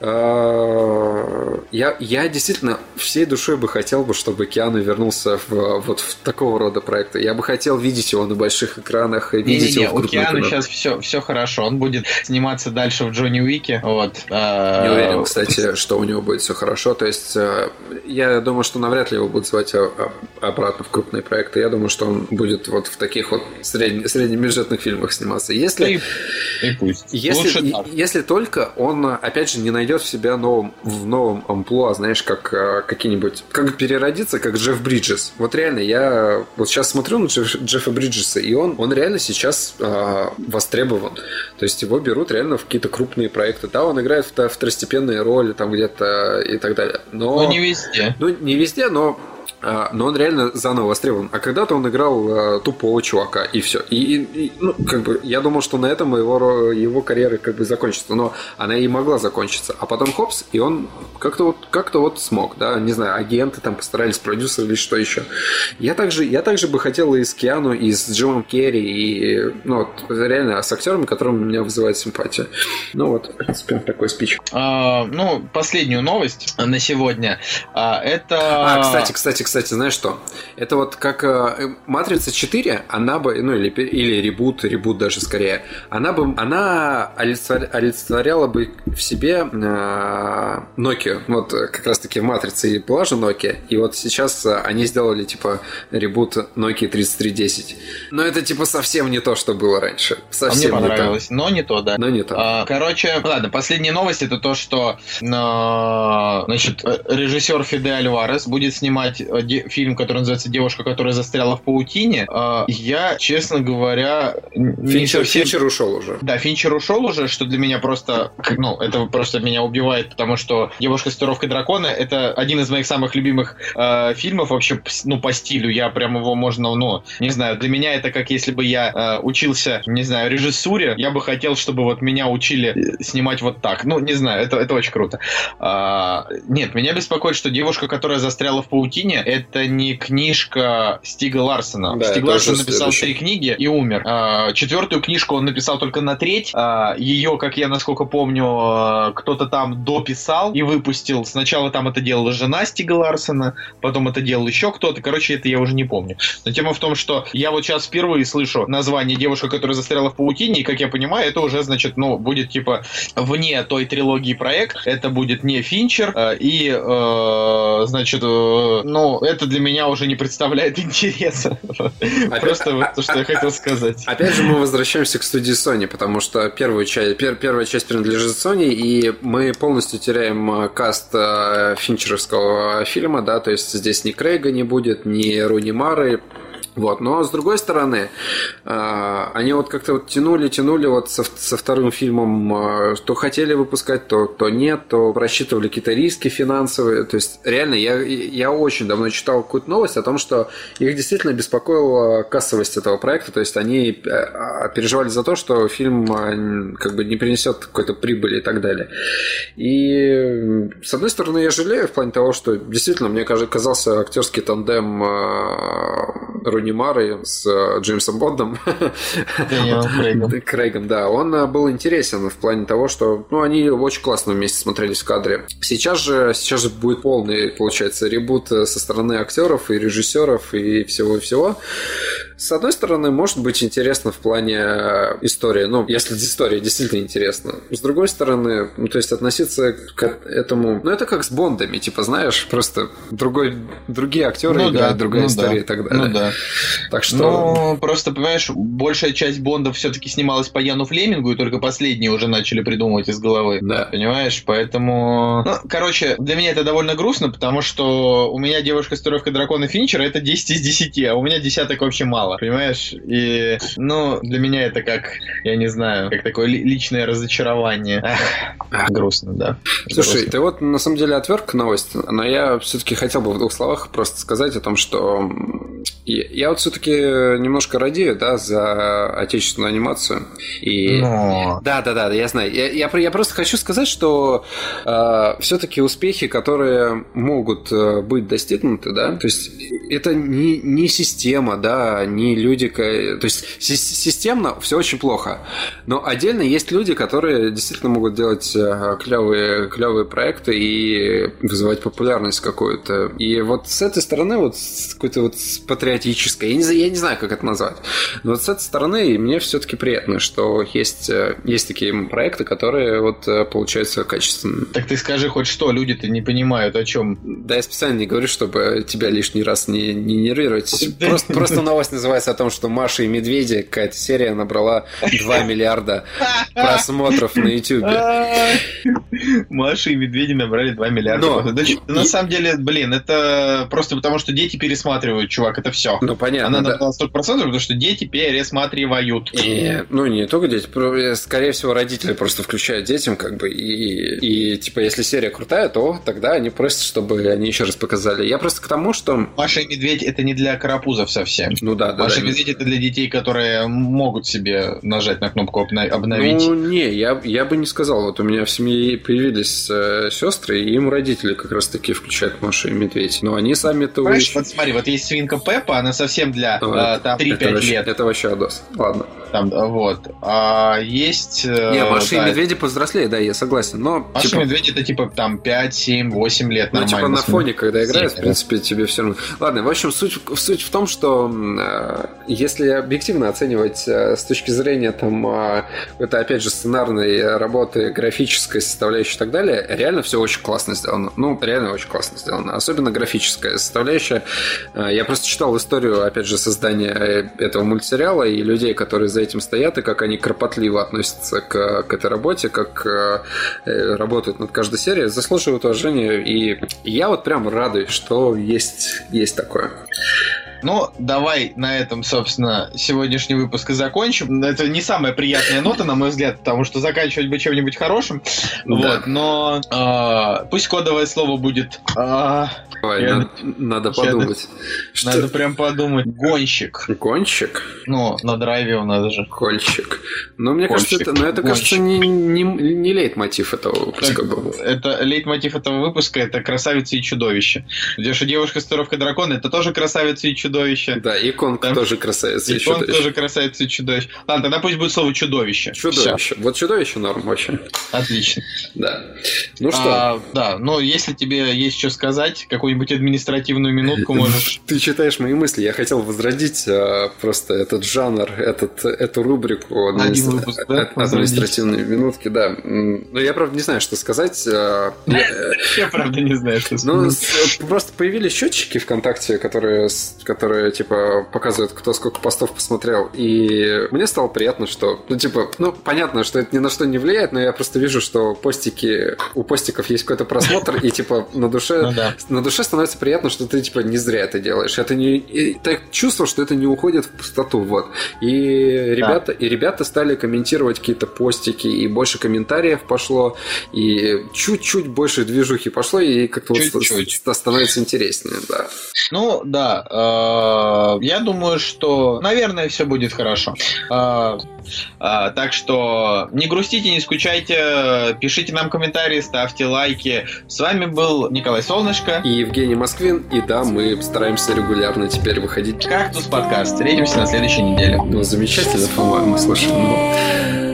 А, Я, я действительно всей душой бы хотел бы, чтобы Киану вернулся в, вот в такого рода проекты. Я бы хотел видеть его на больших экранах, и видеть Не-не-не, его в у Киану сейчас все, все хорошо. Он будет сниматься дальше в Джонни Уике. Вот. а, Не уверен, кстати, что у него будет все хорошо. То есть, э, я думаю, что навряд ли его будут звать а- а- обратно в крупные проекты. Я думаю, что он будет вот в таких вот средне- среднебюджетных фильмах сниматься. Если, И, и пусть. если, Лучше так. если только он, опять же, не найдет в себя новом, в новом амплуа, знаешь, как э, какие-нибудь... Как переродиться, как Джефф Бриджес. Вот реально, я вот сейчас смотрю на Джефф- Джеффа Бриджеса, и он, он реально сейчас э, востребован. То есть его берут реально в какие-то крупные проекты. Да, он играет в второстепенные роли там где-то и так далее. Но... Ну, не везде. Ну, не везде, но но он реально заново востребован. А когда-то он играл а, тупого чувака, и все. И, и- и, ну, как бы, я думал, что на этом его, его карьера как бы закончится. Но она и могла закончиться. А потом хопс, и он как-то вот, как-то вот смог, да, не знаю, агенты там постарались, продюсеры или что еще. Я также, я также бы хотел и с Киану, и с Джимом Керри, и, ну, вот, реально, с актерами, которым меня вызывает симпатия. Ну вот, в принципе, такой спич. А, ну, последнюю новость на сегодня. А, это... А, кстати, кстати, кстати, знаешь что? Это вот как э, Матрица 4, она бы, ну или, или ребут, ребут даже скорее, она бы, она олицетворя- олицетворяла бы в себе э, Nokia. Вот э, как раз таки в Матрице и была же Nokia, и вот сейчас э, они сделали типа ребут Nokia 3310. Но это типа совсем не то, что было раньше. А мне Совсем не то. понравилось, но не то, да. Но не то. А, Короче, ладно, последняя новость это то, что значит, э, режиссер Фиде Альварес будет снимать э, фильм, который называется Девушка, которая застряла в паутине. А, Я, честно говоря, Финчер, совсем Финчер ушел уже. Да, Финчер ушел уже, что для меня просто, ну, это просто меня убивает, потому что «Девушка с татуировкой дракона» — это один из моих самых любимых э, фильмов вообще, ну, по стилю. Я прям его можно, ну, не знаю, для меня это как если бы я э, учился, не знаю, режиссуре, я бы хотел, чтобы вот меня учили э, снимать вот так. Ну, не знаю, это, это очень круто. А, нет, меня беспокоит, что «Девушка, которая застряла в паутине» — это не книжка Стига Ларсона. Да, Стиг Ларсон написал следующий. три книги и умер. А, Четвертую книжку он написал только на треть. А, Ее, как я насколько помню, а, кто-то там дописал и выпустил. Сначала там это делала жена Стига Ларсона, потом это делал еще кто-то. Короче, это я уже не помню. Но тема в том, что я вот сейчас впервые слышу название девушка, которая застряла в паутине, и, как я понимаю, это уже, значит, ну, будет типа вне той трилогии проект. Это будет не Финчер. И, э, значит, э, ну, это для меня уже не представляет интереса. Просто вот то, что я хотел сказать. Опять же, мы возвращаемся к студии Sony, потому что первую часть, пер- первая часть принадлежит Sony, и мы полностью теряем э, каст э, финчеровского фильма, да, то есть здесь ни Крейга не будет, ни Руни Мары, вот, но с другой стороны, э, они вот как-то вот тянули, тянули вот со, со вторым фильмом, э, то хотели выпускать, то, то нет, то просчитывали какие-то риски финансовые. То есть реально, я, я очень давно читал какую-то новость о том, что их действительно беспокоила кассовость этого проекта. То есть они э, а, переживали за то, что фильм э, как бы не принесет какой-то прибыли и так далее. И с одной стороны, я жалею в плане того, что действительно мне казался актерский тандем Руни Мары с э, Джеймсом Бондом. Дэниелом Крейгом. Да, Крейгом, да, он э, был интересен в плане того, что ну, они очень классно вместе смотрелись в кадре. Сейчас же, сейчас же будет полный, получается, ребут э, со стороны актеров и режиссеров и всего-всего. С одной стороны, может быть интересно в плане э, истории, ну, если история действительно интересна. С другой стороны, ну, то есть относиться к этому... Ну, это как с Бондами, типа, знаешь, просто другой, другие актеры Ну играют, да, другая ну история да, и так далее. Ну да. Так что... Ну, просто, понимаешь, большая часть Бондов все-таки снималась по Яну Флемингу, и только последние уже начали придумывать из головы. Да. Понимаешь? Поэтому... Ну, короче, для меня это довольно грустно, потому что у меня девушка с дракона Финчера это 10 из 10, а у меня десяток вообще мало. Мало, понимаешь? И, ну, для меня это как, я не знаю, как такое ли- личное разочарование. Эх, грустно, да. Слушай, Грустно. ты вот на самом деле отверг новость, но я все-таки хотел бы в двух словах просто сказать о том, что я, я вот все-таки немножко радею, да, за отечественную анимацию. И Но... Да, да, да, я знаю. Я, я, я просто хочу сказать, что все-таки успехи, которые могут э, быть достигнуты, да, то есть это не, не система, да, не люди, ка- то есть си- системно все очень плохо, но отдельно есть люди, которые действительно могут делать э, клевые, клевые проекты и вызывать популярность какую-то. И вот с этой стороны, вот какой-то вот патриотической, я не, знаю- я не знаю, как это назвать, но вот с этой стороны мне все-таки приятно, что есть, э, есть такие проекты, которые вот э, получаются качественными. Так ты скажи хоть что, люди-то не понимают, о чем. Да, я специально не говорю, чтобы тебя лишний раз не, не нервировать. Просто, просто новость называется о том, что Маша и Медведи, какая-то серия набрала 2 миллиарда просмотров на YouTube. Маша и Медведи набрали 2 миллиарда. Но- На самом деле, блин, это просто потому, что дети пересматривают, чувак, это все. Ну, понятно, Она набрала столько процентов, потому что дети пересматривают. И, ну, не только дети, про- скорее всего, родители просто включают детям, как бы, и, и, типа, если серия крутая, то тогда они просят, чтобы они еще раз показали. Я просто к тому, что... Маша и Медведь это не для карапузов совсем. Ну да, да, да. и Медведь это для детей, которые могут себе нажать на кнопку обновить. Ну, не, я, я бы не сказал. Вот у меня в семье появились э, сестры, и им родители как раз таки включают Машу и Медведь. Но они сами-то Понимаешь, еще- вот смотри, вот есть свинка Пеппа, она совсем для Ну, э, это- там это 3-5 вообще- лет. Это вообще адос. Ладно. Там, вот. А есть... э, не, Маша да, и Медведи повзрослее, да, я согласен. Но, Маша типа, и Медведь это типа там 5, 7, 8 лет ну, типа на фоне, когда играют, в принципе, тебе все равно. Ладно, в общем, суть, суть в том, что э, если объективно оценивать э, с точки зрения там это опять же сценарной работы, графической составляющей и так далее, реально все очень классно сделано. Ну, реально очень классно сделано. Особенно графическая составляющая. Я просто читал историю, опять же, создания этого мультсериала и людей, которые за этим стоят, и как они кропотливо относятся к, к этой работе, как э, э, работают над каждой серией, заслуживают уважения. И я вот прям радуюсь, что есть, есть такое. Ну, давай на этом, собственно, сегодняшний выпуск и закончим. Это не самая приятная нота, на мой взгляд, потому что заканчивать бы чем-нибудь хорошим. Да. Вот, но а, пусть кодовое слово будет. а, Ой, Я- надо, надо подумать. Что? надо прям подумать. Гонщик. Гонщик? Ну, на драйве у нас же. Гонщик. Ну, мне кажется, Гонщик. это, но это, кажется, Гонщик. не, не, не лейтмотив этого выпуска был. Это лейтмотив этого выпуска это красавица и чудовище. Где же девушка с татуировкой дракона это тоже красавица и чудовище. Да, иконка Там- тоже красавица. И и чудовище. тоже красавица и чудовище. Ладно, тогда пусть будет слово чудовище. Чудовище. Вот чудовище норм очень. Отлично. Да. Ну что, А, да, но если тебе есть что сказать, какую-нибудь административную минутку можешь. ты читаешь мои мысли. Я хотел возродить а, просто этот жанр, этот, эту рубрику администра- выпуск, да? ад- административные минутки, да. Но я, правда, не знаю, что сказать. А, я- Я правда не знаю, что Ну, сказать. с- просто появились счетчики ВКонтакте, которые, которые, типа, показывают, кто сколько постов посмотрел. И мне стало приятно, что, ну, типа, ну, понятно, что это ни на что не влияет, но я просто вижу, что постики, у постиков есть какой-то просмотр, и, типа, на душе, Ну да. на душе становится приятно, что ты, типа, не зря это делаешь. Это не... и так чувство, что это не уходит в пустоту, вот. И ребята, и ребята стали комментировать какие-то постики, и больше комментариев пошло, и чуть-чуть больше движухи пошло, и как-то вот становится интереснее, да. Ну, да. Э, Я думаю, что, наверное, все будет хорошо. Э, э, Так что не грустите, не скучайте, пишите нам комментарии, ставьте лайки. С вами был Николай Солнышко. И Евгений Москвин, и да, мы стараемся регулярно теперь выходить. Кактус подкаст. Встретимся на следующей неделе. Ну, замечательно, по-моему, слушай. ну.